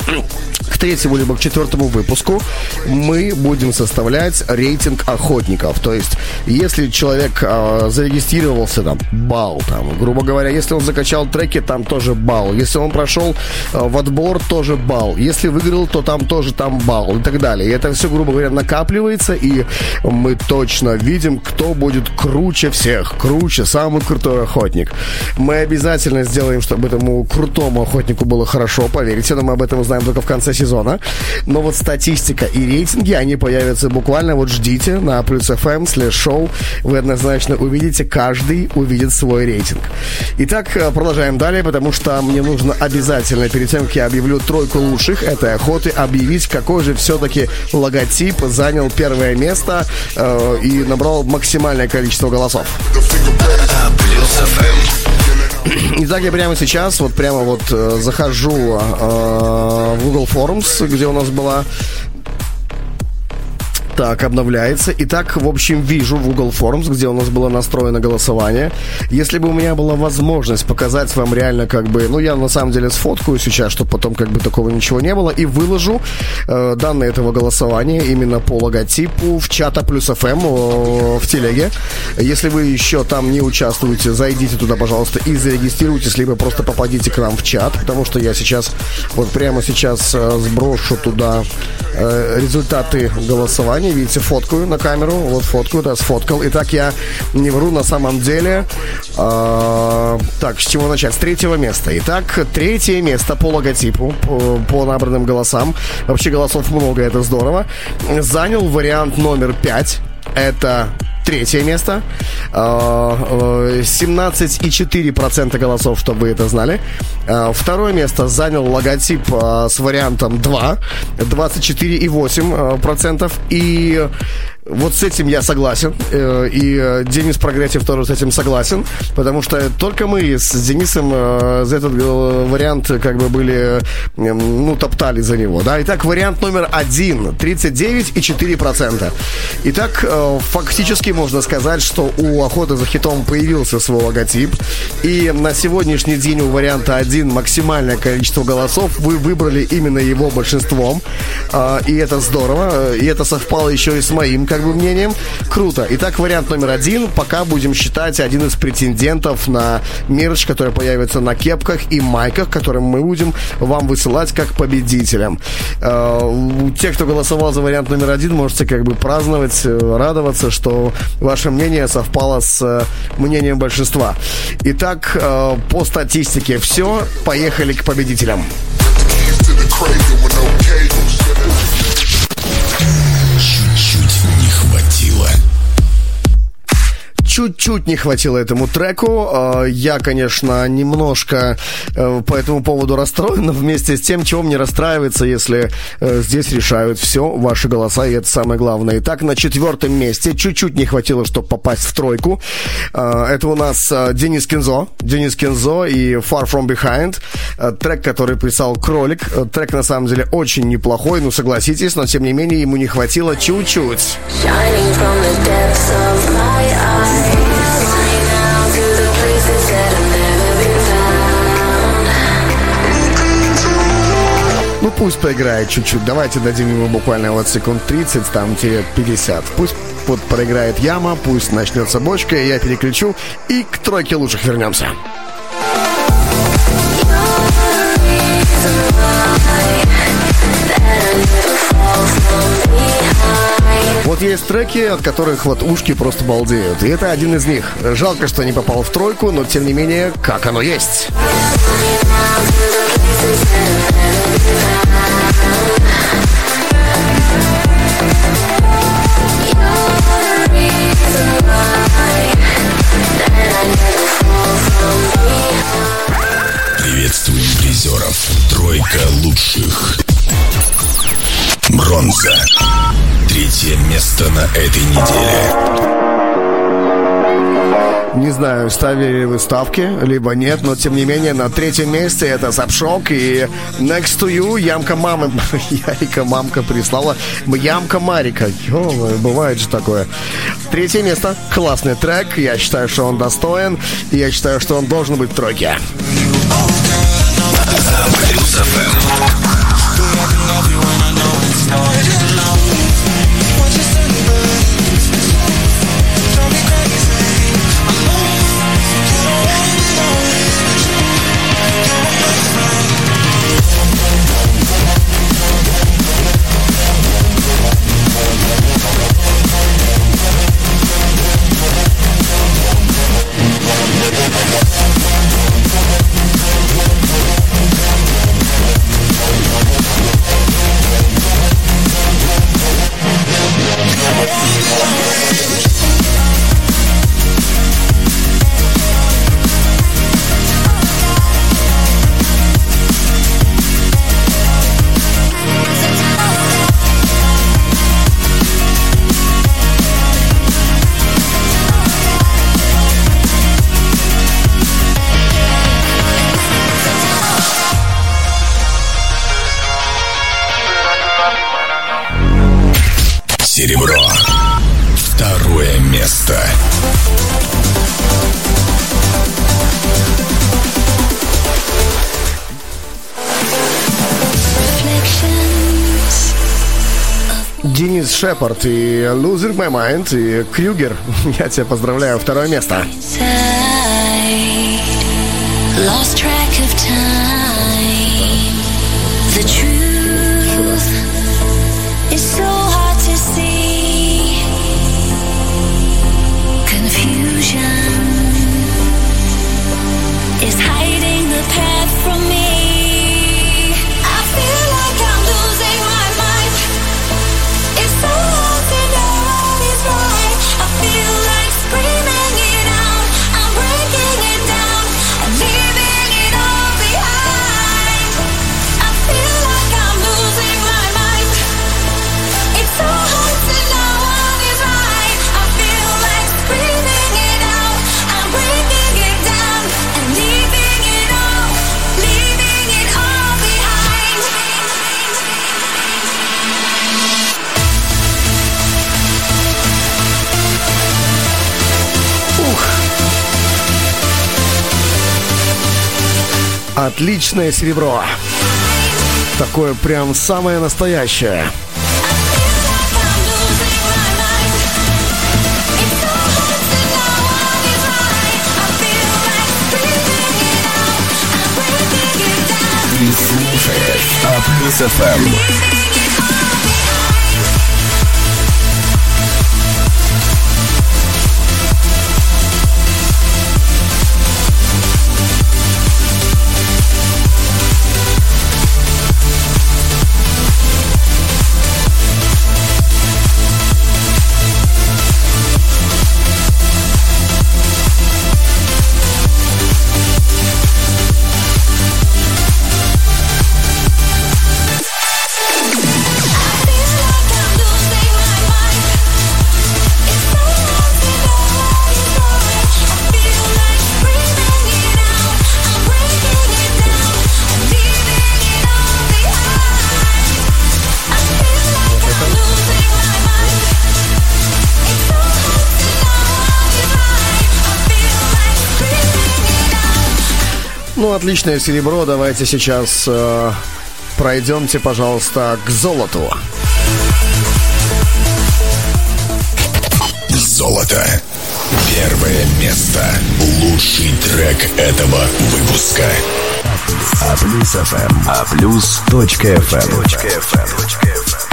к третьему либо к четвертому выпуску, мы будем составлять рейтинг охотников. То есть, если человек э, зарегистрировался, там, балл, там, грубо говоря, если он закачал треки, там тоже балл. Если он прошел э, в отбор, тоже балл. Если выиграл, то там тоже там балл и так далее. И это все, грубо говоря, накапливается, и мы точно видим, кто будет круче всех, круче, самый крутой охотник. Мы обязательно сделаем, чтобы этому крутому охотнику было хорошо, поверьте, но мы об этом узнаем только в конце сезона. Но вот статистика и рейтинги, они появятся буквально, вот ждите на плюс FM слэш шоу, вы однозначно увидите, каждый увидит свой рейтинг. Итак, э, продолжаем далее, потому что мне нужно обязательно, перед тем, как я объявлю тройку лучших этой охоты, объявить, какой же все-таки логотип занял первое место э, и набрал максимальное количество голосов. Итак, я прямо сейчас, вот прямо вот э, захожу э, в Google Forums, где у нас была так, обновляется. Итак, в общем, вижу в Google Forms, где у нас было настроено голосование. Если бы у меня была возможность показать вам реально как бы... Ну, я на самом деле сфоткаю сейчас, чтобы потом как бы такого ничего не было. И выложу э, данные этого голосования именно по логотипу в чата плюс FM э, в телеге. Если вы еще там не участвуете, зайдите туда, пожалуйста, и зарегистрируйтесь, либо просто попадите к нам в чат, потому что я сейчас, вот прямо сейчас э, сброшу туда э, результаты голосования. Видите, фоткаю на камеру. Вот фоткаю, да, сфоткал. Итак, я не вру на самом деле. А, так, с чего начать? С третьего места. Итак, третье место по логотипу, по, по набранным голосам. Вообще голосов много, это здорово. Занял вариант номер пять. Это третье место. А, э, 17,4% голосов, чтобы вы это знали. А, Второе место занял логотип с вариантом 2. 24,8%. И вот с этим я согласен. Э, И э, Денис Прогретьев тоже с этим согласен. Потому что только мы с Денисом э, за этот вариант как бы были, ну, топтали за него. Да? Итак, вариант номер один. 39,4%. Итак, фактически можно сказать, что у охоты за хитом появился свой логотип. И на сегодняшний день у варианта 1 максимальное количество голосов. Вы выбрали именно его большинством. И это здорово. И это совпало еще и с моим, как бы, мнением. Круто. Итак, вариант номер один. Пока будем считать один из претендентов на мерч, который появится на кепках и майках, которые мы будем вам высылать как победителям. Э, у тех, кто голосовал за вариант номер один, можете как бы праздновать, э, радоваться, что ваше мнение совпало с э, мнением большинства. Итак, по статистике все. Поехали к победителям. Чуть-чуть не хватило. Чуть-чуть не хватило этому треку. Э, Я, конечно, немножко э, по этому поводу расстроен, но вместе с тем, чего мне расстраивается, если э, здесь решают все ваши голоса, и это самое главное. Итак, на четвертом месте чуть-чуть не хватило, чтобы попасть в тройку. Э, Это у нас э, Денис Кинзо. Денис Кинзо и Far From Behind. Трек, который писал Кролик. Трек, на самом деле, очень неплохой, ну, согласитесь, но, тем не менее, ему не хватило чуть-чуть. Shining from the depths of my eyes. Ну, пусть поиграет чуть-чуть. Давайте дадим ему буквально вот секунд 30, там те 50. Пусть вот проиграет яма, пусть начнется бочка, я переключу, и к тройке лучших вернемся. Вот есть треки, от которых вот ушки просто балдеют. И это один из них. Жалко, что не попал в тройку, но тем не менее, как оно есть. Приветствуем призеров. Тройка лучших. Бронза. Третье место на этой неделе. Не знаю, ставили ли вы ставки, либо нет, но тем не менее на третьем месте это Сапшок и Next to You Ямка Мамы. Ярика мамка прислала. Ямка Марика. ё бывает же такое. Третье место. Классный трек. Я считаю, что он достоин. И я считаю, что он должен быть в тройке. Шепард и Losing My Mind и Крюгер. Я тебя поздравляю. Второе место. Lost track Отличное серебро. Такое прям самое настоящее. Ты слушаешь А плюс ФМ. Ну, отличное серебро. Давайте сейчас э, пройдемте, пожалуйста, к золоту. Золото. Первое место. Лучший трек этого выпуска. А плюс ФМ. А плюс точка ФМ.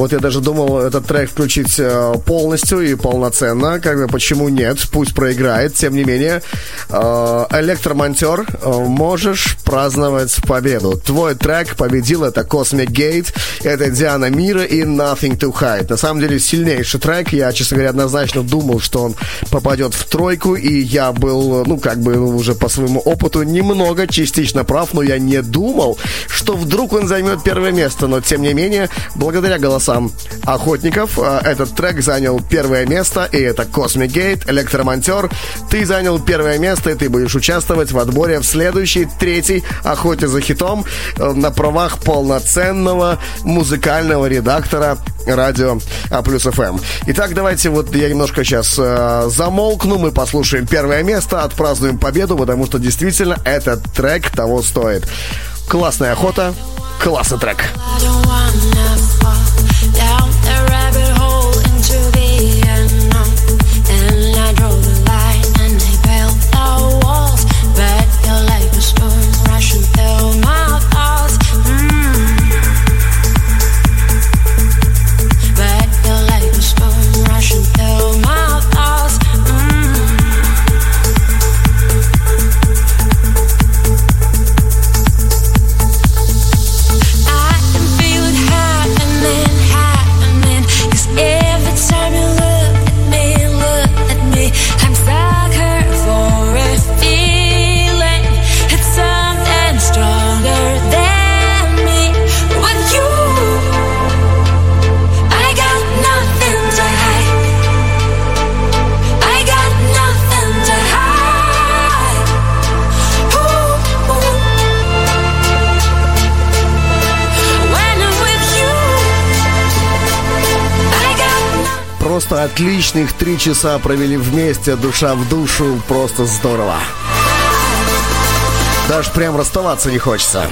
Вот я даже думал этот трек включить э, полностью и полноценно. Как бы почему нет? Пусть проиграет. Тем не менее, э, электромонтер, э, можешь праздновать победу. Твой трек победил. Это Cosmic Gate, это Диана Мира и Nothing to Hide. На самом деле сильнейший трек. Я, честно говоря, однозначно думал, что он попадет в тройку. И я был, ну, как бы уже по своему опыту немного частично прав, но я не думал, что вдруг он займет первое место. Но, тем не менее, благодаря голосам охотников, э, этот трек занял первое место, и это Cosmic Gate, электромонтер. Ты занял первое место, и ты будешь участвовать в отборе в следующей, третьей охоте за хитом э, на правах полноценного музыкального редактора радио А плюс ФМ. Итак, давайте вот я немножко сейчас э, замолкну, мы послушаем первое место, отпразднуем победу, потому что действительно этот трек того стоит. Классная охота, классный трек. I don't wanna fall a rabbit Просто отличных три часа провели вместе, душа в душу, просто здорово. Даже прям расставаться не хочется.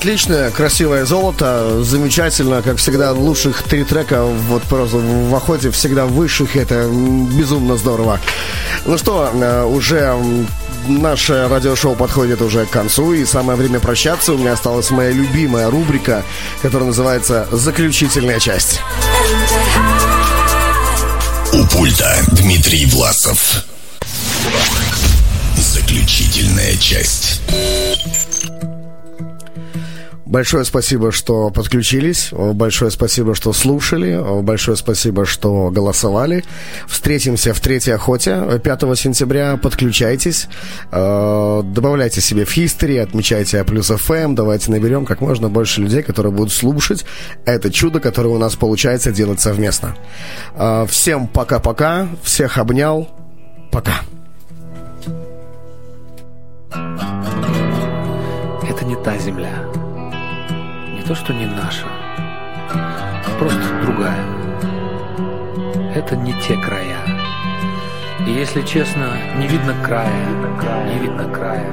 Отличное, красивое золото, замечательно, как всегда, лучших три трека вот просто в охоте всегда высших, это безумно здорово. Ну что, э, уже наше радиошоу подходит уже к концу, и самое время прощаться. У меня осталась моя любимая рубрика, которая называется «Заключительная часть». У пульта Дмитрий Власов. Заключительная часть. Большое спасибо, что подключились. Большое спасибо, что слушали. Большое спасибо, что голосовали. Встретимся в третьей охоте 5 сентября. Подключайтесь. Э, добавляйте себе в History, отмечайте плюс FM. Давайте наберем как можно больше людей, которые будут слушать это чудо, которое у нас получается делать совместно. Э, всем пока-пока. Всех обнял. Пока. Это не та земля то, что не наша, просто другая. Это не те края. И если честно, не видно края, не видно края,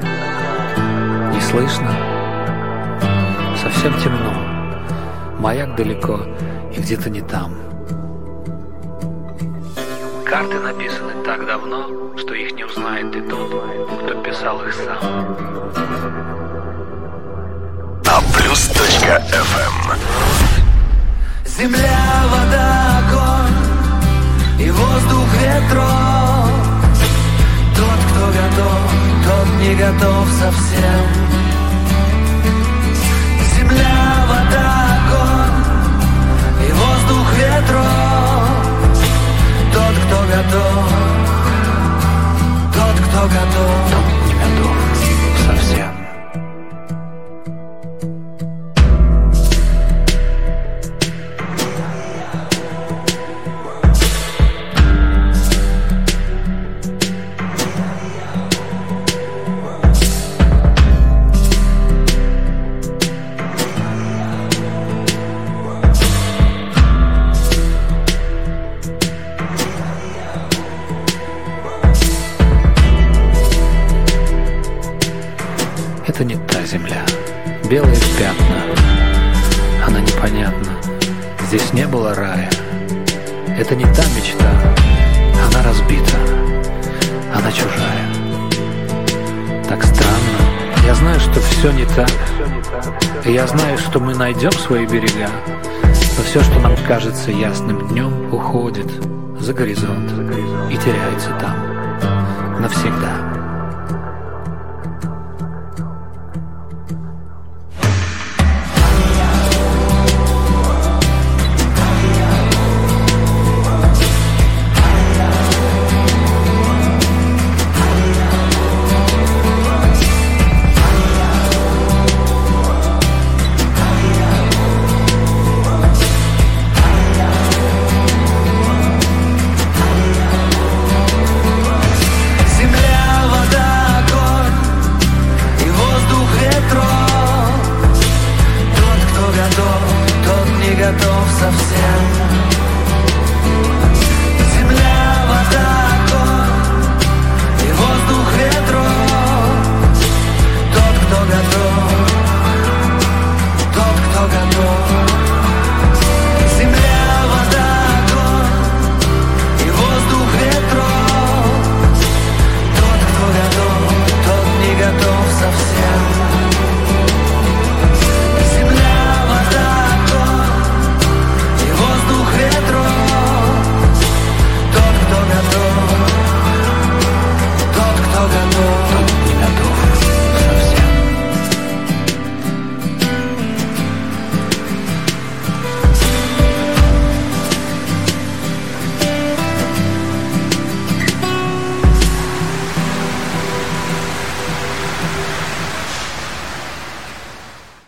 не слышно, совсем темно. Маяк далеко и где-то не там. Карты написаны так давно, что их не узнает и тот, кто писал их сам. А плюс.фм Земля, вода, огонь и воздух ветров. Тот, кто готов, тот не готов совсем. Земля, вода, огонь и воздух ветров. Тот, кто готов, тот, кто готов Белые пятна. Она непонятна. Здесь не было рая. Это не та мечта. Она разбита. Она чужая. Так странно. Я знаю, что все не так. И я знаю, что мы найдем свои берега. Но все, что нам кажется ясным днем, уходит за горизонт и теряется там навсегда.